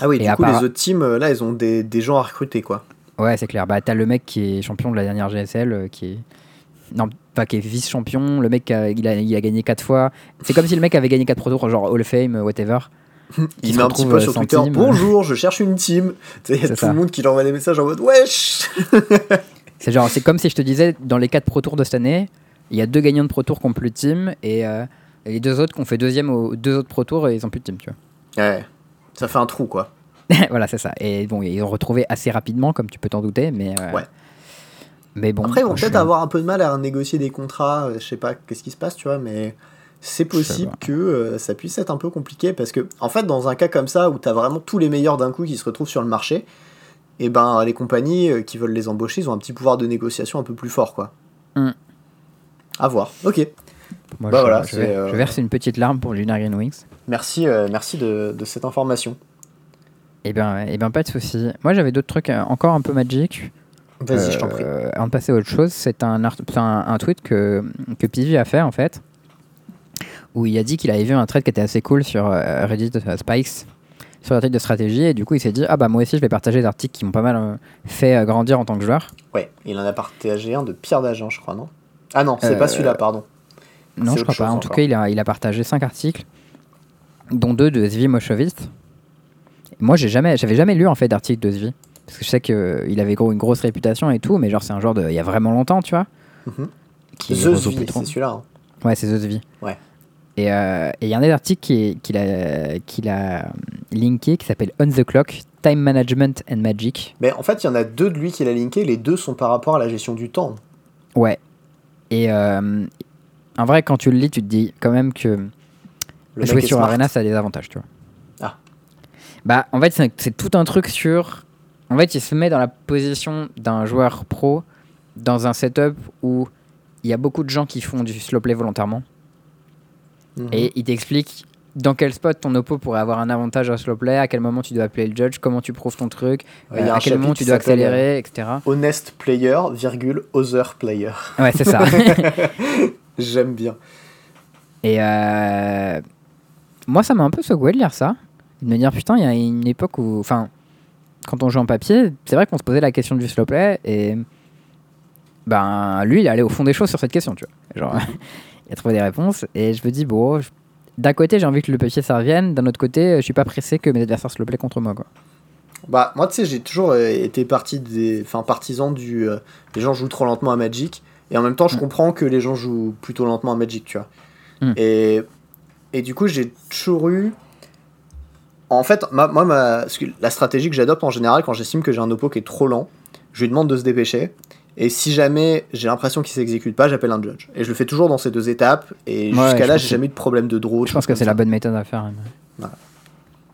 B: ah oui,
A: et
B: du coup,
A: part-
B: les autres teams, là, ils ont des, des gens à recruter, quoi.
A: Ouais, c'est clair. Bah, t'as le mec qui est champion de la dernière GSL, qui est. Non, pas qui est vice-champion, le mec qui a, il a, il a gagné 4 fois. C'est comme si le mec avait gagné 4 Pro Tours, genre Hall of Fame, whatever.
B: Il
A: se
B: met un petit
A: euh,
B: sur Twitter
A: team.
B: Bonjour, je cherche une team. Il y a tout
A: ça.
B: le monde qui lui envoie des messages en mode Wesh
A: C'est genre, c'est comme si je te disais, dans les 4 Pro Tours de cette année, il y a deux gagnants de Pro Tour qui ont plus de team, et, euh, et les deux autres qui ont fait deuxième aux deux autres Pro Tours, et ils ont plus de team, tu
B: Ouais, ça fait un trou, quoi.
A: vois. voilà, c'est ça. Et bon, ils ont retrouvé assez rapidement, comme tu peux t'en douter, mais. euh,
B: Ouais.
A: Mais bon.
B: Après, ils vont peut-être
A: suis-
B: avoir un peu de mal à négocier des contrats, euh, je sais pas qu'est-ce qui se passe, tu vois, mais c'est possible que euh, ça puisse être un peu compliqué parce que, en fait, dans un cas comme ça où t'as vraiment tous les meilleurs d'un coup qui se retrouvent sur le marché, et ben les compagnies euh, qui veulent les embaucher, ils ont un petit pouvoir de négociation un peu plus fort, quoi.
A: Mm.
B: À voir. Ok.
A: Moi,
B: Bah
A: je,
B: voilà,
A: je,
B: c'est, euh,
A: je verse une petite larme pour Lunar Green Wings.
B: Merci, euh, merci de, de cette information.
A: Eh ben, eh ben, pas de souci. Moi, j'avais d'autres trucs encore un peu magic.
B: Vas-y, je t'en prie.
A: Avant de passer à autre chose, c'est un, un, un tweet que, que Pivi a fait en fait, où il a dit qu'il avait vu un trade qui était assez cool sur euh, Reddit euh, Spikes, sur l'article de stratégie, et du coup il s'est dit Ah bah moi aussi je vais partager des articles qui m'ont pas mal euh, fait euh, grandir en tant que joueur.
B: Ouais, il en a partagé un de Pierre d'Agen, je crois, non? Ah non, c'est
A: Euh,
B: pas celui-là, pardon.
A: Non, je crois pas. En tout cas, il a, il a partagé 5 articles, dont deux de Zvi Moshovitz. Moi, j'ai jamais, j'avais jamais lu en fait d'article de Zvi. Parce que je sais qu'il avait gros, une grosse réputation et tout, mais genre c'est un genre de. Il y a vraiment longtemps, tu vois.
B: Mhm.
A: Qui
B: The
A: réseau
B: Zvi, c'est celui-là. hein.
A: Ouais, c'est The Vie.
B: Ouais.
A: Et euh, et il y a un des articles qui qu'il a, qu'il a euh, linké qui s'appelle On the Clock, Time Management and Magic.
B: Mais en fait, il y en a deux de lui qu'il a linké, les deux sont par rapport à la gestion du temps.
A: Ouais. Et euh, en vrai, quand tu le lis, tu te dis quand même que
B: Le
A: jouer sur
B: smart.
A: Arena, ça a des avantages, tu vois.
B: Ah.
A: Bah, en fait, c'est c'est tout un truc sur. En fait, il se met dans la position d'un joueur pro dans un setup où il y a beaucoup de gens qui font du slow play volontairement.
B: Mhm.
A: Et il t'explique dans quel spot ton oppo pourrait avoir un avantage à slow play, à quel moment tu dois appeler le judge, comment tu prouves ton truc,
B: Ouais,
A: euh, à quel moment tu dois accélérer, etc.
B: Honest player, virgule, other player.
A: Ouais, c'est ça.
B: J'aime bien.
A: Et euh, moi, ça m'a un peu secoué de lire ça. De me dire, putain, il y a une époque où. Enfin, quand on joue en papier, c'est vrai qu'on se posait la question du slow play et. Ben, lui, il allé au fond des choses sur cette question, tu vois. Genre, a trouvé des réponses et je me dis, bon, je- d'un côté, j'ai envie que le papier ça revienne, d'un autre côté, je suis pas pressé que mes adversaires slow play contre moi, quoi.
B: Bah, moi, tu sais, j'ai toujours euh, été parti des, enfin, partisan du. euh, les gens jouent trop lentement à Magic. Et en même temps, je
A: Mm.
B: comprends que les gens jouent plutôt lentement à Magic, tu vois.
A: Mm.
B: Et, et du coup, j'ai toujours eu. En fait, ma- moi, ma, la stratégie que j'adopte en général quand j'estime que j'ai un oppo qui est trop lent, je lui demande de se dépêcher. Et si jamais j'ai l'impression qu'il s'exécute pas, j'appelle un judge. Et je le fais toujours dans ces deux étapes. Et
A: Ouais,
B: jusqu'à là, j'ai jamais eu de problème de draw.
A: Je pense que c'est la bonne méthode à faire.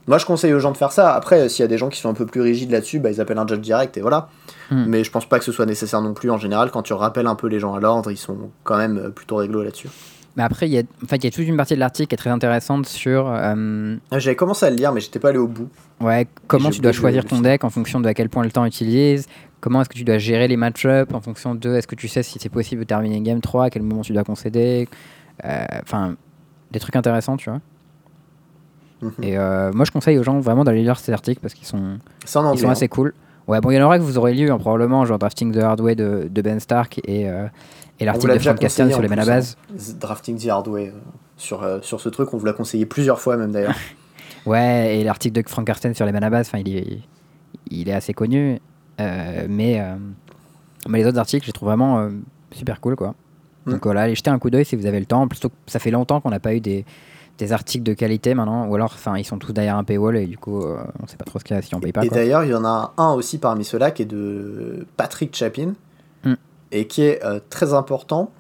B: Moi, je conseille aux gens de faire ça. Après, s'il y a des gens qui sont un peu plus rigides là-dessus, bah, ils appellent un judge direct et voilà.
A: Hmm.
B: Mais je pense pas que ce soit nécessaire non plus. En général, quand tu rappelles un peu les gens à l'ordre, ils sont quand même euh, plutôt réglo là-dessus.
A: Mais après, il y, a, en fait, il y a toute une partie de l'article qui est très intéressante sur euh,
B: Ah, J'avais commencé à le lire, mais j'étais pas allé au bout.
A: Ouais, comment tu dois choisir ton deck en fonction de à quel point le temps utilise, comment est-ce que tu dois gérer les match-ups en fonction de est-ce que tu sais si c'est possible de terminer game 3, à quel moment tu dois concéder, euh, enfin des trucs intéressants, tu vois.
B: Mhm.
A: Et euh, moi je conseille aux gens vraiment d'aller lire ces articles parce qu'ils sont, ils sont
B: hein.
A: assez cool. Ouais, bon, il y en aura que vous aurez lu hein, probablement, genre Drafting the Hard Way de, de Ben Stark et, euh, et l'article
B: l'a
A: de Frank
B: conseillé
A: sur les mana bases.
B: hein. Drafting the Hard Way. Sur, sur ce truc, on vous l'a conseillé plusieurs fois même d'ailleurs.
A: Ouais, et l'article de Frank Karsten sur les enfin, il est, il est assez connu. Euh, mais, euh, mais les autres articles, je les trouve vraiment euh, super cool, quoi.
B: Mm.
A: Donc voilà, allez jeter un coup d'œil si vous avez le temps. Plutôt que ça fait longtemps qu'on n'a pas eu des, des articles de qualité maintenant, ou alors, enfin, ils sont tous derrière un paywall et du coup, euh, on sait pas trop ce qu'il y a si on paye pas.
B: et d'ailleurs, il y en a un aussi parmi ceux-là qui est de Patrick Chapin
A: Mm.
B: et qui est euh, très important,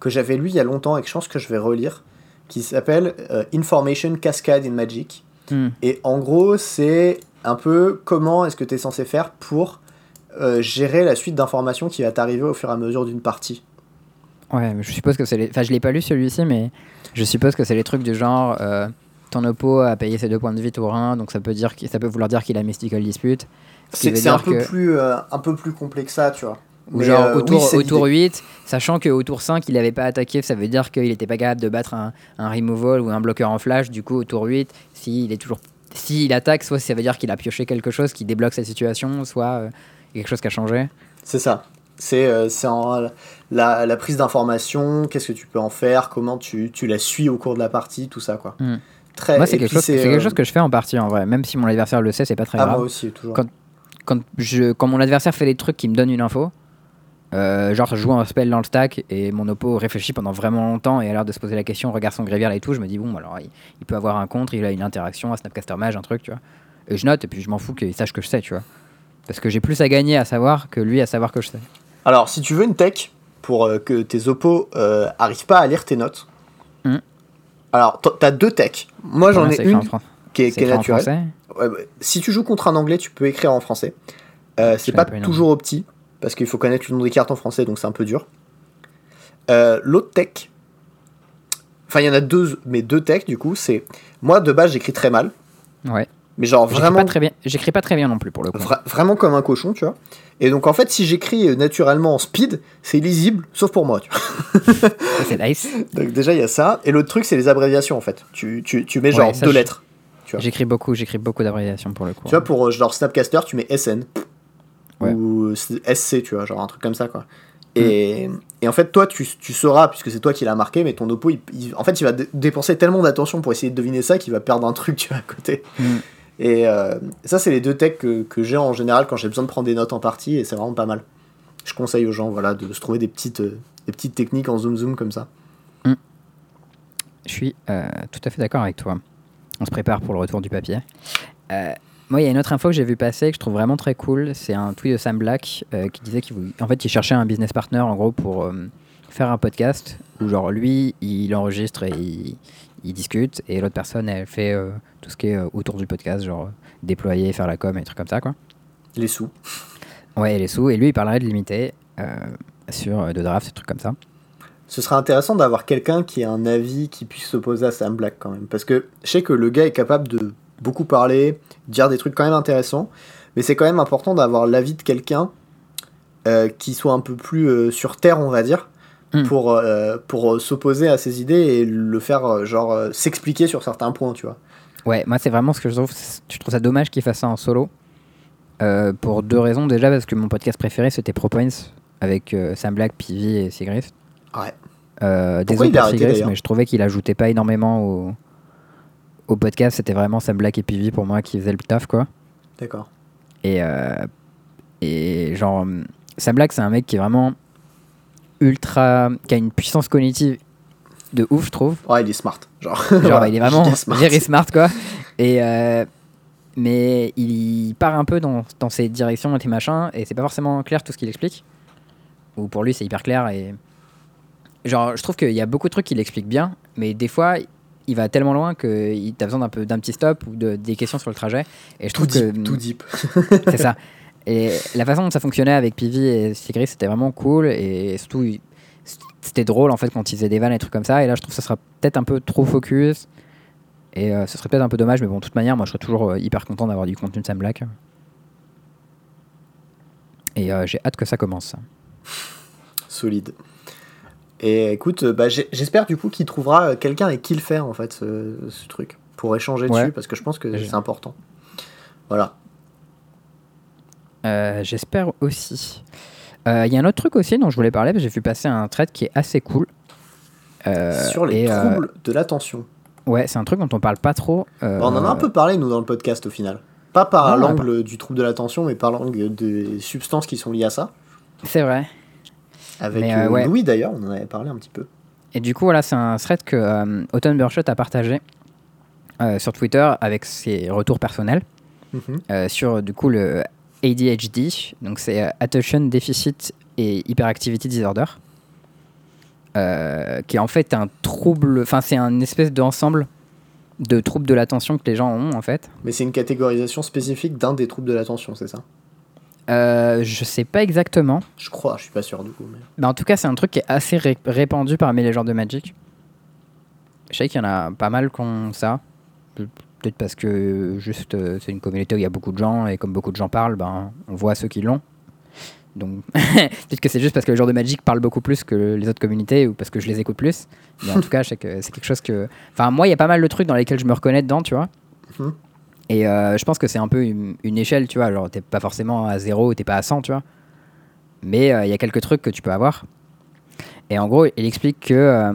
B: que j'avais lu il y a longtemps et que je pense que je vais relire, qui s'appelle euh, Information Cascade in Magic.
A: Mm.
B: Et en gros, c'est un peu comment est-ce que tu es censé faire pour euh, gérer la suite d'informations qui va t'arriver au fur et à mesure d'une partie.
A: Ouais, mais je suppose que c'est les. Enfin, je l'ai pas lu celui-ci, mais je suppose que c'est les trucs du genre. euh, ton oppo a payé ses deux points de vie tour 1, donc ça peut, dire, ça peut vouloir dire qu'il a Mystical Dispute.
B: C'est un, peu
A: que-
B: plus, euh, un peu plus complexe que ça, tu vois.
A: Ou genre
B: euh,
A: au
B: oui,
A: tour,
B: c'est
A: au tour
B: l'idée.
A: 8, sachant qu'au tour 5, il n'avait pas attaqué, ça veut dire qu'il n'était pas capable de battre un, un removal ou un bloqueur en flash. Du coup, au tour 8, s'il est toujours. S'il attaque, soit ça veut dire qu'il a pioché quelque chose qui débloque cette situation, soit euh, quelque chose qui a changé.
B: C'est ça. C'est euh, la, la prise d'information, qu'est-ce que tu peux en faire, comment tu, tu la suis au cours de la partie, tout ça quoi.
A: Hmm.
B: Très,
A: Moi, c'est quelque, chose, quelque
B: euh,
A: chose que je fais en partie en vrai. Même si mon adversaire le sait, c'est pas très
B: Ah,
A: grave.
B: moi aussi, toujours.
A: Quand- Quand, je, quand mon adversaire fait des trucs qui me donnent une info, euh, genre je joue un spell dans le stack et mon oppo réfléchit pendant vraiment longtemps et a l'air de se poser la question, regarde son grévière là et tout, je me dis bon alors il, il peut avoir un contre, il a une interaction, un Snapcaster Mage, un truc, tu vois. Et je note et puis je m'en fous qu'il sache que je sais, tu vois. Parce que j'ai plus à gagner à savoir que lui à savoir que je sais.
B: Alors, si tu veux une tech pour euh, que tes oppos euh, arrivent pas à lire tes notes,
A: Hmm.
B: alors t'as deux techs. Moi j'en ai une qui est, qui naturelle. Ouais, bah, si tu joues contre un anglais, tu peux écrire en français. Euh, c'est pas toujours opti, parce qu'il faut connaître le nom des cartes en français, donc c'est un peu dur. Euh, L'autre tech, enfin il y en a deux, mais deux techs du coup, c'est moi de base j'écris très mal,
A: Ouais.
B: Mais genre vraiment
A: pas très bien. J'écris pas très bien non plus pour le coup.
B: Vra- vraiment comme un cochon, tu vois. Et donc en fait, si j'écris euh, naturellement en speed, c'est lisible, sauf pour moi. Tu vois.
A: C'est nice.
B: Donc déjà il y a ça. Et l'autre truc, c'est les abréviations en fait. Tu, tu, tu mets genre
A: Ouais, ça,
B: deux
A: je-
B: lettres.
A: J'écris beaucoup, j'écris beaucoup d'abréviations pour le coup.
B: Tu vois, pour euh, genre Snapcaster, tu mets SN
A: Ouais.
B: ou SC, tu vois, genre un truc comme ça quoi. Et, et en fait, toi, tu, tu sauras, puisque c'est toi qui l'as marqué, mais ton oppo, il, il- en fait, il va dé- dépenser tellement d'attention pour essayer de deviner ça qu'il va perdre un truc, tu vois, à côté.
A: Mm.
B: Et euh, ça, c'est les deux techs que, que j'ai en général quand j'ai besoin de prendre des notes en partie, et c'est vraiment pas mal. Je conseille aux gens, voilà, de se trouver des petites, euh, des petites techniques en zoom zoom comme ça.
A: Je suis euh, tout à fait d'accord avec toi. On se prépare pour le retour du papier. Moi, il y a une autre info que j'ai vu passer que je trouve vraiment très cool. C'est un tweet de Sam Black qui disait qu'il en fait, cherchait un business partner en gros pour, faire un podcast où genre lui il enregistre et il, discute et l'autre personne elle fait tout ce qui est euh, autour du podcast, genre déployer, faire la com et des trucs comme ça quoi.
B: Les sous.
A: Ouais, les sous. Et lui il parlerait de limiter euh, sur euh, de draft, des trucs comme ça.
B: Ce serait intéressant d'avoir quelqu'un qui a un avis qui puisse s'opposer à Sam Black quand même. Parce que je sais que le gars est capable de beaucoup parler, dire des trucs quand même intéressants, mais c'est quand même important d'avoir l'avis de quelqu'un euh, qui soit un peu plus euh, sur terre, on va dire,
A: Mm.
B: pour, euh, pour euh, s'opposer à ses idées et le faire, euh, genre, euh, s'expliquer sur certains points, tu vois.
A: Ouais, moi c'est vraiment ce que je trouve. Je trouve ça dommage qu'il fasse ça en solo. Euh, pour deux raisons. Déjà parce que mon podcast préféré c'était ProPoints avec euh, Sam Black, Pivi et Sigris.
B: Ouais.
A: Euh, désolé pour
B: d'ailleurs
A: mais je trouvais qu'il ajoutait pas énormément au, au podcast. C'était vraiment Sam Black et Pivi pour moi qui faisaient le taf quoi.
B: D'accord.
A: Et, et genre, Sam Black, c'est un mec qui est vraiment ultra. qui a une puissance cognitive de ouf, je trouve.
B: Ouais, il est smart. Genre,
A: Genre,
B: Voilà,
A: il est vraiment
B: smart.
A: smart, quoi. Et. euh, mais il part un peu dans, dans ses directions et tes machins, et c'est pas forcément clair tout ce qu'il explique. Ou pour lui, c'est hyper clair. Et. Genre, je trouve qu'il y a beaucoup de trucs qu'il explique bien, mais des fois, il va tellement loin que t'as besoin d'un peu d'un petit stop ou de, des questions sur le trajet. Et je
B: Tout
A: trouve que.
B: deep, tout deep.
A: C'est ça. Et la façon dont ça fonctionnait avec Pivi et Sigrid, c'était vraiment cool. Et surtout, c'était drôle en fait quand ils faisaient des vannes et des trucs comme ça. Et là, je trouve que ça sera peut-être un peu trop focus. Et euh, ce serait peut-être un peu dommage. Mais bon, de toute manière, moi, je serais toujours euh, hyper content d'avoir du contenu de Sam Black. Et euh, j'ai hâte que ça commence.
B: Solide. Et écoute, bah, j'espère du coup qu'il trouvera quelqu'un avec qui le faire en fait, ce, ce truc, pour échanger
A: Ouais.
B: dessus, parce que je pense que c'est important. Voilà.
A: J'espère aussi. Euh, Il y a un autre truc aussi dont je voulais parler. parce que J'ai vu passer un thread qui est assez cool. Euh,
B: Sur les
A: et, euh,
B: troubles de l'attention.
A: ouais, c'est un truc dont on parle pas trop. euh,
B: on en a un peu parlé, nous, dans le podcast, au final. Pas par l'angle du trouble de l'attention, mais par l'angle des substances qui sont liées à ça.
A: C'est vrai.
B: Avec
A: euh,
B: euh,
A: ouais.
B: Louis, d'ailleurs, on en avait parlé un petit peu.
A: Et du coup, voilà, c'est un thread que euh, Autumn Burchett a partagé euh, sur Twitter avec ses retours personnels
B: Mhm.
A: euh, sur du coup le ADHD, donc c'est euh, Attention Deficit et Hyperactivity Disorder, euh, qui est en fait un trouble, enfin c'est un espèce d'ensemble de troubles de l'attention que les gens ont en fait.
B: Mais c'est une catégorisation spécifique d'un des troubles de l'attention, c'est ça?
A: Euh, je sais pas exactement,
B: Je crois, je suis pas sûr du coup. Mais...
A: mais en tout cas c'est un truc qui est assez ré- répandu parmi les joueurs de Magic. Je sais qu'il y en a pas mal qui ont ça. Pe- Peut-être parce que juste euh, c'est une communauté où il y a beaucoup de gens et comme beaucoup de gens parlent, ben, on voit ceux qui l'ont. Donc peut-être que c'est juste parce que les joueurs de Magic parlent beaucoup plus que les autres communautés ou parce que je les écoute plus. Mais en tout cas, je sais que c'est quelque chose que... Enfin moi, il y a pas mal de trucs dans lesquels je me reconnais dedans, tu vois.
B: Mhm.
A: Et euh, je pense que c'est un peu une, une échelle, tu vois. Genre t'es pas forcément à 0 ou t'es pas à 100, tu vois. Mais euh, il y a quelques trucs que tu peux avoir. Et en gros, il explique que euh,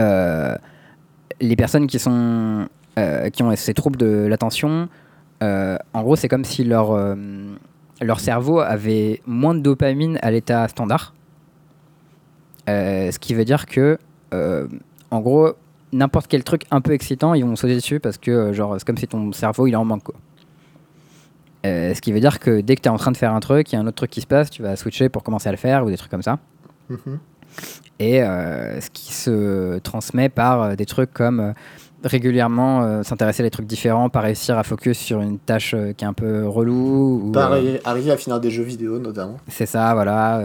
A: euh, les personnes qui, sont, euh, qui ont ces troubles de l'attention, euh, en gros, c'est comme si leur, euh, leur cerveau avait moins de dopamine à l'état standard. Ce qui veut dire que, en gros, n'importe quel truc un peu excitant, ils vont sauter dessus parce que, genre, c'est comme si ton cerveau il en manque, ce qui veut dire que dès que tu es en train de faire un truc, il y a un autre truc qui se passe, tu vas switcher pour commencer à le faire ou des trucs comme ça.
B: Mhm.
A: Et euh, ce qui se transmet par euh, des trucs comme euh, régulièrement euh, s'intéresser à des trucs différents, pas réussir à focus sur une tâche euh, qui est un peu relou. Ou,
B: Pas
A: euh,
B: arri- arriver à finir des jeux vidéo notamment.
A: c'est ça, voilà.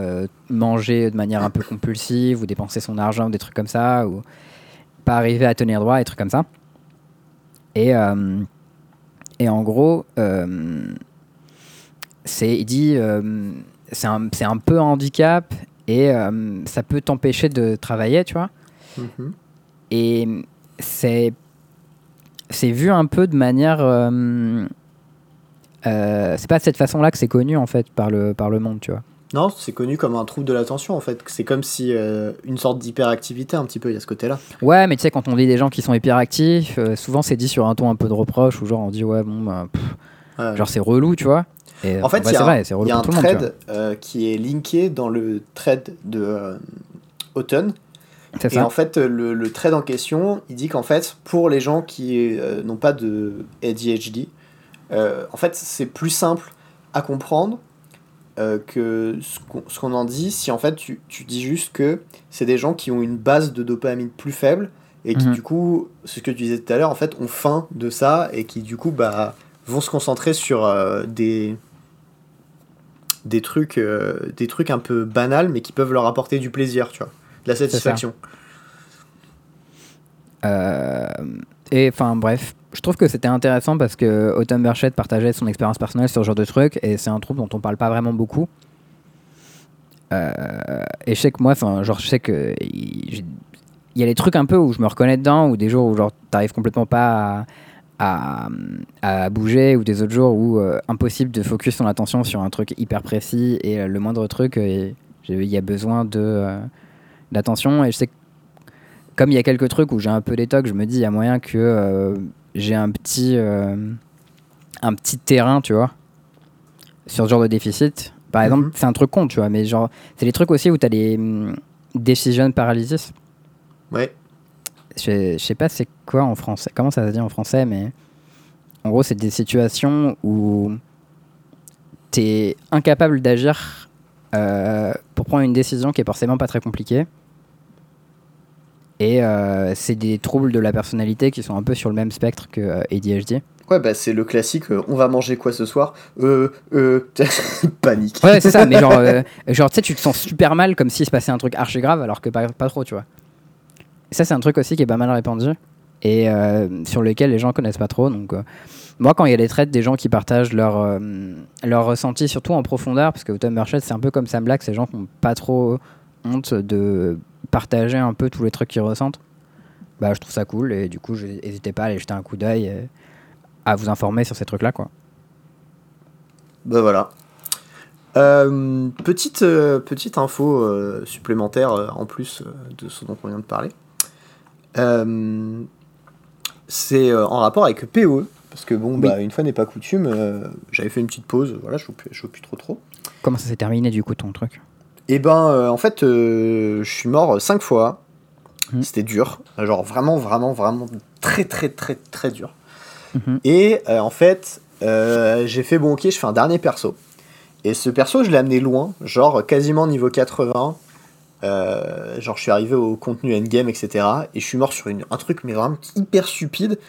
A: manger de manière un peu compulsive ou dépenser son argent ou des trucs comme ça. Ou pas arriver à tenir droit, des trucs comme ça. Et, et en gros, c'est, il dit, c'est un, c'est un peu un handicap et euh, ça peut t'empêcher de travailler, tu vois.
B: Mhm.
A: Et c'est c'est vu un peu de manière euh, euh, c'est pas de cette façon-là que c'est connu en fait par le par le monde, tu vois.
B: Non, c'est connu comme un trouble de l'attention en fait. C'est comme si euh, une sorte d'hyperactivité un petit peu, il y a ce côté-là.
A: Ouais, mais tu sais quand on dit des gens qui sont hyperactifs, euh, souvent c'est dit sur un ton un peu de reproche ou genre on dit ouais bon bah, pff,
B: Ouais.
A: genre c'est relou, tu vois. Et,
B: En fait,
A: bah,
B: il y a, un- y a
A: monde.
B: thread euh, qui est linké dans le thread de euh, Autumn.
A: C'est
B: Et
A: ça.
B: en fait, euh, le, le thread en question, il dit qu'en fait, pour les gens qui euh, n'ont pas de ADHD, euh, en fait, c'est plus simple à comprendre euh, que ce qu'on en dit si en fait tu, tu dis juste que c'est des gens qui ont une base de dopamine plus faible et qui
A: Mhm.
B: du coup, c'est ce que tu disais tout à l'heure, en fait ont faim de ça et qui du coup bah, vont se concentrer sur euh, des, des, trucs, euh, des trucs un peu banals mais qui peuvent leur apporter du plaisir, tu vois, de la satisfaction.
A: Euh, et enfin bref, je trouve que c'était intéressant parce que Autumn Burchett partageait son expérience personnelle sur ce genre de truc et c'est un trouble dont on parle pas vraiment beaucoup. Euh, et je sais que moi, enfin, genre, je sais que il il y a des trucs un peu où je me reconnais dedans, ou des jours où genre t'arrives complètement pas à, à, à bouger, ou des autres jours où euh, impossible de focus son attention sur un truc hyper précis et euh, le moindre truc, euh, il y a besoin de d'attention. Et je sais que comme il y a quelques trucs où j'ai un peu des tocs, je me dis il y a moyen que j'ai un petit un petit terrain, tu vois, sur ce genre de déficit. Par exemple,
B: Mhm.
A: c'est un truc con, tu vois, mais genre c'est des trucs aussi où tu as les hum, decision paralysis.
B: Ouais.
A: Je, sais pas c'est quoi en français, comment ça se dit en français, mais en gros c'est des situations où tu es incapable d'agir euh, pour prendre une décision qui est forcément pas très compliquée. Et euh, c'est des troubles de la personnalité qui sont un peu sur le même spectre que euh, ADHD.
B: Ouais, bah c'est le classique, euh, on va manger quoi ce soir? Euh, euh, panique.
A: Ouais, c'est ça, mais genre, genre tu sais, tu te sens super mal comme s'il se passait un truc archi grave alors que pas, pas trop, tu vois. Ça, c'est un truc aussi qui est pas mal répandu et euh, sur lequel les gens connaissent pas trop. Donc, euh, moi, quand il y a des traites des gens qui partagent leur, euh, leur ressenti, surtout en profondeur, parce que Autumn Burchett, c'est un peu comme Sam Black, ces gens qui ont pas trop honte de partager un peu tous les trucs qu'ils ressentent. Bah, je trouve ça cool et du coup, n'hésitez pas à aller jeter un coup d'œil à vous informer sur ces trucs-là, quoi.
B: Bah voilà. Euh, petite, petite info supplémentaire en plus de ce dont on vient de parler. Euh, c'est euh, en rapport avec POE. Parce que bon, bah, une fois n'est pas coutume, euh, j'avais fait une petite pause, voilà, je ne plus, plus trop trop.
A: Comment ça s'est terminé du coup ton truc?
B: Et ben, euh, en fait, je suis mort cinq fois.
A: Mhm.
B: C'était dur. Genre vraiment, vraiment, vraiment très, très, très, très dur.
A: Mhm.
B: Et en fait, j'ai fait bon, ok, je fais un dernier perso. Et ce perso, je l'ai amené loin, genre quasiment niveau 80. Euh, genre, je suis arrivé au contenu endgame, etc. Et je suis mort sur une, un truc, mais vraiment hyper stupide.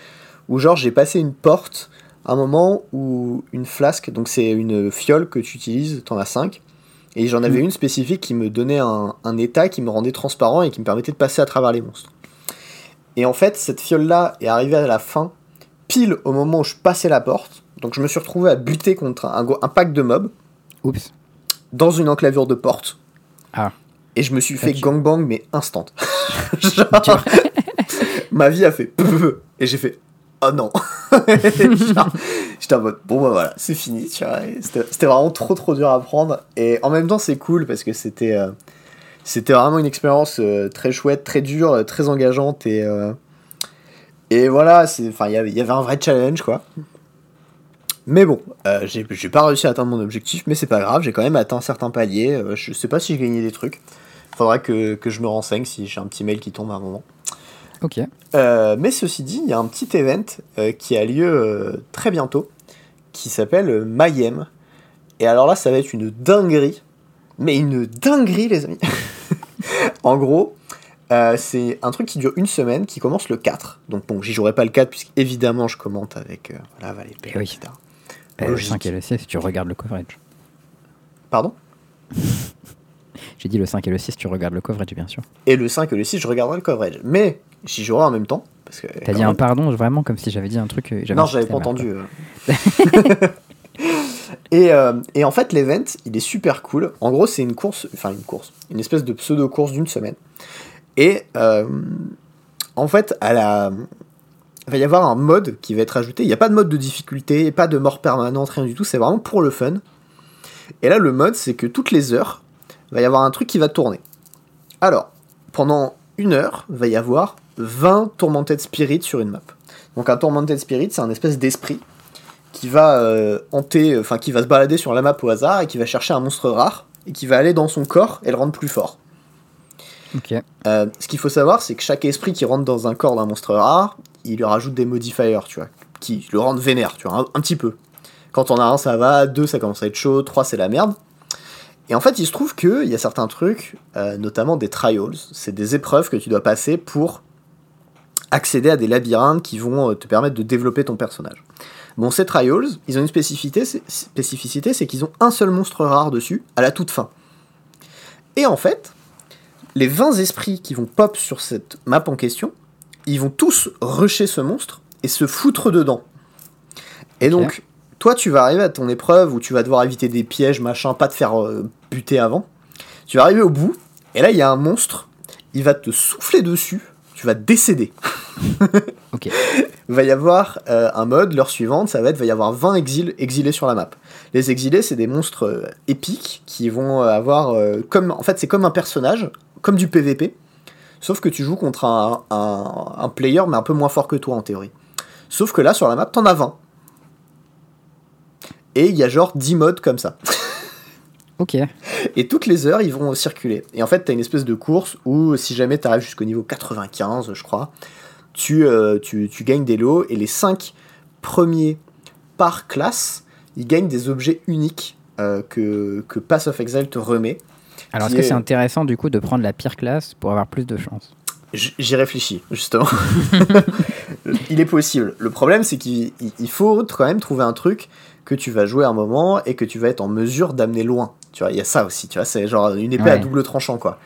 B: Où, genre, j'ai passé une porte à un moment où une flasque, donc c'est une fiole que tu utilises, t'en as 5. Et j'en avais
A: Mhm.
B: une spécifique qui me donnait un, un état qui me rendait transparent et qui me permettait de passer à travers les monstres. Et en fait, cette fiole-là est arrivée à la fin, pile au moment où je passais la porte. Donc je me suis retrouvé à buter contre un pack de mobs
A: Oups.
B: dans une enclavure de porte.
A: Ah.
B: Et je me suis fait
A: tu-
B: gangbang, mais instant. Genre, ma vie a fait et j'ai fait oh non. J'étais en mode bon bah voilà, c'est fini, tu vois. et C'était vraiment trop trop dur à prendre. Et en même temps, c'est cool parce que c'était euh, c'était vraiment une expérience euh, très chouette, très dure, euh, très engageante et euh, et voilà, c'est enfin il y avait- il y avait un vrai challenge quoi. Mais bon, euh, j'ai j'ai pas réussi à atteindre mon objectif, mais c'est pas grave, j'ai quand même atteint certains paliers. euh, je sais pas si j'ai gagné des trucs. Faudra que, que je me renseigne si j'ai un petit mail qui tombe à un moment.
A: Ok.
B: Euh, mais ceci dit, il y a un petit event euh, qui a lieu euh, très bientôt, qui s'appelle Mayhem. Et alors là, ça va être une dinguerie. Mais une dinguerie, les amis. en gros, c'est un truc qui dure une semaine, qui commence le 4. Donc bon, j'y jouerai pas le 4, puisque évidemment, je commente avec voilà, Valet
A: oui.
B: etc.
A: Euh, le
B: Logique.
A: 5 et le 6, si tu regardes le coverage.
B: Pardon?
A: J'ai dit le 5 et le 6, tu regardes le coverage, bien sûr.
B: Et le 5 et le 6, je regarderai le coverage. Mais j'y jouerai en même temps. Parce que,
A: T'as dit un pardon, vraiment comme si j'avais dit un truc. euh,
B: Non, j'avais pas entendu. euh. et, euh, et en fait, l'event, il est super cool. En gros, c'est une course, enfin une course, une espèce de pseudo-course d'une semaine. Et euh, en fait, à la... il va y avoir un mode qui va être ajouté. Il n'y a pas de mode de difficulté, pas de mort permanente, rien du tout. C'est vraiment pour le fun. Et là, le mode, c'est que toutes les heures, il va y avoir un truc qui va tourner. Alors, pendant une heure, il va y avoir 20 Tormented Spirits sur une map. Donc un Tormented Spirit, c'est un espèce d'esprit qui va euh, hanter, enfin qui va se balader sur la map au hasard et qui va chercher un monstre rare et qui va aller dans son corps et le rendre plus fort.
A: Ok.
B: Euh, ce qu'il faut savoir, c'est que chaque esprit qui rentre dans un corps d'un monstre rare, il lui rajoute des modifiers, tu vois, qui le rendent vénère, tu vois, un, un petit peu. Quand on a un, ça va, deux, ça commence à être chaud, trois, c'est la merde. Et en fait, il se trouve qu'il y a certains trucs, euh, notamment des trials, c'est des épreuves que tu dois passer pour accéder à des labyrinthes qui vont euh, te permettre de développer ton personnage. Bon, ces trials, ils ont une spécificité, spécificité c'est qu'ils ont un seul monstre rare dessus, à la toute fin. Et en fait, les 20 esprits qui vont pop sur cette map en question, ils vont tous rusher ce monstre et se foutre dedans. Et donc, toi, tu vas arriver à ton épreuve où tu vas devoir éviter des pièges, machin, pas te faire euh, buter avant. Tu vas arriver au bout, et là, il y a un monstre, il va te souffler dessus, tu vas décéder.
A: ok.
B: Il va y avoir euh, un mode, l'heure suivante, ça va être, il va y avoir 20 exils, exilés sur la map. Les exilés, c'est des monstres euh, épiques qui vont avoir, comme, en fait, c'est comme un personnage, comme du PVP, sauf que tu joues contre un, un, un player, mais un peu moins fort que toi en théorie. Sauf que là, sur la map, t'en as 20. Et il y a genre 10 modes comme ça.
A: ok.
B: Et toutes les heures, ils vont circuler. Et en fait, tu as une espèce de course où, si jamais tu arrives jusqu'au niveau 95, je crois, euh, tu, tu, gagnes des lots. Et les 5 premiers par classe, ils gagnent des objets uniques euh, que, que Pass of Exile te remet.
A: Alors, est-ce que c'est intéressant du coup de prendre la pire classe pour avoir plus de chance?
B: J'y réfléchis, justement. il est possible. Le problème, c'est qu'il faut quand même trouver un truc que tu vas jouer un moment et que tu vas être en mesure d'amener loin. Tu vois, il y a ça aussi, tu vois, c'est genre une épée à double tranchant, quoi.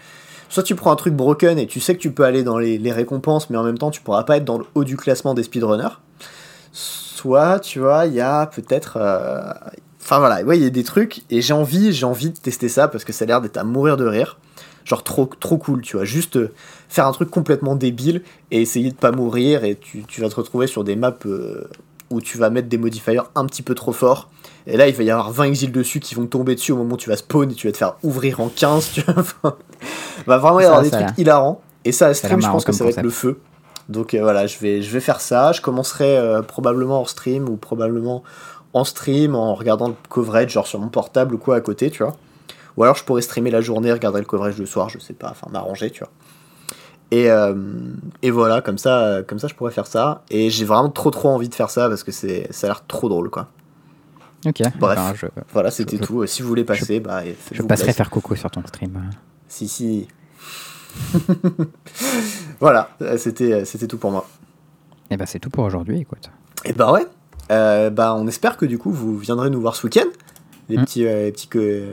B: Soit tu prends un truc broken et tu sais que tu peux aller dans les, récompenses, mais en même temps, tu pourras pas être dans le haut du classement des speedrunners. Soit, tu vois, il y a peut-être. Euh, enfin voilà, ouais, il y a des trucs et j'ai envie, j'ai envie de tester ça parce que ça a l'air d'être à mourir de rire. Genre trop, trop cool, tu vois. Juste euh, faire un truc complètement débile et essayer de pas mourir et tu, tu vas te retrouver sur des maps euh, où tu vas mettre des modifiers un petit peu trop forts. Et là, il va y avoir 20 exils dessus qui vont tomber dessus au moment où tu vas spawn et tu vas te faire ouvrir en 15. Tu vois va vraiment y avoir des trucs hilarants. Et ça, à stream, je pense que ça va être le feu. Donc euh, voilà, je vais, je vais faire ça. Je commencerai euh, probablement en stream ou probablement en stream en regardant le coverage, genre sur mon portable ou quoi à côté, tu vois. Ou alors je pourrais streamer la journée, regarder le coverage le soir, je sais pas, enfin m'arranger, tu vois. Et, euh, et voilà, comme ça, comme ça, je pourrais faire ça. Et j'ai vraiment trop trop envie de faire ça parce que c'est, ça a l'air trop drôle, quoi.
A: Ok.
B: Bref, voilà, c'était tout. Si vous voulez passer,
A: je,
B: bah,
A: je passerai faire coco sur ton stream.
B: Si, si. voilà, c'était, c'était tout pour moi.
A: Et eh bah, c'est tout pour aujourd'hui, écoute.
B: Et bah, ouais. Euh, bah, on espère que du coup, vous viendrez nous voir ce week-end. Les, hmm. petits, euh, les petits que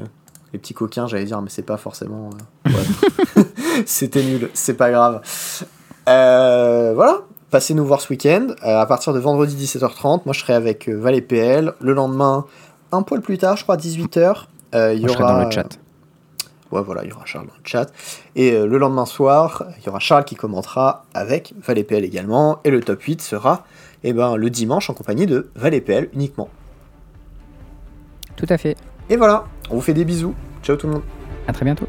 B: les petits coquins, j'allais dire, mais c'est pas forcément. Euh, C'était nul, c'est pas grave. Euh, voilà, passez nous voir ce week-end. Euh, à partir de vendredi 17h30, moi je serai avec Valais PL. Le lendemain, un poil plus tard, je crois, 18h. Il y aura.
A: dans le chat.
B: Ouais, voilà, il y aura Charles dans le chat. Et le lendemain soir, il y aura Charles qui commentera avec Valais PL également. Et le top 8 sera eh ben, le dimanche en compagnie de Valais PL uniquement.
A: Tout à fait.
B: Et voilà, on vous fait des bisous. Ciao tout le monde.
A: À très bientôt.